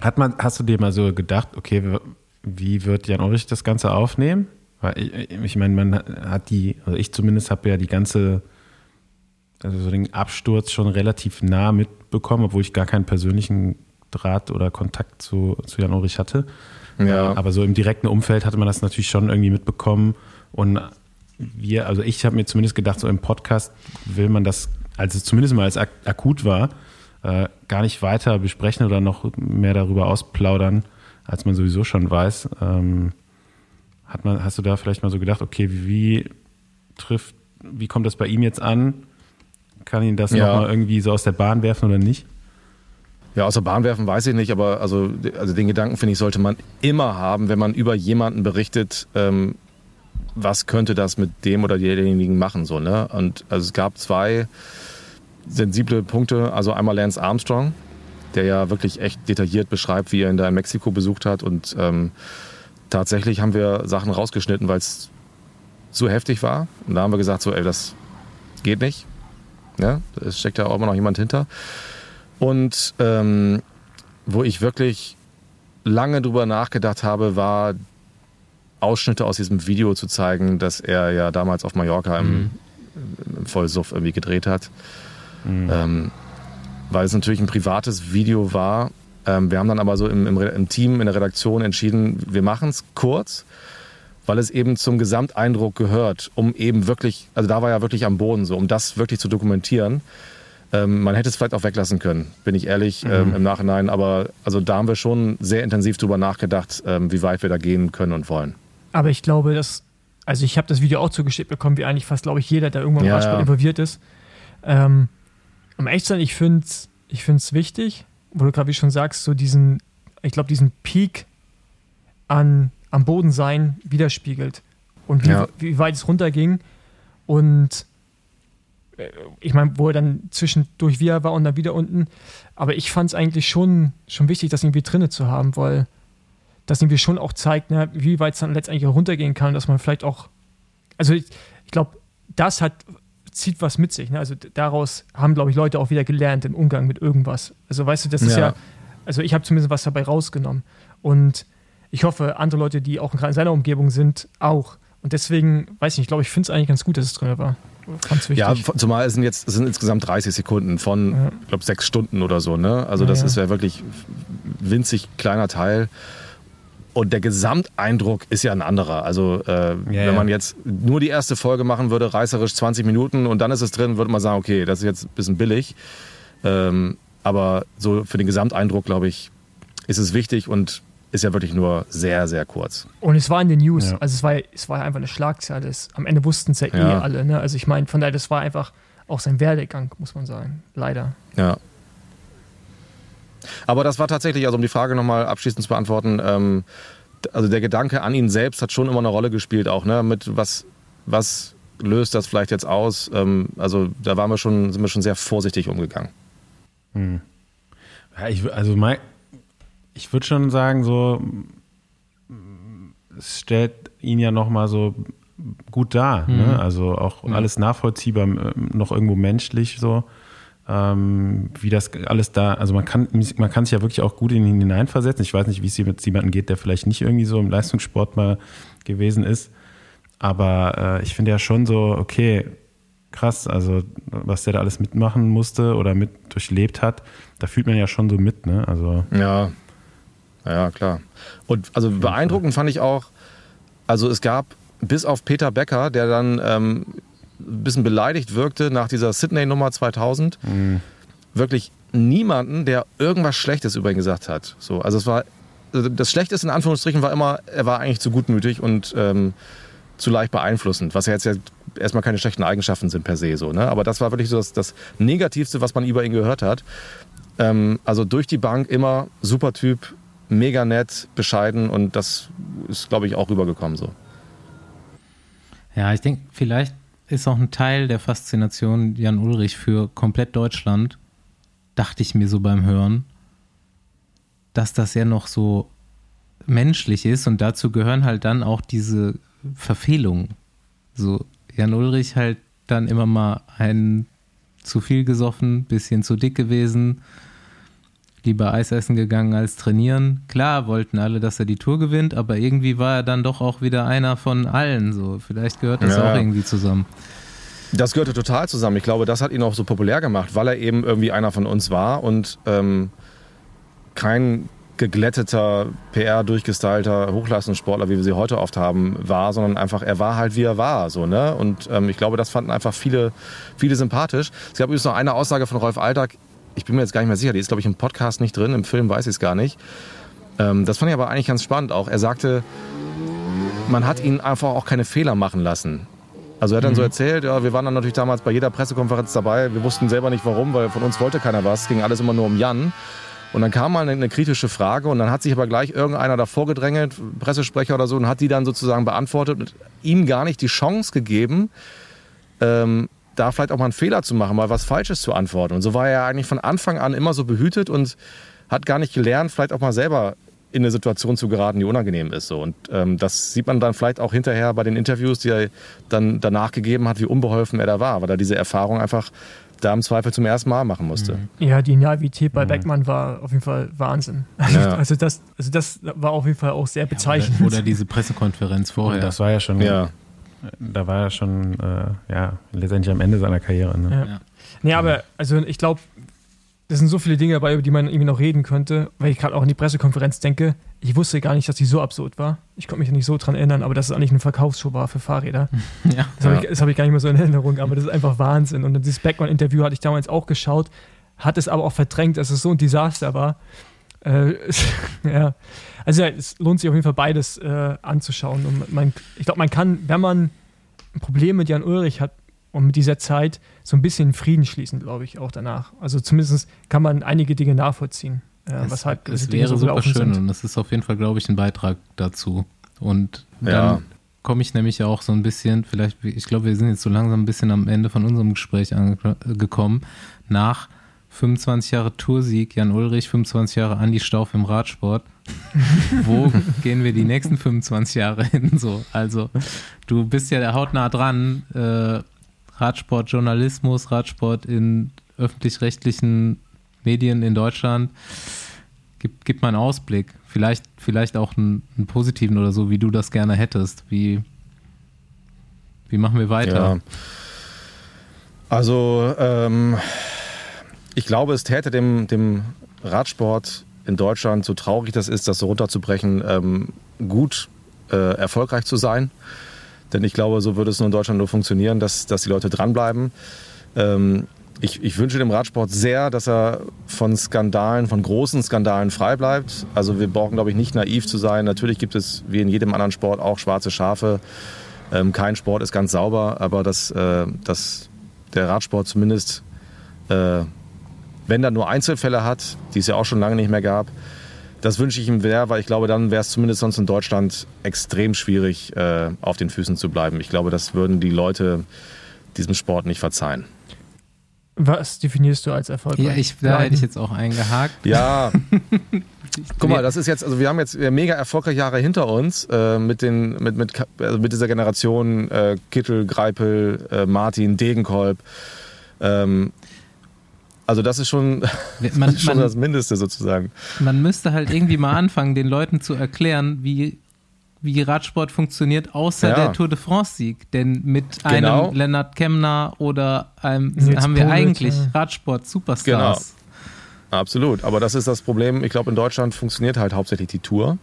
hat man, hast du dir mal so gedacht, okay, wie wird Jan Ulrich das Ganze aufnehmen? Weil ich, ich meine, man hat die, also ich zumindest habe ja die ganze, also so den Absturz schon relativ nah mitbekommen, obwohl ich gar keinen persönlichen Draht oder Kontakt zu, zu Jan Ulrich hatte. Ja. Aber so im direkten Umfeld hatte man das natürlich schon irgendwie mitbekommen. Und wir, also ich habe mir zumindest gedacht, so im Podcast will man das, als es zumindest mal als ak akut war, äh, gar nicht weiter besprechen oder noch mehr darüber ausplaudern, als man sowieso schon weiß. Ähm, hat man, hast du da vielleicht mal so gedacht, okay, wie trifft, wie kommt das bei ihm jetzt an? Kann ihn das Ja. nochmal irgendwie so aus der Bahn werfen oder nicht? Ja, außer Bahn werfen weiß ich nicht, aber also, also den Gedanken, finde ich, sollte man immer haben, wenn man über jemanden berichtet, ähm, was könnte das mit dem oder derjenigen machen. So, ne? Und also es gab zwei sensible Punkte. Also einmal Lance Armstrong, der ja wirklich echt detailliert beschreibt, wie er ihn da in Mexiko besucht hat. Und ähm, tatsächlich haben wir Sachen rausgeschnitten, weil es zu heftig war. Und da haben wir gesagt, so, ey, das geht nicht. Ja, es steckt ja auch immer noch jemand hinter. Und ähm, wo ich wirklich lange drüber nachgedacht habe, war Ausschnitte aus diesem Video zu zeigen, das er ja damals auf Mallorca im, im Vollsuff irgendwie gedreht hat. Ähm, weil es natürlich ein privates Video war. Ähm, wir haben dann aber so im, im, im Team, in der Redaktion entschieden, wir machen es kurz, weil es eben zum Gesamteindruck gehört, um eben wirklich, also da war er wirklich am Boden so, um das wirklich zu dokumentieren. Ähm, man hätte es vielleicht auch weglassen können, bin ich ehrlich, ähm, im Nachhinein. Aber also da haben wir schon sehr intensiv drüber nachgedacht, ähm, wie weit wir da gehen können und wollen. Aber ich glaube, dass, also ich habe das Video auch zugeschickt bekommen, wie eigentlich fast, glaube ich, jeder, der irgendwann im Ja, Radsport ja. involviert ist. Ähm, um echt sein, ich finde es ich find's wichtig, wo du gerade wie schon sagst, so diesen, ich glaube, diesen Peak an, am Boden sein widerspiegelt. Und wie, Ja. wie weit es runterging. Und äh, ich meine, wo er dann zwischendurch wieder war und dann wieder unten. Aber ich fand es eigentlich schon, schon wichtig, das irgendwie drinne zu haben, weil das irgendwie schon auch zeigt, ne, wie weit es dann letztendlich auch runtergehen kann, dass man vielleicht auch, also ich, ich glaube, das hat, zieht was mit sich. Ne? Also daraus haben, glaube ich, Leute auch wieder gelernt im Umgang mit irgendwas. Also weißt du, das ist Ja. ja, also ich habe zumindest was dabei rausgenommen. Und ich hoffe, andere Leute, die auch in seiner Umgebung sind, auch. Und deswegen, weiß ich nicht, ich glaube, ich finde es eigentlich ganz gut, dass es drin war. Ja, zumal es sind jetzt es sind insgesamt 30 Sekunden von, Ja. ich glaube, sechs Stunden oder so. Ne? Also Ja, das ja. ist ja wirklich winzig kleiner Teil. Und der Gesamteindruck ist ja ein anderer. Also äh, wenn ja. man jetzt nur die erste Folge machen würde, reißerisch 20 Minuten und dann ist es drin, würde man sagen, okay, das ist jetzt ein bisschen billig. Ähm, aber so für den Gesamteindruck, glaube ich, ist es wichtig und ist ja wirklich nur sehr, sehr kurz. Und es war in den News, Ja. also es war, es war einfach eine Schlagzeile. Es, am Ende wussten es ja, eh Ja. alle. Ne? Also ich meine, von daher, das war einfach auch sein Werdegang, muss man sagen. Leider. Ja. Aber das war tatsächlich, also um die Frage nochmal abschließend zu beantworten, ähm, also der Gedanke an ihn selbst hat schon immer eine Rolle gespielt, auch, ne? Mit was, was löst das vielleicht jetzt aus? Ähm, also da waren wir schon, sind wir schon sehr vorsichtig umgegangen. Ja, ich, also mein, ich würde schon sagen, so es stellt ihn ja noch mal so gut dar. Ne? Also auch alles nachvollziehbar, noch irgendwo menschlich so. Ähm, wie das alles da, also man kann, man kann sich ja wirklich auch gut in ihn hineinversetzen. Ich weiß nicht, wie es mit jemandem geht, der vielleicht nicht irgendwie so im Leistungssport mal gewesen ist. Aber äh, ich finde ja schon so, okay, krass, also was der da alles mitmachen musste oder mit durchlebt hat, da fühlt man ja schon so mit, ne? Also Ja, ja, klar. Und also beeindruckend fand ich auch, also es gab bis auf Peter Becker, der dann ähm, ein bisschen beleidigt wirkte nach dieser Sydney-Nummer 2000, wirklich niemanden, der irgendwas Schlechtes über ihn gesagt hat. So, also es war, also das Schlechteste in Anführungsstrichen war immer, er war eigentlich zu gutmütig und ähm, zu leicht beeinflussend, was ja jetzt ja erstmal keine schlechten Eigenschaften sind per se so, ne? Aber das war wirklich so das, das Negativste, was man über ihn gehört hat. Ähm, also durch die Bank immer super Typ, mega nett, bescheiden und das ist, glaube ich, auch rübergekommen so. Ja, ich denke, vielleicht ist auch ein Teil der Faszination Jan Ulrich für komplett Deutschland, dachte ich mir so beim Hören, dass das ja noch so menschlich ist und dazu gehören halt dann auch diese Verfehlungen. So, Jan Ulrich halt dann immer mal einen zu viel gesoffen, bisschen zu dick gewesen, lieber Eis essen gegangen als trainieren. Klar wollten alle, dass er die Tour gewinnt, aber irgendwie war er dann doch auch wieder einer von allen. So, vielleicht gehört das Ja. auch irgendwie zusammen. Das gehörte total zusammen. Ich glaube, das hat ihn auch so populär gemacht, weil er eben irgendwie einer von uns war und ähm, kein geglätteter, PR-durchgestylter Hochleistungssportler, wie wir sie heute oft haben, war, sondern einfach, er war halt, wie er war. So, ne? Und ähm, ich glaube, das fanden einfach viele, viele sympathisch. Es gab übrigens noch eine Aussage von Rolf Alltag, ich bin mir jetzt gar nicht mehr sicher, die ist, glaube ich, im Podcast nicht drin, im Film weiß ich es gar nicht. Ähm, das fand ich aber eigentlich ganz spannend auch. Er sagte, man hat ihn einfach auch keine Fehler machen lassen. Also er hat dann so erzählt, ja, wir waren dann natürlich damals bei jeder Pressekonferenz dabei. Wir wussten selber nicht warum, weil von uns wollte keiner was. Es ging alles immer nur um Jan. Und dann kam mal eine, eine kritische Frage und dann hat sich aber gleich irgendeiner davor gedrängelt, Pressesprecher oder so, und hat die dann sozusagen beantwortet und ihm gar nicht die Chance gegeben, ähm, da vielleicht auch mal einen Fehler zu machen, mal was Falsches zu antworten. Und so war er eigentlich von Anfang an immer so behütet und hat gar nicht gelernt, vielleicht auch mal selber in eine Situation zu geraten, die unangenehm ist. So. Und ähm, das sieht man dann vielleicht auch hinterher bei den Interviews, die er dann danach gegeben hat, wie unbeholfen er da war, weil er diese Erfahrung einfach da im Zweifel zum ersten Mal machen musste. Ja, die Naivität bei Beckmann war auf jeden Fall Wahnsinn. <laughs> Ja. Also, das, also das war auf jeden Fall auch sehr bezeichnend. Oder, oder diese Pressekonferenz vorher. Und das war ja schon, Ja. Da war er schon, äh, ja, letztendlich am Ende seiner Karriere. Ne? Ja. Nee, aber also ich glaube, das sind so viele Dinge dabei, über die man irgendwie noch reden könnte, weil ich gerade auch an die Pressekonferenz denke. Ich wusste gar nicht, dass die so absurd war. Ich konnte mich nicht so dran erinnern, aber dass es eigentlich eine Verkaufsshow war für Fahrräder. <laughs> ja. Das habe ich, das hab ich gar nicht mehr so in Erinnerung, aber das ist einfach Wahnsinn. Und dieses Beckmann-Interview hatte ich damals auch geschaut, hat es aber auch verdrängt, dass es so ein Desaster war. Äh, es- <laughs> ja. Also ja, es lohnt sich auf jeden Fall beides äh, anzuschauen. Und man, ich glaube, man kann, wenn man ein Problem mit Jan Ulrich hat und mit dieser Zeit, so ein bisschen Frieden schließen, glaube ich, auch danach. Also zumindest kann man einige Dinge nachvollziehen, äh, Es, weshalb es wäre so super schön sind. und das ist auf jeden Fall, glaube ich, ein Beitrag dazu. Und dann Ja. komme ich nämlich auch so ein bisschen, vielleicht, ich glaube, wir sind jetzt so langsam ein bisschen am Ende von unserem Gespräch angekommen. Nach 25 Jahre Toursieg, Jan Ulrich, 25 Jahre Andi Stauf im Radsport. <laughs> Wo gehen wir die nächsten 25 Jahre hin? So, also du bist ja der hautnah dran. Äh, Radsport, Journalismus, Radsport in öffentlich-rechtlichen Medien in Deutschland. Gib, gib mal einen Ausblick. Vielleicht, vielleicht auch einen, einen positiven oder so, wie du das gerne hättest. Wie, wie machen wir weiter? Ja. Also, ähm, ich glaube, es täte dem, dem Radsport in Deutschland, so traurig das ist, das so runterzubrechen, ähm, gut äh, erfolgreich zu sein. Denn ich glaube, so würde es nur in Deutschland nur funktionieren, dass, dass die Leute dranbleiben. Ähm, ich, ich wünsche dem Radsport sehr, dass er von Skandalen, von großen Skandalen frei bleibt. Also wir brauchen, glaube ich, nicht naiv zu sein. Natürlich gibt es, wie in jedem anderen Sport, auch schwarze Schafe. Ähm, kein Sport ist ganz sauber, aber dass, äh, dass der Radsport zumindest, äh, wenn er nur Einzelfälle hat, die es ja auch schon lange nicht mehr gab, das wünsche ich ihm sehr, weil ich glaube, dann wäre es zumindest sonst in Deutschland extrem schwierig, äh, auf den Füßen zu bleiben. Ich glaube, das würden die Leute diesem Sport nicht verzeihen. Was definierst du als erfolgreich? Ja, ich, da hätte ich jetzt auch eingehakt. Ja, <laughs> guck mal, das ist jetzt, also wir haben jetzt mega erfolgreiche Jahre hinter uns äh, mit, den, mit, mit, also mit dieser Generation äh, Kittel, Greipel, äh, Martin, Degenkolb. Ähm, also das ist schon, Man- <laughs> schon man- das Mindeste sozusagen. Man müsste halt irgendwie mal anfangen, den Leuten zu erklären, wie, wie Radsport funktioniert, außer Ja. der Tour de France-Sieg. Denn mit Genau. einem Lennart Kemner oder einem Nils haben wir Polic, eigentlich ja. Radsport-Superstars. Absolut. Aber das ist das Problem. Ich glaube, in Deutschland funktioniert halt hauptsächlich die Tour.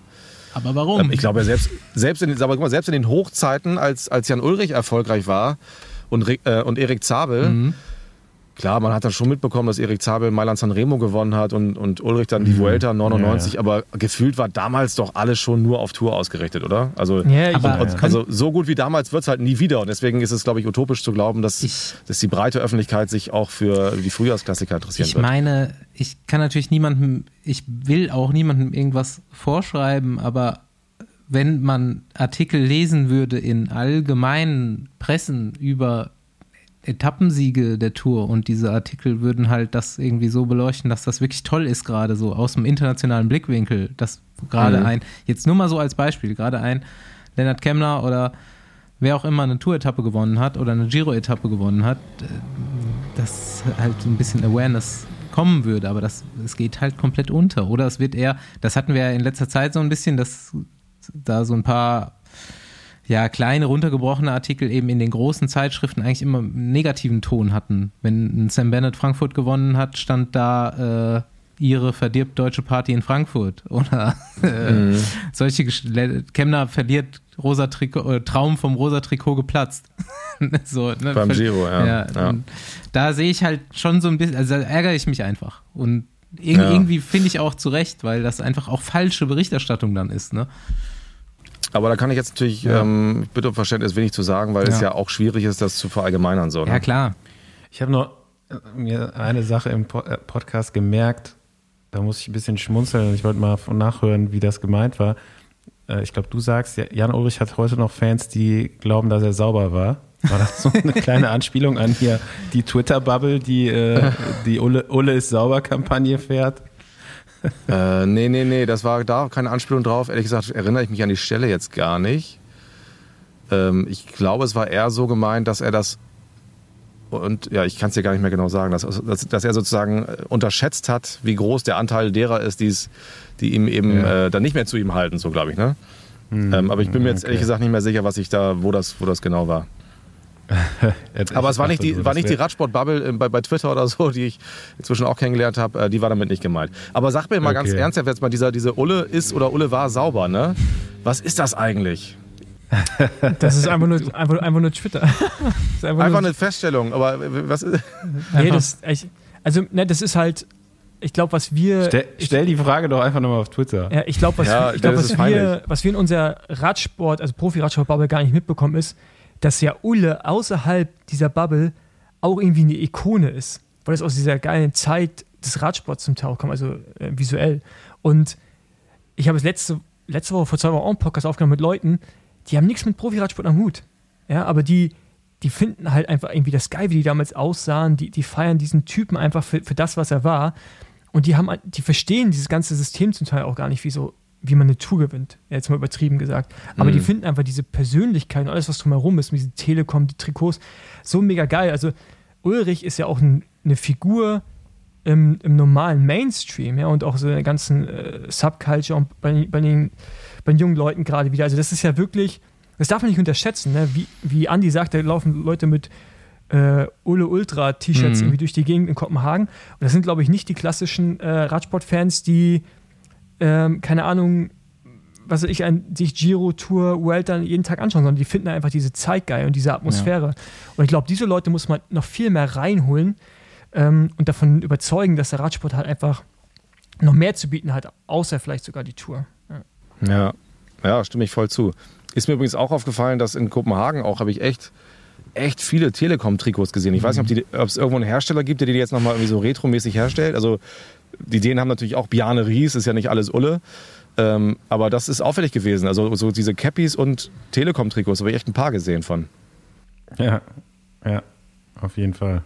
Aber warum? Ähm, Ich glaube, selbst, selbst, in, aber guck mal, selbst in den Hochzeiten, als, als Jan Ulrich erfolgreich war und, äh, und Erik Zabel, Mhm. Klar, man hat dann schon mitbekommen, dass Erik Zabel Mailand Sanremo gewonnen hat und, und Ulrich dann die Vuelta 99, aber gefühlt war damals doch alles schon nur auf Tour ausgerichtet, oder? Also, Ja, ich- Aber- und, also so gut wie damals wird es halt nie wieder. Und deswegen ist es, glaube ich, utopisch zu glauben, dass, Ich- dass die breite Öffentlichkeit sich auch für die Frühjahrsklassiker interessieren Ich wird. meine, ich kann natürlich niemandem, ich will auch niemandem irgendwas vorschreiben, aber wenn man Artikel lesen würde in allgemeinen Pressen über Etappensiege der Tour und diese Artikel würden halt das irgendwie so beleuchten, dass das wirklich toll ist gerade so aus dem internationalen Blickwinkel, dass gerade Mhm. ein, jetzt nur mal so als Beispiel, gerade ein Lennart Kemmler oder wer auch immer eine Tour-Etappe gewonnen hat oder eine Giro-Etappe gewonnen hat, äh, dass halt ein bisschen Awareness kommen würde, aber das, es geht halt komplett unter. Oder es wird eher, das hatten wir ja in letzter Zeit so ein bisschen, dass da so ein paar ja, kleine, runtergebrochene Artikel eben in den großen Zeitschriften eigentlich immer einen negativen Ton hatten. Wenn ein Sam Bennett Frankfurt gewonnen hat, stand da äh, ihre verdirbt deutsche Party in Frankfurt. <laughs> Oder äh, Mhm. solche Kemner verliert rosa Trikot, äh, Traum vom rosa Trikot geplatzt. <laughs> so, ne? Beim Giro, ja. Ja. und Da sehe ich halt schon so ein bisschen, also da ärgere ich mich einfach. Und irg Ja. irgendwie finde ich auch zu Recht, weil das einfach auch falsche Berichterstattung dann ist. Ne? Aber da kann ich jetzt natürlich, Ja. ähm, ich bitte um Verständnis, wenig zu sagen, weil es Ja. ja auch schwierig ist, das zu verallgemeinern. So, ne? Ja, klar. Ich habe noch äh, mir eine Sache im äh, Podcast gemerkt, da muss ich ein bisschen schmunzeln. Ich wollte mal nachhören, wie das gemeint war. Äh, Ich glaube, du sagst, ja, Jan Ulrich hat heute noch Fans, die glauben, dass er sauber war. War das so eine <laughs> kleine Anspielung an hier die Twitter-Bubble, die äh, <laughs> die Ulle, Ulle ist sauber Kampagne fährt? Äh, nee, nee, nee, das war da keine Anspielung drauf. Ehrlich gesagt erinnere ich mich an die Stelle jetzt gar nicht. Ähm, ich glaube, es war eher so gemeint, dass er das und ja, ich kann es dir gar nicht mehr genau sagen, dass, dass, dass er sozusagen äh, unterschätzt hat, wie groß der Anteil derer ist, die's, die ihm eben Ja. äh, dann nicht mehr zu ihm halten, so glaube ich, ne? Hm, Ähm, aber ich bin mir jetzt okay. ehrlich gesagt nicht mehr sicher, was ich da, wo das, wo das genau war. <laughs> Aber es war nicht die, war nicht die Radsport-Bubble äh, bei, bei Twitter oder so, die ich inzwischen auch kennengelernt habe, äh, die war damit nicht gemeint. Aber sag mir mal ganz Okay. ernsthaft jetzt mal, dieser, diese Ulle ist oder Ulle war sauber, ne? Was ist das eigentlich? <laughs> Das ist einfach nur, einfach, einfach nur Twitter. <laughs> Einfach, Einfach nur, eine Feststellung, aber was ist. nee, das, ich, also, ne, das ist halt, ich glaube, was wir. Stell, stell die Frage doch einfach nochmal auf Twitter. Ja, ich glaube, was, Ja, ich glaub, was, wir, was wir in unserer Radsport, also Profi-Radsport-Bubble gar nicht mitbekommen, ist, dass ja Ulle außerhalb dieser Bubble auch irgendwie eine Ikone ist. Weil es aus dieser geilen Zeit des Radsports zum Teil auch kommt, also äh, visuell. Und ich habe es letzte, letzte Woche, vor zwei Wochen auch einen Podcast aufgenommen mit Leuten, die haben nichts mit Profi-Radsport am Hut. Ja, aber die, die finden halt einfach irgendwie das geil, wie die damals aussahen. Die, die feiern diesen Typen einfach für, für das, was er war. Und die haben, die verstehen dieses ganze System zum Teil auch gar nicht, wie so, wie man eine Tour gewinnt. Jetzt mal übertrieben gesagt. Aber Mhm. die finden einfach diese Persönlichkeit und alles, was drumherum ist, mit diesen Telekom, die Trikots, so mega geil. Also Ulrich ist ja auch ein, eine Figur im, im normalen Mainstream, ja, und auch so in der ganzen äh, Subculture und bei, bei, den, bei den jungen Leuten gerade wieder. Also das ist ja wirklich, das darf man nicht unterschätzen, ne? wie, wie Andi sagt, da laufen Leute mit äh, Ulle Ultra T-Shirts Mhm. irgendwie durch die Gegend in Kopenhagen. Und das sind, glaube ich, nicht die klassischen äh, Radsportfans, die, ähm, keine Ahnung, was weiß ich, ein, sich Giro, Tour, Welt dann jeden Tag anschauen, sondern die finden einfach diese Zeit geil und diese Atmosphäre. Und ich glaube, diese Leute muss man noch viel mehr reinholen ähm, und davon überzeugen, dass der Radsport halt einfach noch mehr zu bieten hat, außer vielleicht sogar die Tour. Ja. Ja, ja, stimme ich voll zu. Ist mir übrigens auch aufgefallen, dass in Kopenhagen auch habe ich echt, echt viele Telekom-Trikots gesehen. Ich weiß nicht, ob, es irgendwo einen Hersteller gibt, der die jetzt nochmal irgendwie so retromäßig herstellt. Also die Dänen haben natürlich auch Bjarne Ries, ist ja nicht alles Ulle. Ähm, aber das ist auffällig gewesen. Also so diese Cappies und Telekom-Trikots habe ich echt ein paar gesehen von. Ja, ja, auf jeden Fall.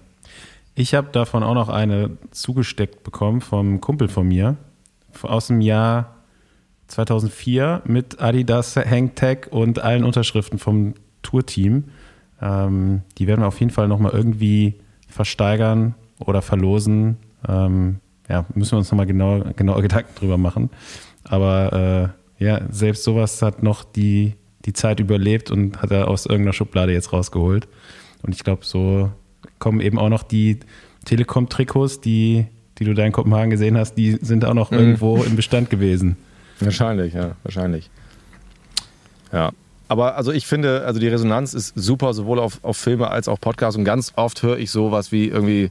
Ich habe davon auch noch eine zugesteckt bekommen vom Kumpel von mir aus dem Jahr 2004 mit Adidas Hangtag und allen Unterschriften vom Tourteam. Ähm, die werden wir auf jeden Fall nochmal irgendwie versteigern oder verlosen. Ähm, ja, müssen wir uns nochmal genau, genauer Gedanken drüber machen. Aber äh, ja, selbst sowas hat noch die, die Zeit überlebt und hat er aus irgendeiner Schublade jetzt rausgeholt. Und ich glaube, so kommen eben auch noch die Telekom-Trikots, die, die du da in Kopenhagen gesehen hast, die sind auch noch Mhm. irgendwo im Bestand gewesen. Wahrscheinlich, ja, wahrscheinlich. Ja. Aber also ich finde, also die Resonanz ist super, sowohl auf, auf Filme als auch Podcasts. Und ganz oft höre ich sowas wie irgendwie,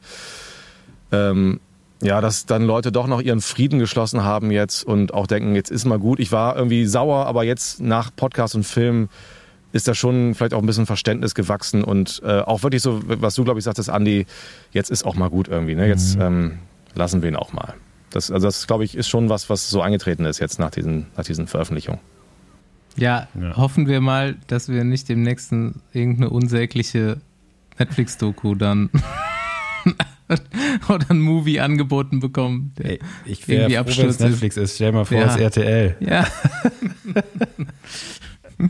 ähm, ja, dass dann Leute doch noch ihren Frieden geschlossen haben jetzt und auch denken, jetzt ist mal gut. Ich war irgendwie sauer, aber jetzt nach Podcast und Film ist da schon vielleicht auch ein bisschen Verständnis gewachsen und äh, auch wirklich so, was du glaube ich sagtest, Andi, jetzt ist auch mal gut irgendwie. Ne? Jetzt ähm, lassen wir ihn auch mal. Das, also das glaube ich ist schon was, was so eingetreten ist jetzt nach diesen, nach diesen Veröffentlichungen. Ja, Ja. hoffen wir mal, dass wir nicht dem nächsten irgendeine unsägliche Netflix-Doku dann <laughs> oder ein Movie angeboten bekommen. der Ey, ich wäre irgendwie froh, wenn es. Netflix ist. Stell dir mal vor, Ja. es ist RTL. Ja, <laughs>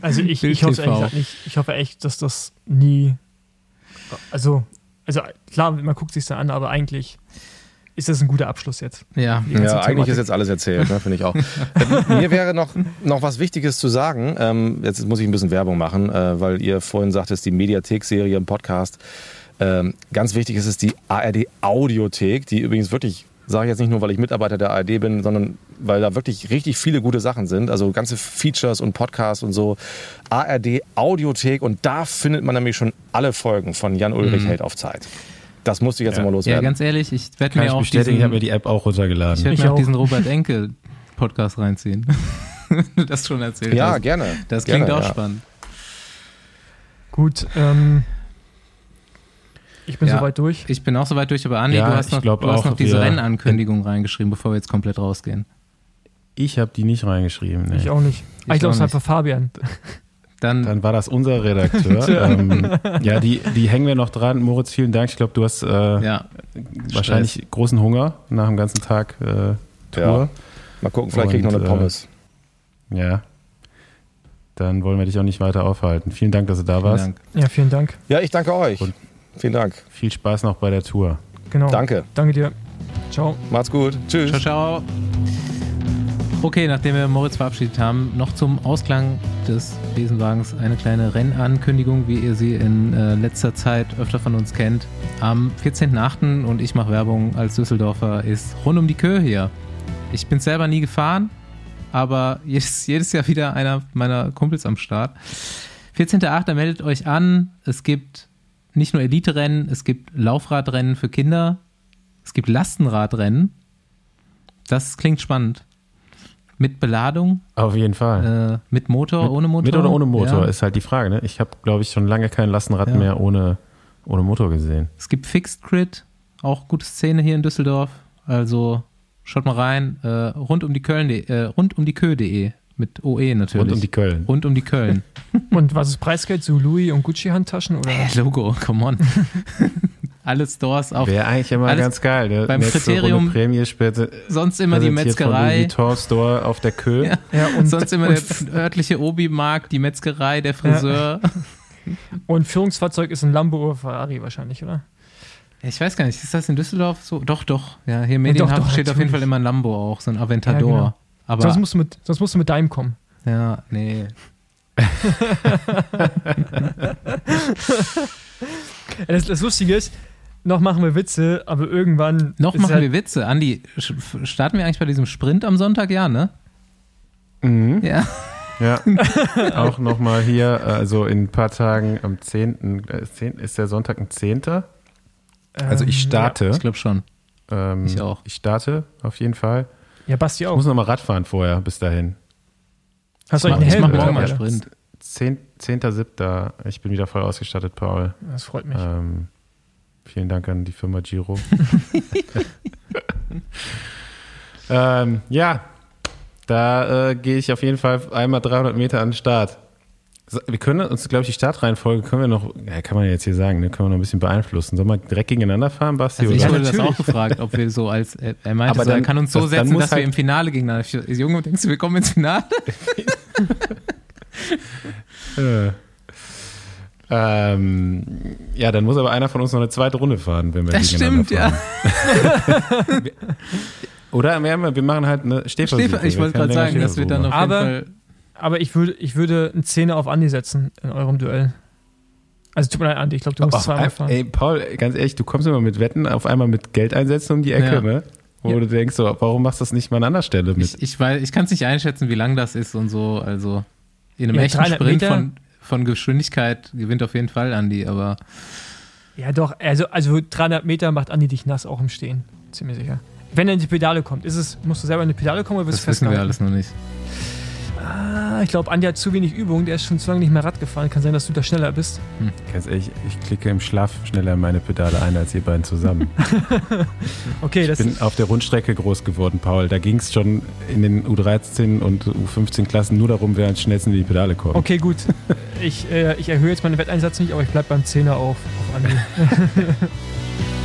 Also ich, ich hoffe ehrlich nicht. Ich hoffe echt, dass das nie. Also, also klar, man guckt sich da an, aber eigentlich ist das ein guter Abschluss jetzt. Ja, Ja, eigentlich ist jetzt alles erzählt, ne, finde ich auch. Ähm, Mir wäre noch, noch was Wichtiges zu sagen. Ähm, jetzt muss ich ein bisschen Werbung machen, äh, weil ihr vorhin sagtest, die Mediathek-Serie im Podcast. Ähm, ganz wichtig ist es die ARD-Audiothek, die übrigens wirklich, sage ich jetzt nicht nur, weil ich Mitarbeiter der ARD bin, sondern weil da wirklich richtig viele gute Sachen sind. Also ganze Features und Podcasts und so. ARD-Audiothek und da findet man nämlich schon alle Folgen von Jan Ulrich Held auf Zeit. Das musste ich jetzt Ja. nochmal ja, loswerden. ganz ehrlich, ich werde mir ich auch bestätigen, ich habe mir diesen, die App auch runtergeladen. ich werd Ich mir auch auch. diesen Robert Enke Podcast reinziehen. <laughs> Das schon erzählt ja, hast. gerne. Das klingt gerne, auch ja. spannend. Gut, ähm, ich bin Ja. soweit durch. Ich bin auch soweit durch, aber Andi, Ja, du hast noch, du hast auch, noch diese wir- Rennankündigung reingeschrieben, bevor wir jetzt komplett rausgehen. Ich habe die nicht reingeschrieben. Nee. Ich auch nicht. Ich Ah, ich glaube, es war für Fabian. Dann, Dann war das unser Redakteur. <laughs> ähm, ja, die, die hängen wir noch dran. Moritz, vielen Dank. Ich glaube, du hast äh, ja, wahrscheinlich großen Hunger nach dem ganzen Tag äh, Tour. Mal gucken, vielleicht krieg ich noch eine äh, Pommes. Ja. Dann wollen wir dich auch nicht weiter aufhalten. Vielen Dank, dass du da vielen warst. Dank. Ja, vielen Dank. Ja, ich danke euch. Und- Vielen Dank. Viel Spaß noch bei der Tour. Genau. Danke. Danke dir. Ciao. Macht's gut. Tschüss. Ciao, ciao. Okay, nachdem wir Moritz verabschiedet haben, noch zum Ausklang des Besenwagens eine kleine Rennankündigung, wie ihr sie in äh, letzter Zeit öfter von uns kennt. Am 14.8. und ich mache Werbung als Düsseldorfer ist rund um die Kö hier. Ich bin selber nie gefahren, aber jedes, <laughs> jedes Jahr wieder einer meiner Kumpels am Start. 14.8. meldet euch an. Es gibt nicht nur Elite-Rennen, es gibt Laufradrennen für Kinder, es gibt Lastenradrennen. Das klingt spannend. Mit Beladung, Auf jeden Fall. äh, mit Motor, ohne Motor? Mit oder ohne Motor Ja. ist halt die Frage. Ne? Ich habe, glaube ich, schon lange kein Lastenrad Ja. mehr ohne, ohne Motor gesehen. Es gibt Fixed Grid, auch gute Szene hier in Düsseldorf. Also schaut mal rein. Äh, rund um die Köln, äh, rund um die Kö.de mit OE natürlich. Rund um die Köln. Rund um die Köln. <laughs> Und was ist Preisgeld? So Louis und Gucci Handtaschen? Oder? Äh, Logo, come on. <laughs> Alle Stores auf. Wäre eigentlich immer alles ganz geil. Ne? beim Nächste Kriterium Runde Prämie später. Sonst immer die von Metzgerei. Vuitton Store auf der Kö. Ja. <laughs> Ja, und, Sonst immer und, der örtliche Obi-Markt, die Metzgerei, der Friseur. und Führungsfahrzeug ist ein Lambo oder Ferrari wahrscheinlich, oder? Ich weiß gar nicht, ist das in Düsseldorf so? Doch, doch. Ja, hier im Medienhafen steht auf jeden natürlich. Fall immer ein Lambo auch, so ein Aventador. Ja, genau. Aber sonst, musst du mit, sonst musst du mit deinem kommen. ja, nee. <laughs> Das, das Lustige ist, noch machen wir Witze, aber irgendwann. Noch machen halt, wir Witze. Andi, starten wir eigentlich bei diesem Sprint am Sonntag? Ja, ne? Mhm. Ja. Ja, <laughs> auch nochmal hier, also in ein paar Tagen am 10. äh, 10. Ist der Sonntag ein 10.? Also ich ähm, starte. Ich glaube schon. Ähm, Ich auch. Ich starte auf jeden Fall. Ja, Basti Ich auch. muss nochmal Radfahren vorher, bis dahin. Hast du Ich mach, einen ich Helm? morgen mal oder? Sprint. 10. 10.7. Ich bin wieder voll ausgestattet, Paul. Das freut mich. Ähm, vielen Dank an die Firma Giro. <laughs> <laughs> ähm, ja, da äh, gehe ich auf jeden Fall einmal 300 Meter an den Start. Wir können uns, glaube ich, die Startreihenfolge können wir noch, ja, kann man ja jetzt hier sagen, ne, können wir noch ein bisschen beeinflussen. Sollen wir direkt gegeneinander fahren, Basti? Also ich oder? wurde das auch gefragt, ob wir so als, er er meinte, Aber so, er dann- kann uns so das- setzen, dass wir halt- im Finale gegeneinander. Ich, Junge, denkst du, wir kommen ins Finale? <laughs> Äh. Ähm, ja, dann muss aber einer von uns noch eine zweite Runde fahren, wenn wir Das gegeneinander stimmt, ja. fahren. <laughs> Oder wir, wir machen halt eine Stehversuche. Stefan, ich Wir wollte gerade sagen, das wird dann auf Aber- jeden Fall. Aber ich würde, ich würde einen Zehner auf Andi setzen in eurem Duell. Also tut mir leid, Andi, ich glaube, du musst zweimal fahren. Ey, Paul, ganz ehrlich, du kommst immer mit Wetten, auf einmal mit Geld einsetzen um die Ecke, Ja. ne? Wo Ja. du denkst, so, warum machst du das nicht mal an anderer Stelle mit? Ich, ich, weiß- ich kann es nicht einschätzen, wie lang das ist und so. Also in einem Ja, echten 300 Sprint Meter. von, von Geschwindigkeit gewinnt auf jeden Fall Andi, aber Ja, doch, also, also 300 Meter macht Andi dich nass auch im Stehen. Ziemlich sicher. Wenn er in die Pedale kommt, ist es, musst du selber in die Pedale kommen oder wirst das du wissen wir alles noch nicht. Ah, ich glaube, Andi hat zu wenig Übung, der ist schon zu lange nicht mehr Rad gefahren. Kann sein, dass du da schneller bist. Ganz ehrlich, ich klicke im Schlaf schneller in meine Pedale ein als ihr beiden zusammen. <laughs> Okay, das Ich bin auf der Rundstrecke groß geworden, Paul. Da ging es schon in den U13 und U15 Klassen nur darum, wer am schnellsten in die Pedale kommt. Okay, gut. Ich, äh, ich erhöhe jetzt meinen Wetteinsatz nicht, aber ich bleibe beim Zehner auf, auf Andi. <laughs>